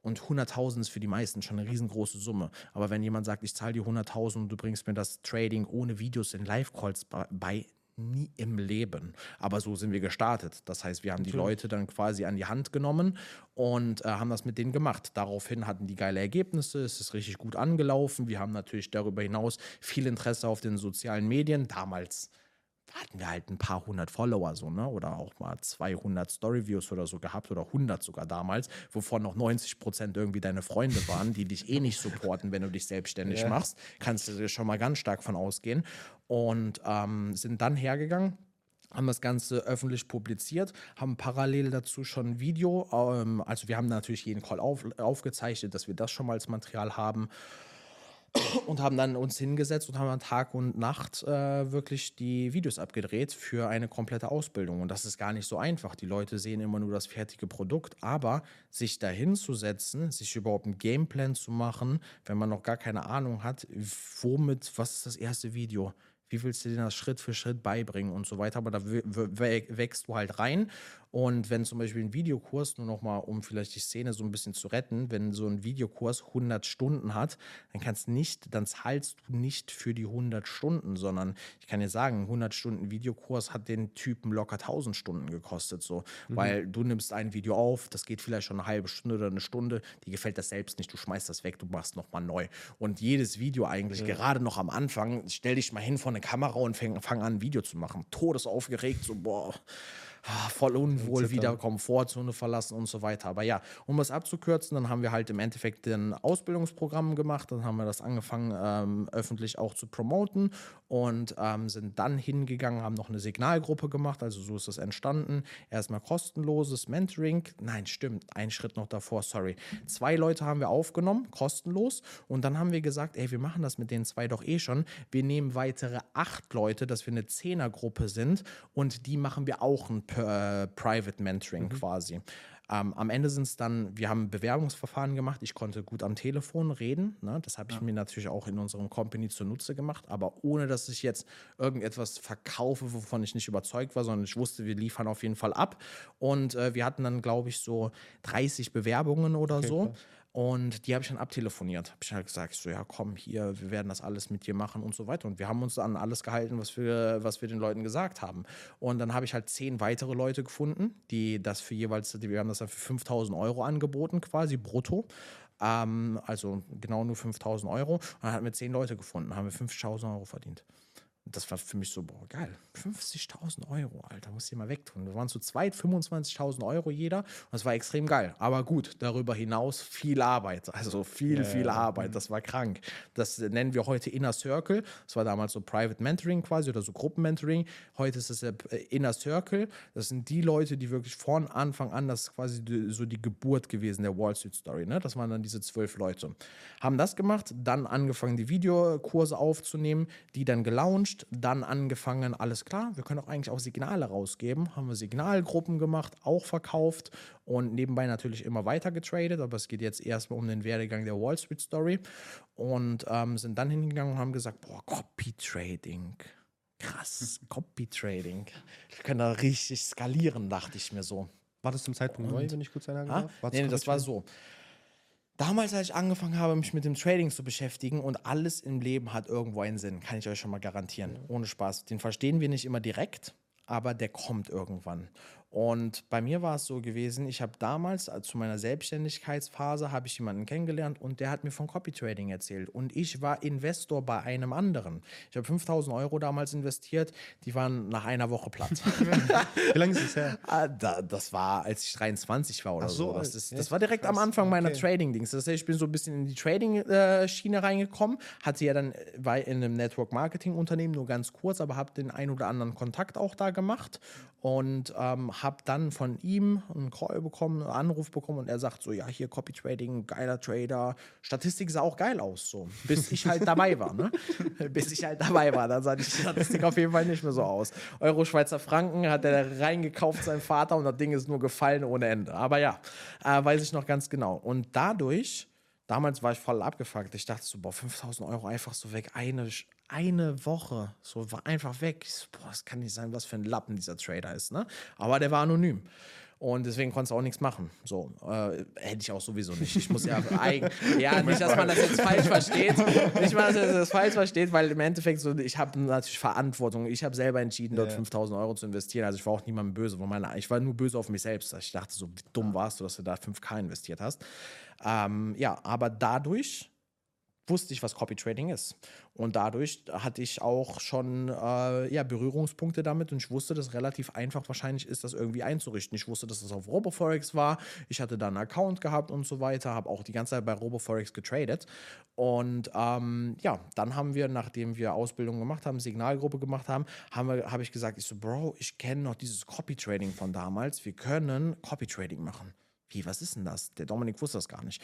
S2: und 100.000 ist für die meisten schon eine riesengroße Summe. Aber wenn jemand sagt, ich zahle dir 100.000 und du bringst mir das Trading ohne Videos in Live-Calls bei, nie im Leben. Aber so sind wir gestartet. Das heißt, wir haben die Leute dann quasi an die Hand genommen und äh, haben das mit denen gemacht. Daraufhin hatten die geile Ergebnisse, es ist richtig gut angelaufen. Wir haben natürlich darüber hinaus viel Interesse auf den sozialen Medien. Damals hatten wir halt ein paar hundert Follower so, ne? Oder auch mal 200 Storyviews oder so gehabt oder 100 sogar damals, wovon noch 90 Prozent irgendwie deine Freunde waren, die dich eh nicht supporten, wenn du dich selbstständig yeah. machst. Kannst du schon mal ganz stark von ausgehen. Und ähm, sind dann hergegangen haben das Ganze öffentlich publiziert, haben parallel dazu schon ein Video, ähm, also wir haben natürlich jeden Call auf, aufgezeichnet, dass wir das schon mal als Material haben und haben dann uns hingesetzt und haben dann Tag und Nacht äh, wirklich die Videos abgedreht für eine komplette Ausbildung. Und das ist gar nicht so einfach. Die Leute sehen immer nur das fertige Produkt, aber sich da hinzusetzen, sich überhaupt einen Gameplan zu machen, wenn man noch gar keine Ahnung hat, womit, was ist das erste Video? Wie willst du dir das Schritt für Schritt beibringen und so weiter? Aber da wächst du halt rein und wenn zum Beispiel ein Videokurs, nur nochmal, um vielleicht die Szene so ein bisschen zu retten, wenn so ein Videokurs 100 Stunden hat, dann kannst nicht, dann zahlst du nicht für die 100 Stunden, sondern ich kann dir sagen, 100 Stunden Videokurs hat den Typen locker 1000 Stunden gekostet, so, mhm. weil du nimmst ein Video auf, das geht vielleicht schon eine halbe Stunde oder eine Stunde, die gefällt das selbst nicht, du schmeißt das weg, du machst nochmal neu. Und jedes Video eigentlich, ja. gerade noch am Anfang, stell dich mal hin vor eine Kamera und fang, fang an, ein Video zu machen. Todesaufgeregt, so, boah Ah, voll unwohl, wieder Komfortzone verlassen und so weiter. Aber ja, um es abzukürzen, dann haben wir halt im Endeffekt ein Ausbildungsprogramm gemacht, dann haben wir das angefangen, ähm, öffentlich auch zu promoten und ähm, sind dann hingegangen, haben noch eine Signalgruppe gemacht, also so ist das entstanden. Erstmal kostenloses Mentoring, nein, stimmt, ein Schritt noch davor, sorry. Zwei Leute haben wir aufgenommen, kostenlos und dann haben wir gesagt, ey, wir machen das mit den zwei doch eh schon. Wir nehmen weitere acht Leute, dass wir eine Zehnergruppe sind und die machen wir auch ein äh, Private Mentoring mhm. quasi. Ähm, am Ende sind es dann, wir haben Bewerbungsverfahren gemacht. Ich konnte gut am Telefon reden. Ne? Das habe ich ja. mir natürlich auch in unserem Company zunutze gemacht. Aber ohne, dass ich jetzt irgendetwas verkaufe, wovon ich nicht überzeugt war, sondern ich wusste, wir liefern auf jeden Fall ab. Und äh, wir hatten dann, glaube ich, so 30 Bewerbungen oder okay, so. Klar. Und die habe ich dann abtelefoniert. Habe ich halt gesagt, so ja, komm hier, wir werden das alles mit dir machen und so weiter. Und wir haben uns an alles gehalten, was wir, was wir den Leuten gesagt haben. Und dann habe ich halt zehn weitere Leute gefunden, die das für jeweils, wir haben das dann für 5000 Euro angeboten, quasi brutto. Ähm, also genau nur 5000 Euro. Und dann hatten wir zehn Leute gefunden, haben wir 5000 Euro verdient. Das war für mich so, boah, geil. 50.000 Euro, Alter, muss ich mal wegtun. Wir waren zu zweit, 25.000 Euro jeder. Und das war extrem geil. Aber gut, darüber hinaus viel Arbeit. Also viel, viel
S1: ja.
S2: Arbeit. Das war krank. Das nennen wir heute Inner Circle. Das war damals so Private Mentoring quasi oder so Gruppenmentoring. Heute ist es äh, Inner Circle. Das sind die Leute, die wirklich von Anfang an, das ist quasi so die Geburt gewesen der Wall Street Story. Ne? Das waren dann diese zwölf Leute. Haben das gemacht, dann angefangen, die Videokurse aufzunehmen, die dann gelauncht, dann angefangen, alles klar, wir können auch eigentlich auch Signale rausgeben. Haben wir Signalgruppen gemacht, auch verkauft und nebenbei natürlich immer weiter getradet, aber es geht jetzt erstmal um den Werdegang der Wall Street Story und ähm, sind dann hingegangen und haben gesagt, boah, Copy Trading. Krass, Copy Trading. Wir können da richtig skalieren, dachte ich mir so.
S1: War das zum Zeitpunkt neu, wenn ich kurz einhaken darf?
S2: Nee, das war so. Damals, als ich angefangen habe, mich mit dem Trading zu beschäftigen und alles im Leben hat irgendwo einen Sinn, kann ich euch schon mal garantieren. Ohne Spaß. Den verstehen wir nicht immer direkt, aber der kommt irgendwann. Und bei mir war es so gewesen, ich habe damals äh, zu meiner Selbstständigkeitsphase habe ich jemanden kennengelernt und der hat mir von Copy Trading erzählt und ich war Investor bei einem anderen. Ich habe 5000 Euro damals investiert, die waren nach einer Woche platt.
S1: Wie lange ist es her?
S2: Ah, da, das war, als ich 23 war oder
S1: so,
S2: so. Das,
S1: alt.
S2: ist, das war direkt am
S1: krass.
S2: Anfang meiner
S1: Okay.
S2: Trading-Dings. Das heißt, ich bin so ein bisschen in die Trading-Schiene reingekommen. Hatte ja dann äh, war in einem Network-Marketing-Unternehmen nur ganz kurz, aber habe den ein oder anderen Kontakt auch da gemacht und ähm, habe dann von ihm einen Call bekommen, einen Anruf bekommen und er sagt so, ja, hier Copy Trading, geiler Trader. Statistik sah auch geil aus, so. Bis ich halt dabei war, ne? Bis ich halt dabei war, dann sah die Statistik auf jeden Fall nicht mehr so aus. Euro, Schweizer Franken hat er reingekauft, sein Vater, und das Ding ist nur gefallen ohne Ende. Aber ja, äh, weiß ich noch ganz genau. Und dadurch, damals war ich voll abgefuckt. Ich dachte so, boah, 5000 Euro einfach so weg. Eine, eine Woche, so war einfach weg. Ich so, boah, das kann nicht sein, was für ein Lappen dieser Trader ist, ne? Aber der war anonym. Und deswegen konntest du auch nichts machen. So, äh, hätte ich auch sowieso nicht. Ich muss ja eigen. Ja, nicht, dass man das jetzt falsch versteht. Nicht mal, dass man das falsch versteht, weil im Endeffekt so, ich habe natürlich Verantwortung. Ich habe selber entschieden, dort
S1: Ja.
S2: 5000 Euro zu investieren. Also ich war auch niemandem böse. Ich war nur böse auf mich selbst. Ich dachte so, wie dumm warst du, dass du da 5K investiert hast. Ähm, ja, aber dadurch wusste ich, was Copy Trading ist. Und dadurch hatte ich auch schon äh, ja, Berührungspunkte damit und ich wusste, dass relativ einfach wahrscheinlich ist, das irgendwie einzurichten. Ich wusste, dass das auf RoboForex war. Ich hatte da einen Account gehabt und so weiter, habe auch die ganze Zeit bei RoboForex getradet. Und ähm, ja, dann haben wir, nachdem wir Ausbildung gemacht haben, Signalgruppe gemacht haben, habe ich gesagt, ich so, Bro, ich kenne noch dieses Copy Trading von damals. Wir können Copy Trading machen. Wie, was ist denn das? Der Dominik wusste das gar nicht.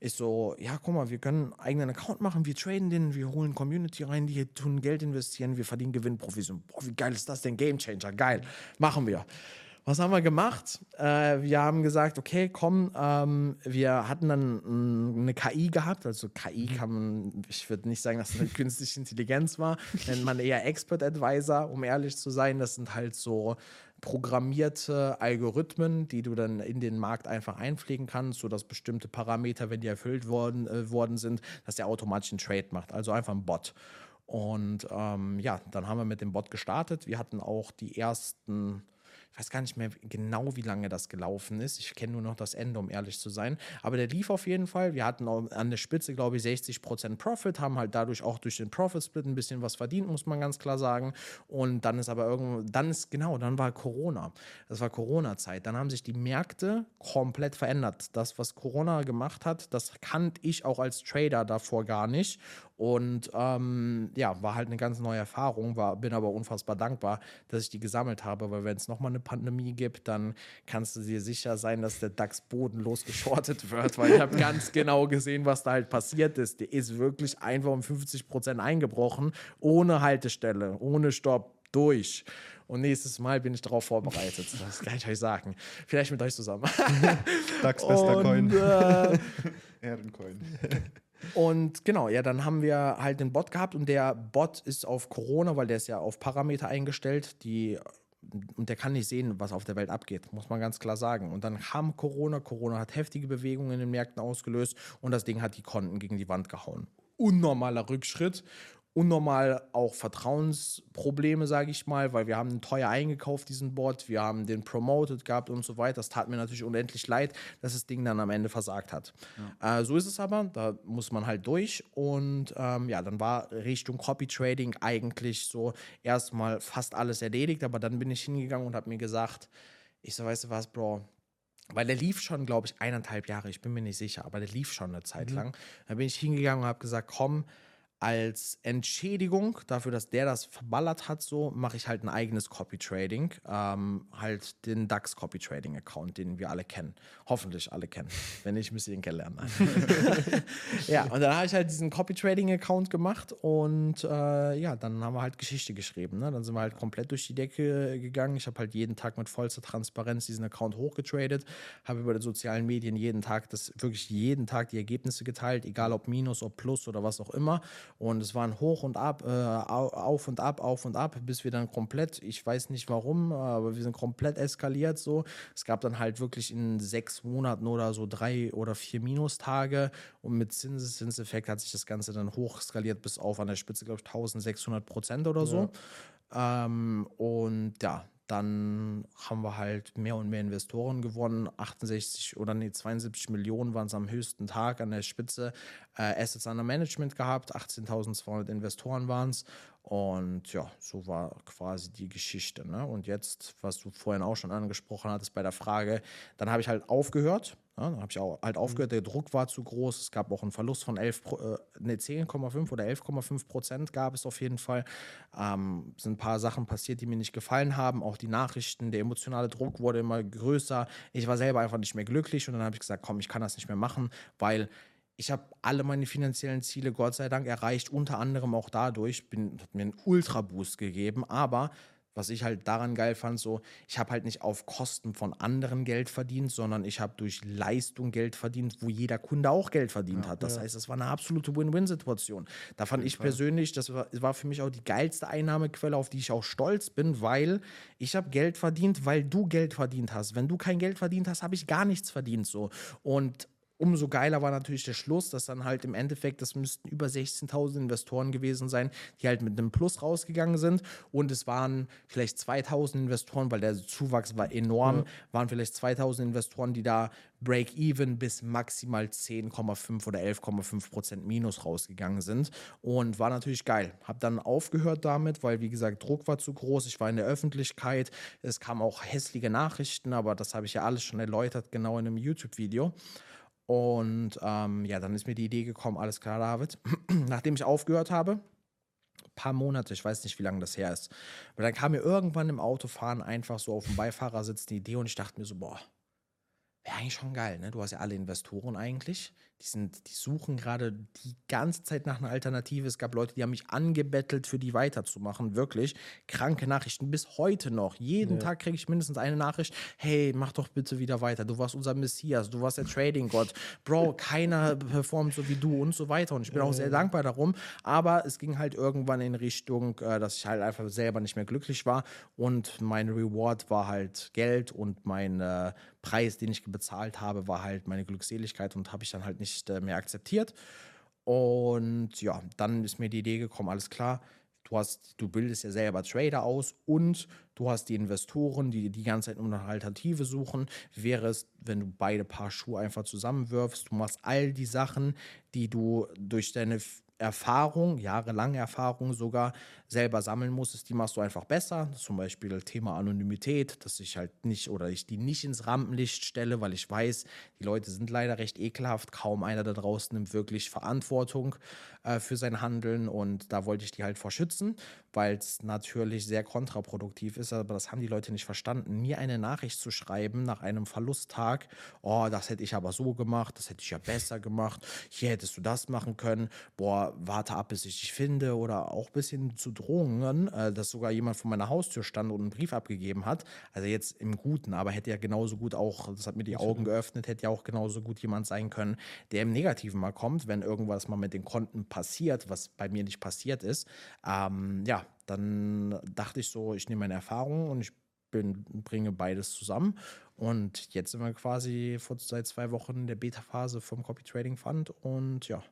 S2: Ich so, ja, guck mal, wir können einen eigenen Account machen, wir traden den, wir holen Community rein, die tun Geld investieren, wir verdienen Gewinnprovision. Boah, wie geil ist das denn? Game Changer, geil. Machen wir. Was haben wir gemacht? Äh, wir haben gesagt, okay, komm, ähm, wir hatten dann eine KI gehabt. Also KI kann man, ich würde nicht sagen, dass es eine künstliche Intelligenz war, nennt man eher Expert Advisor, um ehrlich zu sein. Das sind halt so programmierte Algorithmen, die du dann in den Markt einfach einpflegen kannst, sodass bestimmte Parameter, wenn die erfüllt worden, äh, worden sind, dass der automatisch einen Trade macht. Also einfach ein Bot. Und ähm, ja, dann haben wir mit dem Bot gestartet. Wir hatten auch die ersten ich weiß gar nicht mehr genau, wie lange das gelaufen ist. Ich kenne nur noch das Ende, um ehrlich zu sein. Aber der lief auf jeden Fall. Wir hatten an der Spitze, glaube ich, 60% Profit, haben halt dadurch auch durch den Profit-Split ein bisschen was verdient, muss man ganz klar sagen. Und dann ist aber irgendwo, dann ist genau, dann war Corona. Das war Corona-Zeit. Dann haben sich die Märkte komplett verändert. Das, was Corona gemacht hat, das kannte ich auch als Trader davor gar nicht. Und ähm, ja, war halt eine ganz neue Erfahrung, war, bin aber unfassbar dankbar, dass ich die gesammelt habe, weil wenn es nochmal eine Pandemie gibt, dann kannst du dir sicher sein, dass der DAX bodenlos geschortet wird, weil ich habe ganz genau gesehen, was da halt passiert ist. Der ist wirklich einfach um 50 Prozent eingebrochen, ohne Haltestelle, ohne Stopp, durch. Und nächstes Mal bin ich darauf vorbereitet. Das kann ich euch sagen. Vielleicht mit euch zusammen.
S1: DAX bester Coin.
S2: äh,
S3: Ehrencoin.
S2: Und genau, ja, dann haben wir halt den Bot gehabt und der Bot ist auf Corona, weil der ist ja auf Parameter eingestellt, die und der kann nicht sehen, was auf der Welt abgeht, muss man ganz klar sagen. Und dann kam Corona, Corona hat heftige Bewegungen in den Märkten ausgelöst und das Ding hat die Konten gegen die Wand gehauen. Unnormaler Rückschritt. Unnormal auch Vertrauensprobleme, sage ich mal, weil wir haben teuer eingekauft, diesen Bot, wir haben den promoted gehabt und so weiter. Das tat mir natürlich unendlich leid, dass das Ding dann am Ende versagt hat. Ja. Äh, so ist es aber, da muss man halt durch und ähm, ja, dann war Richtung Copy Trading eigentlich so erstmal fast alles erledigt, aber dann bin ich hingegangen und habe mir gesagt, ich so, weißt du was, Bro, weil der lief schon, glaube ich, eineinhalb Jahre, ich bin mir nicht sicher, aber der lief schon eine Zeit mhm. lang. Da bin ich hingegangen und habe gesagt, komm, als Entschädigung dafür, dass der das verballert hat, so mache ich halt ein eigenes Copy Trading, ähm, halt den DAX Copy Trading Account, den wir alle kennen, hoffentlich alle kennen, wenn nicht, müsst ihr ihn kennenlernen. ja, und dann habe ich halt diesen Copy Trading Account gemacht und äh, ja, dann haben wir halt Geschichte geschrieben. Ne? Dann sind wir halt komplett durch die Decke gegangen. Ich habe halt jeden Tag mit vollster Transparenz diesen Account hochgetradet, habe über die sozialen Medien jeden Tag das wirklich jeden Tag die Ergebnisse geteilt, egal ob Minus, ob Plus oder was auch immer und es waren hoch und ab, äh, auf und ab, auf und ab, bis wir dann komplett, ich weiß nicht warum, aber wir sind komplett eskaliert so. Es gab dann halt wirklich in sechs Monaten oder so drei oder vier Minustage und mit Zinseszinseffekt hat sich das Ganze dann hoch skaliert bis auf an der Spitze, glaube ich, 1600 Prozent oder so. Ja. Ähm, und ja, dann haben wir halt mehr und mehr Investoren gewonnen. 68 oder nee, 72 Millionen waren es am höchsten Tag an der Spitze. Äh, Assets under Management gehabt, 18.200 Investoren waren es. Und ja, so war quasi die Geschichte. Ne? Und jetzt, was du vorhin auch schon angesprochen hattest bei der Frage, dann habe ich halt aufgehört. Ja, dann habe ich auch halt aufgehört, der Druck war zu groß. Es gab auch einen Verlust von 11, äh, nee, 10,5 oder 11,5 Prozent gab es auf jeden Fall. Ähm, sind ein paar Sachen passiert, die mir nicht gefallen haben. Auch die Nachrichten, der emotionale Druck wurde immer größer. Ich war selber einfach nicht mehr glücklich und dann habe ich gesagt, komm, ich kann das nicht mehr machen, weil ich habe alle meine finanziellen Ziele Gott sei Dank erreicht, unter anderem auch dadurch, bin, hat mir einen Ultra-Boost gegeben, aber was ich halt daran geil fand, so, ich habe halt nicht auf Kosten von anderen Geld verdient, sondern ich habe durch Leistung Geld verdient, wo jeder Kunde auch Geld verdient ja, hat. Das ja. heißt, das war eine absolute Win-Win-Situation. Da fand ich persönlich, das war, war für mich auch die geilste Einnahmequelle, auf die ich auch stolz bin, weil ich habe Geld verdient, weil du Geld verdient hast. Wenn du kein Geld verdient hast, habe ich gar nichts verdient so. Und umso geiler war natürlich der Schluss, dass dann halt im Endeffekt, das müssten über 16.000 Investoren gewesen sein, die halt mit einem Plus rausgegangen sind. Und es waren vielleicht 2.000 Investoren, weil der Zuwachs war enorm, ja. waren vielleicht 2.000 Investoren, die da Break-Even bis maximal 10,5 oder 11,5 Prozent Minus rausgegangen sind. Und war natürlich geil. Hab dann aufgehört damit, weil, wie gesagt, Druck war zu groß. Ich war in der Öffentlichkeit. Es kamen auch hässliche Nachrichten, aber das habe ich ja alles schon erläutert, genau in einem YouTube-Video. Und ähm, ja, dann ist mir die Idee gekommen, alles klar, David. Nachdem ich aufgehört habe, paar Monate, ich weiß nicht, wie lange das her ist, aber dann kam mir irgendwann im Autofahren einfach so auf dem Beifahrersitz die Idee und ich dachte mir so, boah, wäre eigentlich schon geil, ne? Du hast ja alle Investoren eigentlich. Die, sind, die suchen gerade die ganze Zeit nach einer Alternative. Es gab Leute, die haben mich angebettelt, für die weiterzumachen. Wirklich. Kranke Nachrichten bis heute noch. Jeden ja. Tag kriege ich mindestens eine Nachricht. Hey, mach doch bitte wieder weiter. Du warst unser Messias. Du warst der Trading-Gott. Bro, keiner performt so wie du und so weiter. Und ich bin auch sehr dankbar darum. Aber es ging halt irgendwann in Richtung, äh, dass ich halt einfach selber nicht mehr glücklich war. Und mein Reward war halt Geld und mein äh, Preis, den ich bezahlt habe, war halt meine Glückseligkeit und habe ich dann halt nicht nicht äh, mehr akzeptiert. Und ja, dann ist mir die Idee gekommen, alles klar, du hast, du bildest ja selber Trader aus und du hast die Investoren, die die ganze Zeit nur eine Alternative suchen. Wäre es, wenn du beide Paar Schuhe einfach zusammenwirfst, du machst all die Sachen, die du durch deine Erfahrung, jahrelange Erfahrung sogar selber sammeln musstest, die machst du einfach besser. Zum Beispiel Thema Anonymität, dass ich halt nicht oder ich die nicht ins Rampenlicht stelle, weil ich weiß, die Leute sind leider recht ekelhaft. Kaum einer da draußen nimmt wirklich Verantwortung äh, für sein Handeln und da wollte ich die halt vor schützen, weil es natürlich sehr kontraproduktiv ist, aber das haben die Leute nicht verstanden. Mir eine Nachricht zu schreiben nach einem Verlusttag, oh, das hätte ich aber so gemacht, das hätte ich ja besser gemacht, hier hättest du das machen können, boah, warte ab, bis ich dich finde oder auch ein bisschen zu Drohungen, äh, dass sogar jemand vor meiner Haustür stand und einen Brief abgegeben hat. Also jetzt im Guten, aber hätte ja genauso gut auch, das hat mir die Augen geöffnet, hätte ja auch genauso gut jemand sein können, der im Negativen mal kommt, wenn irgendwas mal mit den Konten passiert, was bei mir nicht passiert ist. Ähm, ja, dann dachte ich so, ich nehme meine Erfahrungen und ich bin, bringe beides zusammen. Und jetzt sind wir quasi vor, seit zwei Wochen in der Beta-Phase vom Copy Trading Fund und ja,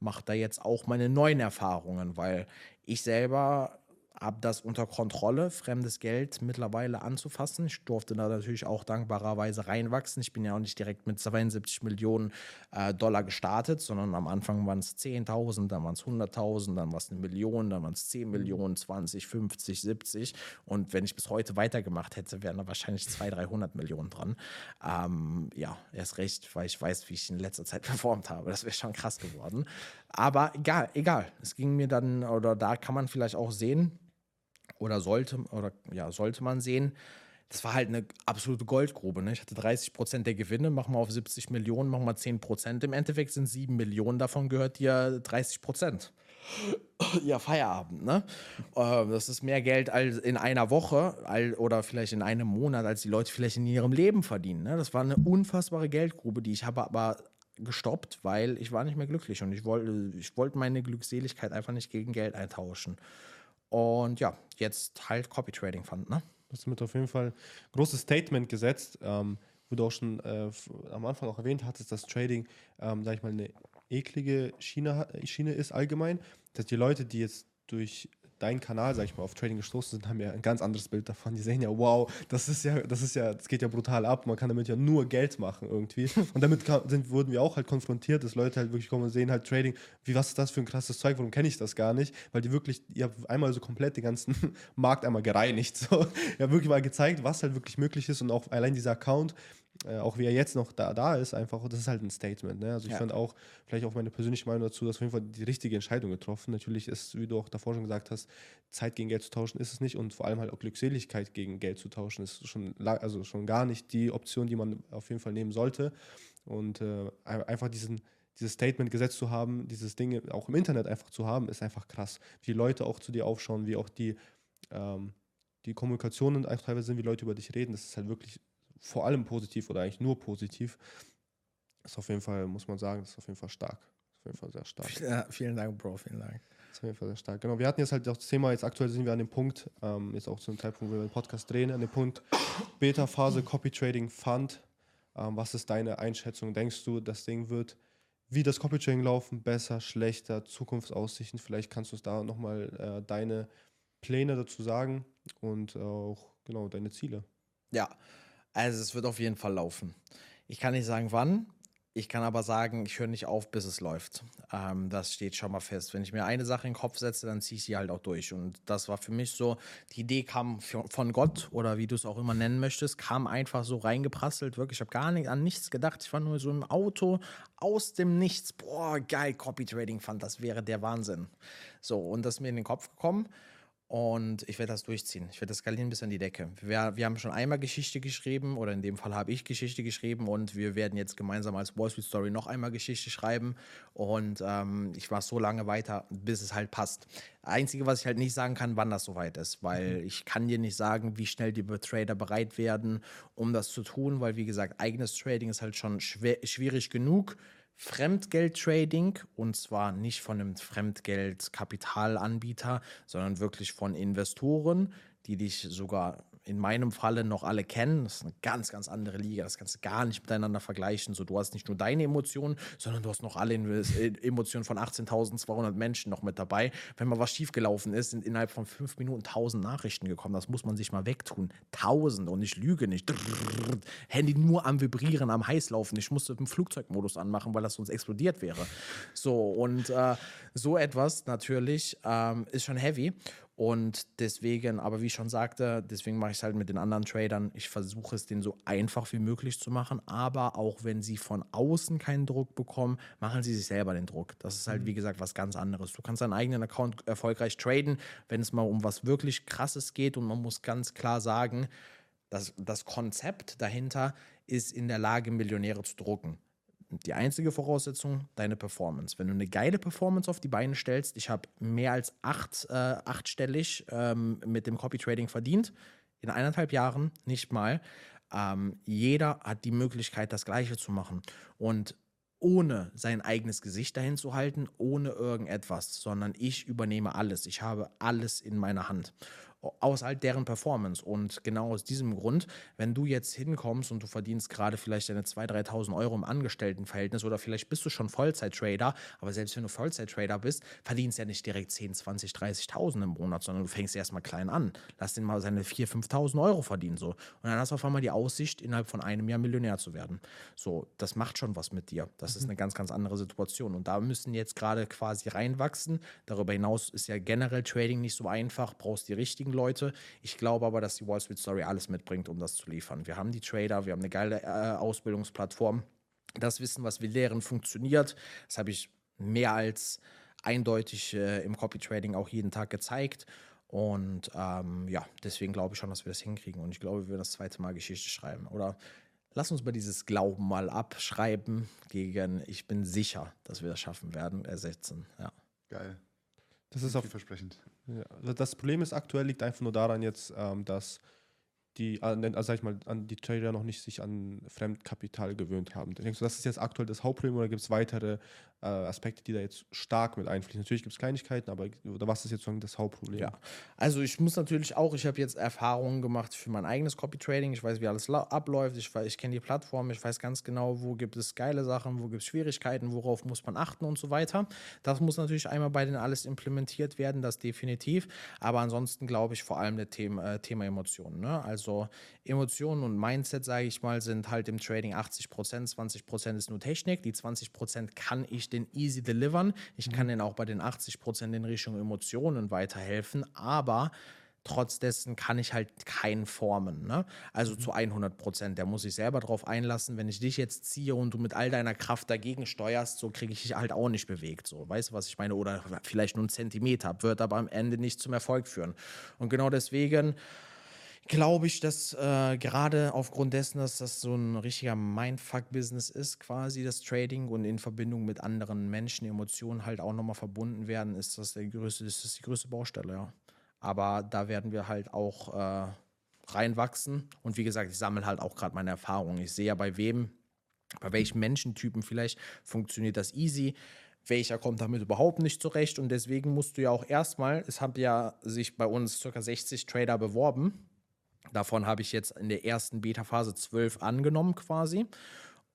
S2: mache da jetzt auch meine neuen Erfahrungen, weil ich selber habe das unter Kontrolle, fremdes Geld mittlerweile anzufassen. Ich durfte da natürlich auch dankbarerweise reinwachsen. Ich bin ja auch nicht direkt mit 72 Millionen äh, Dollar gestartet, sondern am Anfang waren es 10.000, dann waren es 100.000, dann war es eine Million, dann waren es 10 Millionen, 20, 50, 70. Und wenn ich bis heute weitergemacht hätte, wären da wahrscheinlich 200, 300 Millionen dran. Ähm, ja, erst recht, weil ich weiß, wie ich in letzter Zeit performt habe. Das wäre schon krass geworden. Aber egal, egal. Es ging mir dann, oder da kann man vielleicht auch sehen, oder sollte, oder ja, sollte man sehen, das war halt eine absolute Goldgrube. Ne? Ich hatte 30 Prozent der Gewinne, mach mal auf 70 Millionen, mach mal 10 Prozent. Im Endeffekt sind 7 Millionen davon gehört dir 30 Prozent. Ja, Feierabend, ne? Ähm, das ist mehr Geld als in einer Woche oder vielleicht in einem Monat, als die Leute vielleicht in ihrem Leben verdienen. Ne? Das war eine unfassbare Geldgrube, die ich habe aber gestoppt, weil ich war nicht mehr glücklich und ich wollte, ich wollte meine Glückseligkeit einfach nicht gegen Geld eintauschen. Und ja, jetzt halt Copy Trading Fund, ne?
S1: Du hast damit auf jeden Fall ein großes Statement gesetzt, ähm, wo du auch schon äh, am Anfang auch erwähnt hattest, dass Trading, ähm, sag ich mal, eine eklige Schiene, Schiene ist allgemein. Dass die Leute, die jetzt durch deinen Kanal, sag ich mal, auf Trading gestoßen sind, haben ja ein ganz anderes Bild davon. Die sehen ja, wow, das ist ja, das ist ja, das geht ja brutal ab. Man kann damit ja nur Geld machen irgendwie. Und damit sind, wurden wir auch halt konfrontiert, dass Leute halt wirklich kommen und sehen halt Trading, wie was ist das für ein krasses Zeug, warum kenne ich das gar nicht? Weil die wirklich, ihr habt einmal so komplett den ganzen Markt einmal gereinigt. So. Ihr habt wirklich mal gezeigt, was halt wirklich möglich ist und auch allein dieser Account, äh, auch wie er jetzt noch da, da ist, einfach, das ist halt ein Statement. Ne? Also ich ja. fand auch, vielleicht auch meine persönliche Meinung dazu, dass auf jeden Fall die richtige Entscheidung getroffen. Natürlich ist, wie du auch davor schon gesagt hast, Zeit gegen Geld zu tauschen ist es nicht und vor allem halt auch Glückseligkeit gegen Geld zu tauschen ist schon, also schon gar nicht die Option, die man auf jeden Fall nehmen sollte. Und äh, einfach diesen, dieses Statement gesetzt zu haben, dieses Ding auch im Internet einfach zu haben, ist einfach krass. Wie Leute auch zu dir aufschauen, wie auch die, ähm, die Kommunikationen auch teilweise sind, wie Leute über dich reden, das ist halt wirklich vor allem positiv oder eigentlich nur positiv. Das ist auf jeden Fall, muss man sagen, das ist auf jeden Fall stark. Ist auf jeden Fall sehr stark.
S2: Ja, vielen Dank, Bro, vielen Dank.
S1: Das ist auf jeden Fall sehr stark. Genau, wir hatten jetzt halt auch das Thema, jetzt aktuell sind wir an dem Punkt, ähm, jetzt auch zu dem Zeitpunkt, wo wir den Podcast drehen, an dem Punkt Beta-Phase, Copy Trading Fund. Ähm, was ist deine Einschätzung? Denkst du, das Ding wird wie das Copy Trading laufen, besser, schlechter, Zukunftsaussichten? Vielleicht kannst du uns da nochmal äh, deine Pläne dazu sagen und auch genau deine Ziele.
S2: Ja, also es wird auf jeden Fall laufen. Ich kann nicht sagen wann, ich kann aber sagen, ich höre nicht auf, bis es läuft. Ähm, das steht schon mal fest. Wenn ich mir eine Sache in den Kopf setze, dann ziehe ich sie halt auch durch. Und das war für mich so, die Idee kam von Gott oder wie du es auch immer nennen möchtest, kam einfach so reingeprasselt. Wirklich, ich habe gar nicht an nichts gedacht. Ich war nur so im Auto aus dem Nichts. Boah, geil, Copy Trading fand, das wäre der Wahnsinn. So, und das ist mir in den Kopf gekommen. Und ich werde das durchziehen. Ich werde das skalieren bis an die Decke. Wir, wir haben schon einmal Geschichte geschrieben, oder in dem Fall habe ich Geschichte geschrieben und wir werden jetzt gemeinsam als Wall Street Story noch einmal Geschichte schreiben. Und ähm, ich mache so lange weiter, bis es halt passt. Einzige, was ich halt nicht sagen kann, wann das soweit ist, weil mhm. ich kann dir nicht sagen, wie schnell die Trader bereit werden, um das zu tun, weil wie gesagt, eigenes Trading ist halt schon schwer, schwierig genug Fremdgeldtrading und zwar nicht von einem Fremdgeldkapitalanbieter, sondern wirklich von Investoren, die dich sogar in meinem Falle noch alle kennen. Das ist eine ganz, ganz andere Liga. Das kannst du gar nicht miteinander vergleichen. So, du hast nicht nur deine Emotionen, sondern du hast noch alle äh, Emotionen von 18.200 Menschen noch mit dabei. Wenn mal was schiefgelaufen ist, sind innerhalb von fünf Minuten 1000 Nachrichten gekommen. Das muss man sich mal wegtun. Tausende und ich lüge nicht. Handy nur am Vibrieren, am Heißlaufen. Ich musste im Flugzeugmodus anmachen, weil das sonst explodiert wäre. So, und äh, so etwas natürlich ähm, ist schon heavy. Und deswegen, aber wie ich schon sagte, deswegen mache ich es halt mit den anderen Tradern. Ich versuche es denen so einfach wie möglich zu machen. Aber auch wenn sie von außen keinen Druck bekommen, machen sie sich selber den Druck. Das ist halt, wie mhm. gesagt, was ganz anderes. Du kannst deinen eigenen Account erfolgreich traden, wenn es mal um was wirklich Krasses geht. Und man muss ganz klar sagen, dass das Konzept dahinter ist in der Lage, Millionäre zu drucken die einzige Voraussetzung, deine Performance. Wenn du eine geile Performance auf die Beine stellst, ich habe mehr als acht, äh, achtstellig ähm, mit dem Copy Trading verdient, in eineinhalb Jahren, nicht mal. Ähm, jeder hat die Möglichkeit, das Gleiche zu machen. Und ohne sein eigenes Gesicht dahin zu halten, ohne irgendetwas, sondern ich übernehme alles. Ich habe alles in meiner Hand. Aus halt deren Performance. Und genau aus diesem Grund, wenn du jetzt hinkommst und du verdienst gerade vielleicht deine 2.000, 3.000 Euro im Angestelltenverhältnis oder vielleicht bist du schon Vollzeit-Trader, aber selbst wenn du Vollzeit-Trader bist, verdienst du ja nicht direkt 10, 20, 30.000 im Monat, sondern du fängst erstmal klein an. Lass den mal seine 4.000, 5.000 Euro verdienen so. Und dann hast du auf einmal die Aussicht, innerhalb von einem Jahr Millionär zu werden. So, das macht schon was mit dir. Das ist eine ganz, ganz andere Situation. Und da müssen jetzt gerade quasi reinwachsen. Darüber hinaus ist ja generell Trading nicht so einfach, brauchst die richtigen Leute. Ich glaube aber, dass die Wall Street Story alles mitbringt, um das zu liefern. Wir haben die Trader, wir haben eine geile äh, Ausbildungsplattform. Das Wissen, was wir lehren, funktioniert. Das habe ich mehr als eindeutig äh, im Copy Trading auch jeden Tag gezeigt. Und ähm, ja, deswegen glaube ich schon, dass wir das hinkriegen. Und ich glaube, wir werden das zweite Mal Geschichte schreiben. Oder lass uns mal dieses Glauben mal abschreiben gegen, ich bin sicher, dass wir das schaffen werden, ersetzen. Ja.
S3: Geil.
S1: Das ist auch
S3: vielversprechend.
S1: Ja, also das Problem ist aktuell liegt einfach nur daran jetzt, ähm, dass die, also sag ich mal, an die Trader noch nicht sich an Fremdkapital gewöhnt haben. Denkst du, das ist jetzt aktuell das Hauptproblem oder gibt es weitere äh, Aspekte, die da jetzt stark mit einfließen? Natürlich gibt es Kleinigkeiten, aber was ist jetzt sozusagen das Hauptproblem?
S2: Ja, also ich muss natürlich auch, ich habe jetzt Erfahrungen gemacht für mein eigenes Copy-Trading. Ich weiß, wie alles abläuft. Ich, ich kenne die Plattform. Ich weiß ganz genau, wo gibt es geile Sachen, wo gibt es Schwierigkeiten, worauf muss man achten und so weiter. Das muss natürlich einmal bei denen alles implementiert werden, das definitiv. Aber ansonsten glaube ich vor allem das Thema, äh, Thema Emotionen. Ne? Also Emotionen und Mindset, sage ich mal, sind halt im Trading 80 Prozent, 20 Prozent ist nur Technik. Die 20 Prozent kann ich den easy delivern. Ich kann den auch bei den 80 Prozent in Richtung Emotionen weiterhelfen, aber trotz dessen kann ich halt keinen formen. Ne? Also mhm. zu 100 Prozent. Der muss sich selber darauf einlassen. Wenn ich dich jetzt ziehe und du mit all deiner Kraft dagegen steuerst, so kriege ich dich halt auch nicht bewegt. So, weißt du, was ich meine? Oder vielleicht nur einen Zentimeter, wird aber am Ende nicht zum Erfolg führen. Und genau deswegen glaube ich, dass äh, gerade aufgrund dessen, dass das so ein richtiger Mindfuck-Business ist, quasi das Trading und in Verbindung mit anderen Menschen, Emotionen halt auch nochmal verbunden werden, ist das, der größte, ist das die größte Baustelle, ja. Aber da werden wir halt auch äh, reinwachsen. Und wie gesagt, ich sammle halt auch gerade meine Erfahrungen. Ich sehe ja bei wem, bei welchen Menschentypen vielleicht funktioniert das easy welcher kommt damit überhaupt nicht zurecht und deswegen musst du ja auch erstmal, es haben ja sich bei uns ca. 60 Trader beworben Davon habe ich jetzt in der ersten Beta-Phase 12 angenommen quasi.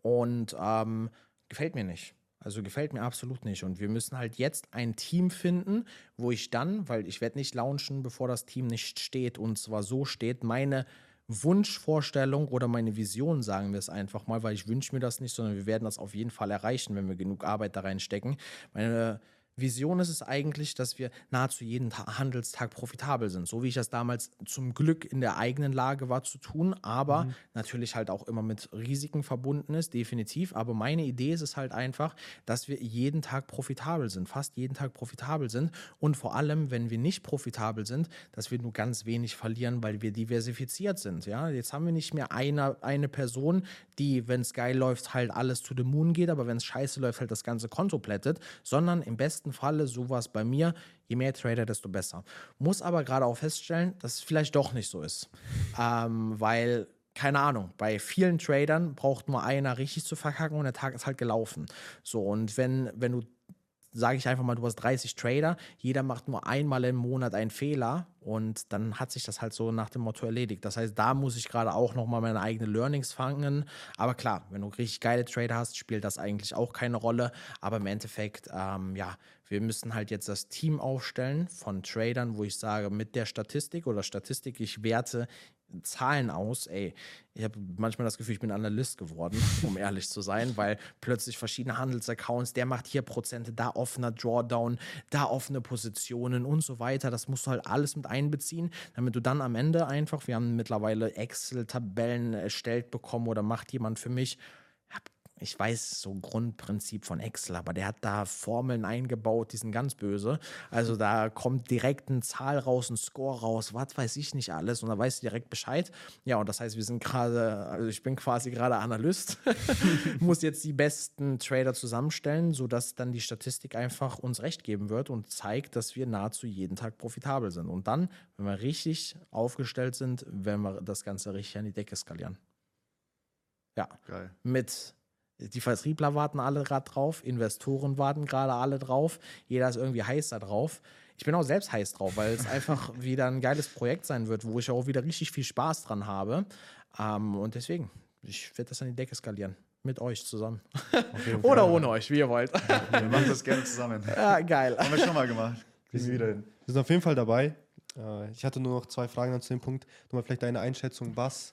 S2: Und ähm, gefällt mir nicht. Also gefällt mir absolut nicht. Und wir müssen halt jetzt ein Team finden, wo ich dann, weil ich werde nicht launchen, bevor das Team nicht steht. Und zwar so steht, meine Wunschvorstellung oder meine Vision, sagen wir es einfach mal, weil ich wünsche mir das nicht, sondern wir werden das auf jeden Fall erreichen, wenn wir genug Arbeit da reinstecken. Meine Vision ist es eigentlich, dass wir nahezu jeden Handelstag profitabel sind, so wie ich das damals zum Glück in der eigenen Lage war zu tun, aber mhm. natürlich halt auch immer mit Risiken verbunden ist, definitiv. Aber meine Idee ist es halt einfach, dass wir jeden Tag profitabel sind, fast jeden Tag profitabel sind und vor allem, wenn wir nicht profitabel sind, dass wir nur ganz wenig verlieren, weil wir diversifiziert sind. Ja, jetzt haben wir nicht mehr eine, eine Person, die, wenn es geil läuft, halt alles zu dem Moon geht, aber wenn es scheiße läuft, halt das ganze Konto plättet, sondern im besten Falle, so war es bei mir, je mehr Trader, desto besser. Muss aber gerade auch feststellen, dass es vielleicht doch nicht so ist. Ähm, weil keine Ahnung, bei vielen Tradern braucht nur einer richtig zu verkacken und der Tag ist halt gelaufen. So, und wenn, wenn du sage ich einfach mal, du hast 30 Trader, jeder macht nur einmal im Monat einen Fehler und dann hat sich das halt so nach dem Motto erledigt. Das heißt, da muss ich gerade auch nochmal meine eigenen Learnings fangen. Aber klar, wenn du richtig geile Trader hast, spielt das eigentlich auch keine Rolle. Aber im Endeffekt, ähm, ja, wir müssen halt jetzt das Team aufstellen von Tradern, wo ich sage, mit der Statistik oder Statistik, ich werte Zahlen aus, ey, ich habe manchmal das Gefühl, ich bin Analyst geworden, um ehrlich zu sein, weil plötzlich verschiedene Handelsaccounts, der macht hier Prozente, da offener Drawdown, da offene Positionen und so weiter. Das musst du halt alles mit einbeziehen, damit du dann am Ende einfach, wir haben mittlerweile Excel-Tabellen erstellt bekommen oder macht jemand für mich, ich weiß so Grundprinzip von Excel, aber der hat da Formeln eingebaut, die sind ganz böse. Also da kommt direkt eine Zahl raus, ein Score raus, was weiß ich nicht alles und da weißt du direkt Bescheid. Ja, und das heißt, wir sind gerade, also ich bin quasi gerade Analyst, muss jetzt die besten Trader zusammenstellen, sodass dann die Statistik einfach uns recht geben wird und zeigt, dass wir nahezu jeden Tag profitabel sind. Und dann, wenn wir richtig aufgestellt sind, werden wir das Ganze richtig an die Decke skalieren. Ja. Geil. Mit die Vertriebler warten alle gerade drauf, Investoren warten gerade alle drauf, jeder ist irgendwie heiß da drauf. Ich bin auch selbst heiß drauf, weil es einfach wieder ein geiles Projekt sein wird, wo ich auch wieder richtig viel Spaß dran habe. Ähm, und deswegen, ich werde das an die Decke skalieren. Mit euch zusammen. Oder ohne euch, wie ihr wollt.
S3: Wir machen das gerne zusammen.
S2: ja, geil.
S3: Haben wir schon mal gemacht. Kriegen wir wieder hin.
S1: Wir sind auf jeden Fall dabei. Äh, Ich hatte nur noch zwei Fragen zu dem Punkt. Nochmal vielleicht deine Einschätzung, was,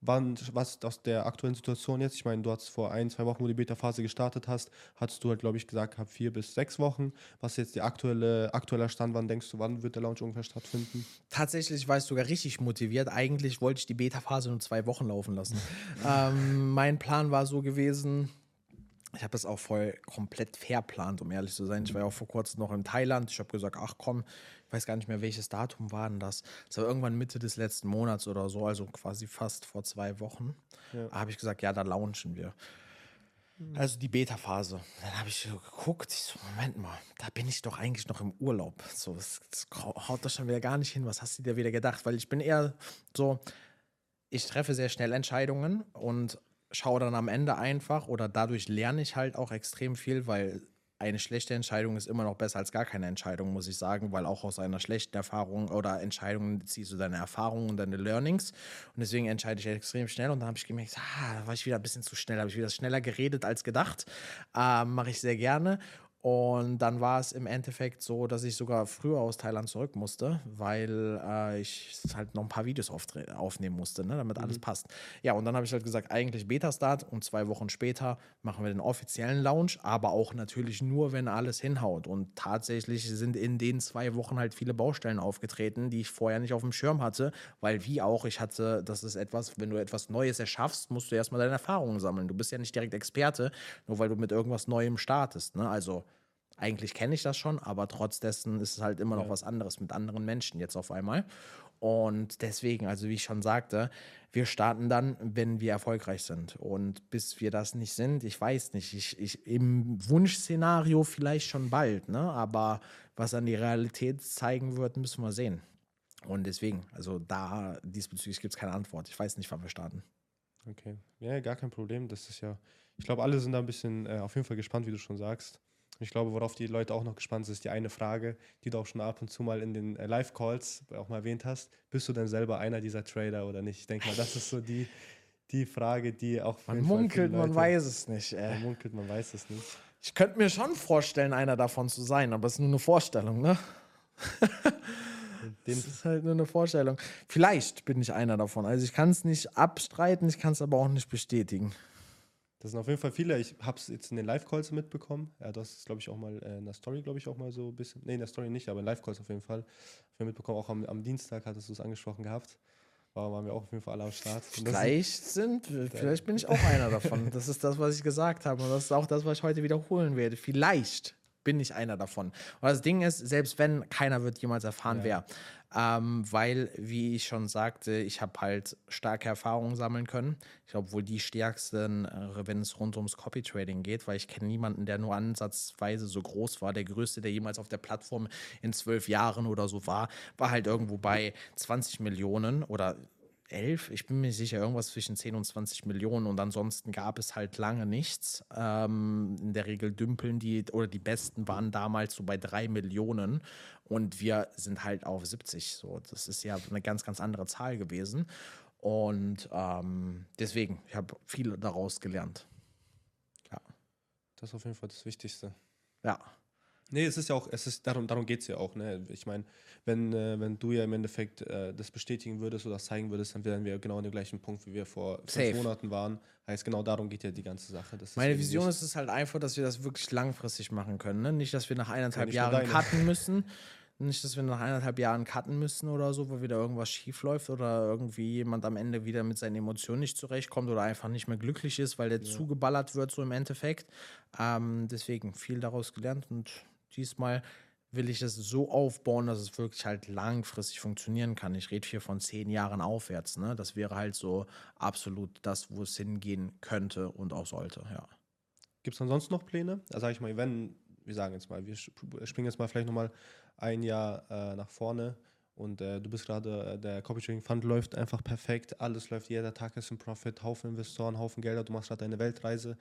S1: wann, was aus der aktuellen Situation jetzt, ich meine, du hast vor ein, zwei Wochen, wo die Beta-Phase gestartet hast, hattest du halt, glaube ich, gesagt, gehabt, vier bis sechs Wochen. Was ist jetzt der aktuelle, aktueller Stand? Wann denkst du, wann wird der Launch ungefähr stattfinden?
S2: Tatsächlich war ich sogar richtig motiviert. Eigentlich wollte ich die Beta-Phase nur zwei Wochen laufen lassen. ähm, mein Plan war so gewesen, ich habe das auch voll komplett verplant, um ehrlich zu sein. Ich war ja auch vor kurzem noch in Thailand. Ich habe gesagt, ach komm, weiß gar nicht mehr, welches Datum war denn das. Das war irgendwann Mitte des letzten Monats oder so, also quasi fast vor zwei Wochen.
S1: Ja.
S2: Da habe ich gesagt, ja, da launchen wir. Also die Beta-Phase. Dann habe ich so geguckt, ich so, Moment mal, da bin ich doch eigentlich noch im Urlaub. So, das, das haut doch schon wieder gar nicht hin. Was hast du dir wieder gedacht? Weil ich bin eher so, ich treffe sehr schnell Entscheidungen und schaue dann am Ende einfach oder dadurch lerne ich halt auch extrem viel, weil eine schlechte Entscheidung ist immer noch besser als gar keine Entscheidung, muss ich sagen, weil auch aus einer schlechten Erfahrung oder Entscheidung ziehst du deine Erfahrungen und deine Learnings. Und deswegen entscheide ich extrem schnell. Und dann habe ich gemerkt, ah, da war ich wieder ein bisschen zu schnell, habe ich wieder schneller geredet als gedacht. Ähm, Mache ich sehr gerne. Und dann war es im Endeffekt so, dass ich sogar früher aus Thailand zurück musste, weil äh, ich halt noch ein paar Videos aufnehmen musste, ne, damit alles passt. Ja, und dann habe ich halt gesagt, eigentlich Beta-Start und zwei Wochen später machen wir den offiziellen Launch, aber auch natürlich nur, wenn alles hinhaut. Und tatsächlich sind in den zwei Wochen halt viele Baustellen aufgetreten, die ich vorher nicht auf dem Schirm hatte, weil wie auch, ich hatte, das ist etwas, wenn du etwas Neues erschaffst, musst du erstmal deine Erfahrungen sammeln. Du bist ja nicht direkt Experte, nur weil du mit irgendwas Neuem startest. Ne? Also eigentlich kenne ich das schon, aber trotz dessen ist es halt immer noch was anderes mit anderen Menschen jetzt auf einmal. Und deswegen, also wie ich schon sagte, wir starten dann, wenn wir erfolgreich sind. Und bis wir das nicht sind, ich weiß nicht, ich, ich im Wunschszenario vielleicht schon bald, ne? Aber was an die Realität zeigen wird, müssen wir sehen. Und deswegen, also da diesbezüglich gibt es keine Antwort. Ich weiß nicht, wann wir starten.
S1: Okay. Ja, gar kein Problem. Das ist ja, ich glaube, alle sind da ein bisschen äh, auf jeden Fall gespannt, wie du schon sagst. Ich glaube, worauf die Leute auch noch gespannt sind, ist die eine Frage, die du auch schon ab und zu mal in den äh, Live-Calls auch mal erwähnt hast. Bist du denn selber einer dieser Trader oder nicht? Ich denke mal, das ist so die, die Frage, die auch.
S2: Man munkelt,
S1: viele
S2: man
S1: Leute-
S2: weiß es nicht.
S1: Man
S2: Äh.
S1: munkelt, man weiß es nicht.
S2: Ich könnte mir schon vorstellen, einer davon zu sein, aber es ist nur eine Vorstellung, ne? Das ist halt nur eine Vorstellung. Vielleicht bin ich einer davon. Also ich kann es nicht abstreiten, ich kann es aber auch nicht bestätigen.
S1: Das sind auf jeden Fall viele. Ich habe es jetzt in den Live-Calls mitbekommen. Ja, das ist, glaube ich, auch mal äh, in der Story, glaube ich, auch mal so ein bisschen. Nee, in der Story nicht, aber in Live-Calls auf jeden Fall. Wir mitbekommen, auch am, am Dienstag hattest du es angesprochen gehabt. War, waren wir auch auf jeden Fall alle am Start.
S2: Vielleicht sind, vielleicht bin ich auch einer davon. Das ist das, was ich gesagt habe. Und das ist auch das, was ich heute wiederholen werde. Vielleicht bin ich einer davon. Und das Ding ist, selbst wenn, keiner wird jemals erfahren, wer. Ähm, weil, wie ich schon sagte, ich habe halt starke Erfahrungen sammeln können. Ich glaube, wohl die stärksten, äh, wenn es rund ums Copy-Trading geht, weil ich kenne niemanden, der nur ansatzweise so groß war. Der größte, der jemals auf der Plattform in zwölf Jahren oder so war, war halt irgendwo bei 20 Millionen oder 11, ich bin mir sicher, irgendwas zwischen 10 und 20 Millionen und ansonsten gab es halt lange nichts. Ähm, in der Regel dümpeln die oder die besten waren damals so bei 3 Millionen und wir sind halt auf 70. So, das ist ja eine ganz, ganz andere Zahl gewesen. Und ähm, deswegen, ich habe viel daraus gelernt. Ja.
S1: Das ist auf jeden Fall das Wichtigste.
S2: Ja.
S1: Nee, es ist ja auch, es ist, darum, darum geht es ja auch, ne? Ich meine, wenn, äh, wenn du ja im Endeffekt äh, das bestätigen würdest oder das zeigen würdest, dann wären wir genau an dem gleichen Punkt, wie wir vor
S2: Safe.
S1: fünf Monaten waren. Heißt, genau darum geht ja die ganze Sache.
S2: Meine Vision ist es halt einfach, dass wir das wirklich langfristig machen können. Ne? Nicht, dass wir nach eineinhalb Jahren cutten müssen. Nicht, dass wir nach eineinhalb Jahren cutten müssen oder so, weil wieder irgendwas schief läuft oder irgendwie jemand am Ende wieder mit seinen Emotionen nicht zurechtkommt oder einfach nicht mehr glücklich ist, weil der zugeballert wird, so im Endeffekt. Ähm, deswegen viel daraus gelernt und diesmal will ich es so aufbauen, dass es wirklich halt langfristig funktionieren kann. Ich rede hier von zehn Jahren aufwärts. Ne? Das wäre halt so absolut das, wo es hingehen könnte und auch sollte, ja.
S1: Gibt es ansonsten noch Pläne? Also sage ich mal, wenn, wir sagen jetzt mal, wir sp- springen jetzt mal vielleicht nochmal ein Jahr äh, nach vorne Und äh, du bist gerade, äh, der Copy Trading Fund läuft einfach perfekt, alles läuft, jeder Tag ist ein Profit, Haufen Investoren, Haufen Gelder, du machst gerade deine Weltreise.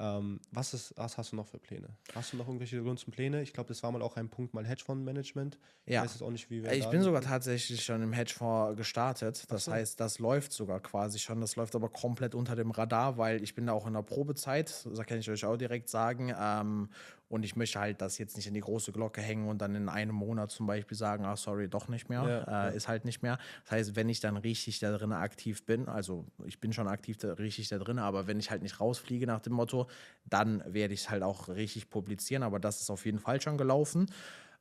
S1: Ähm, was, ist, was hast du noch für Pläne? Hast du noch irgendwelche großen Pläne? Ich glaube, das war mal auch ein Punkt, mal Hedgefonds-Management.
S2: Ja.
S1: Ich weiß jetzt auch nicht, wie wir
S2: Ich
S1: da
S2: bin sogar tatsächlich schon im Hedgefonds gestartet. Das
S1: so.
S2: heißt, das läuft sogar quasi schon. Das läuft aber komplett unter dem Radar, weil ich bin da auch in der Probezeit. Das kann ich euch auch direkt sagen. Ähm, und ich möchte halt das jetzt nicht in die große Glocke hängen und dann in einem Monat zum Beispiel sagen, ah, sorry, doch nicht mehr.
S1: Ja,
S2: äh,
S1: ja.
S2: Ist halt nicht mehr. Das heißt, wenn ich dann richtig da drin aktiv bin, also ich bin schon aktiv da, richtig da drin, aber wenn ich halt nicht rausfliege nach dem Motto, dann werde ich es halt auch richtig publizieren. Aber das ist auf jeden Fall schon gelaufen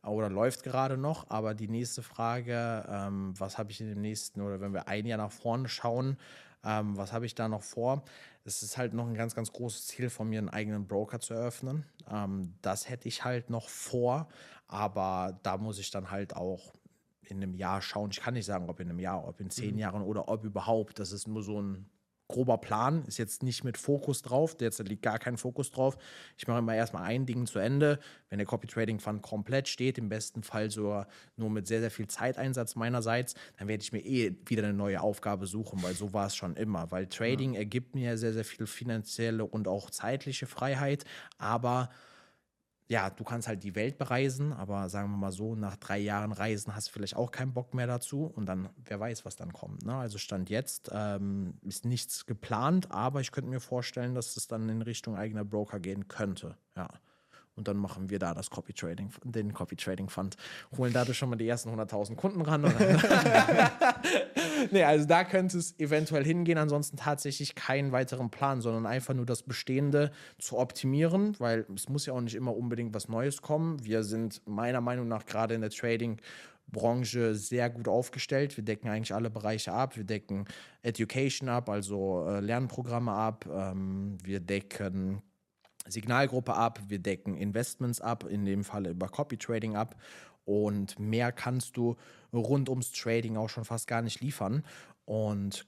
S2: oder läuft gerade noch. Aber die nächste Frage, ähm, was habe ich in dem nächsten oder wenn wir ein Jahr nach vorne schauen, ähm, was habe ich da noch vor? Es ist halt noch ein ganz, ganz großes Ziel von mir, einen eigenen Broker zu eröffnen. Ähm, das hätte ich halt noch vor, aber da muss ich dann halt auch in einem Jahr schauen. Ich kann nicht sagen, ob in einem Jahr, ob in zehn Jahren oder ob überhaupt. Das ist nur so ein grober Plan, ist jetzt nicht mit Fokus drauf, jetzt liegt gar kein Fokus drauf. Ich mache immer erstmal ein Ding zu Ende. Wenn der Copy Trading Fund komplett steht, im besten Fall sogar nur mit sehr, sehr viel Zeiteinsatz meinerseits, dann werde ich mir eh wieder eine neue Aufgabe suchen, weil so war es schon immer. Weil Trading ergibt mir sehr, sehr viel finanzielle und auch zeitliche Freiheit, aber ja, du kannst halt die Welt bereisen, aber sagen wir mal so, nach drei Jahren Reisen hast du vielleicht auch keinen Bock mehr dazu und dann, wer weiß, was dann kommt. Ne? Also Stand jetzt ähm, ist nichts geplant, aber ich könnte mir vorstellen, dass es dann in Richtung eigener Broker gehen könnte. Ja. Und dann machen wir da das Copy Trading, den Copy Trading Fund, holen dadurch schon mal die ersten 100.000 Kunden ran. Nee, also da könnte es eventuell hingehen. Ansonsten tatsächlich keinen weiteren Plan, sondern einfach nur das Bestehende zu optimieren, weil es muss ja auch nicht immer unbedingt was Neues kommen. Wir sind meiner Meinung nach gerade in der Trading Branche sehr gut aufgestellt. Wir decken eigentlich alle Bereiche ab. Wir decken Education ab, also äh, Lernprogramme ab. Ähm, wir decken Signalgruppe ab, wir decken Investments ab, in dem Falle über Copy Trading ab. Und mehr kannst du rund ums Trading auch schon fast gar nicht liefern. Und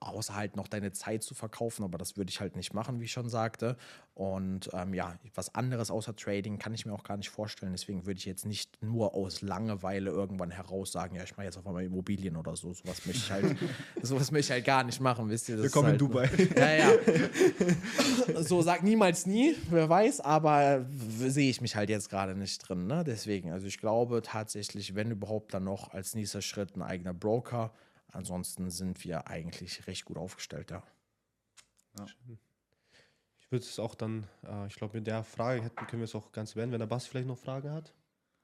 S2: außer halt noch deine Zeit zu verkaufen, aber das würde ich halt nicht machen, wie ich schon sagte. Und ähm, ja, was anderes außer Trading kann ich mir auch gar nicht vorstellen. Deswegen würde ich jetzt nicht nur aus Langeweile irgendwann heraus sagen, ja, ich mache jetzt auf einmal Immobilien oder so. Sowas möchte ich halt, sowas möchte ich halt gar nicht machen, wisst ihr? Das
S1: Willkommen in
S2: halt,
S1: Dubai.
S2: ja, ja. so sag niemals nie, wer weiß, aber sehe ich mich halt jetzt gerade nicht drin. Ne? Deswegen, also ich glaube tatsächlich, wenn überhaupt, dann noch als nächster Schritt ein eigener Broker. Ansonsten sind wir eigentlich recht gut aufgestellt, ja.
S1: Ich würde es auch dann, äh, ich glaube, mit der Frage hätten, können wir es auch ganz beenden. Wenn der Bass vielleicht noch Fragen hat.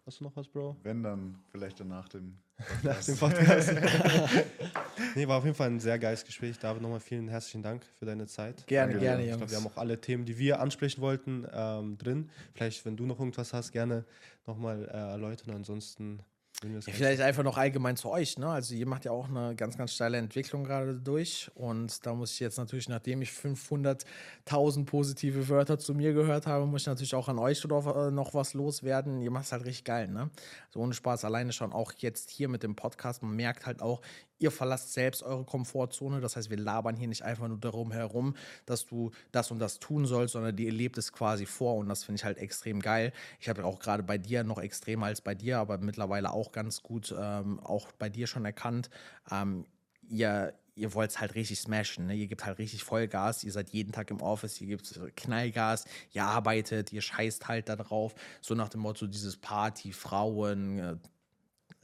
S1: Hast du noch was, Bro?
S3: Wenn dann vielleicht dann nach dem.
S1: Nach dem Podcast. nee, war auf jeden Fall ein sehr geiles Gespräch. David, nochmal vielen herzlichen Dank für deine Zeit.
S2: Gerne,
S3: Danke
S2: gerne,
S3: dir.
S1: Ich glaube, wir haben auch alle Themen, die wir ansprechen wollten, ähm, drin. Vielleicht, wenn du noch irgendwas hast, gerne nochmal äh, erläutern. Ansonsten
S2: Ja, vielleicht einfach noch allgemein zu euch. Ne? Also ihr macht ja auch eine ganz, ganz steile Entwicklung gerade durch. Und da muss ich jetzt natürlich, nachdem ich 500.000 positive Wörter zu mir gehört habe, muss ich natürlich auch an euch noch, äh, noch was loswerden. Ihr macht es halt richtig geil. Ne? So ohne Spaß alleine schon auch jetzt hier mit dem Podcast. Man merkt halt auch, ihr verlasst selbst eure Komfortzone. Das heißt, wir labern hier nicht einfach nur darum herum, dass du das und das tun sollst, sondern ihr lebt es quasi vor. Und das finde ich halt extrem geil. Ich habe auch gerade bei dir noch extremer als bei dir, aber mittlerweile auch ganz gut, ähm, auch bei dir schon erkannt. Ähm, ihr, ihr wollt es halt richtig smashen. Ne? Ihr gebt halt richtig Vollgas. Ihr seid jeden Tag im Office, ihr gebt Knallgas, ihr arbeitet, ihr scheißt halt da drauf. So nach dem Motto, dieses Party, Frauen, äh,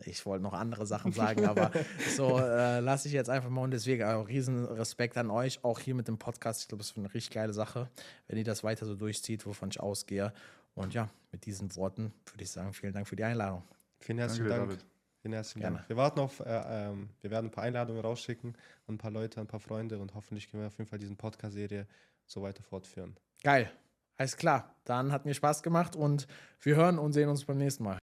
S2: ich wollte noch andere Sachen sagen, aber so äh, lasse ich jetzt einfach mal und deswegen auch riesen Respekt an euch, auch hier mit dem Podcast. Ich glaube, das ist eine richtig geile Sache, wenn ihr das weiter so durchzieht, wovon ich ausgehe. Und ja, mit diesen Worten würde ich sagen, vielen Dank für die Einladung.
S1: Vielen herzlichen
S3: Danke,
S1: Dank.
S3: David.
S1: Vielen herzlichen
S2: Gerne.
S1: Dank. Wir warten auf, äh, ähm, wir werden ein paar Einladungen rausschicken und ein paar Leute, ein paar Freunde und hoffentlich können wir auf jeden Fall diesen Podcast-Serie so weiter fortführen.
S2: Geil. Alles klar. Dann hat mir Spaß gemacht und wir hören und sehen uns beim nächsten Mal.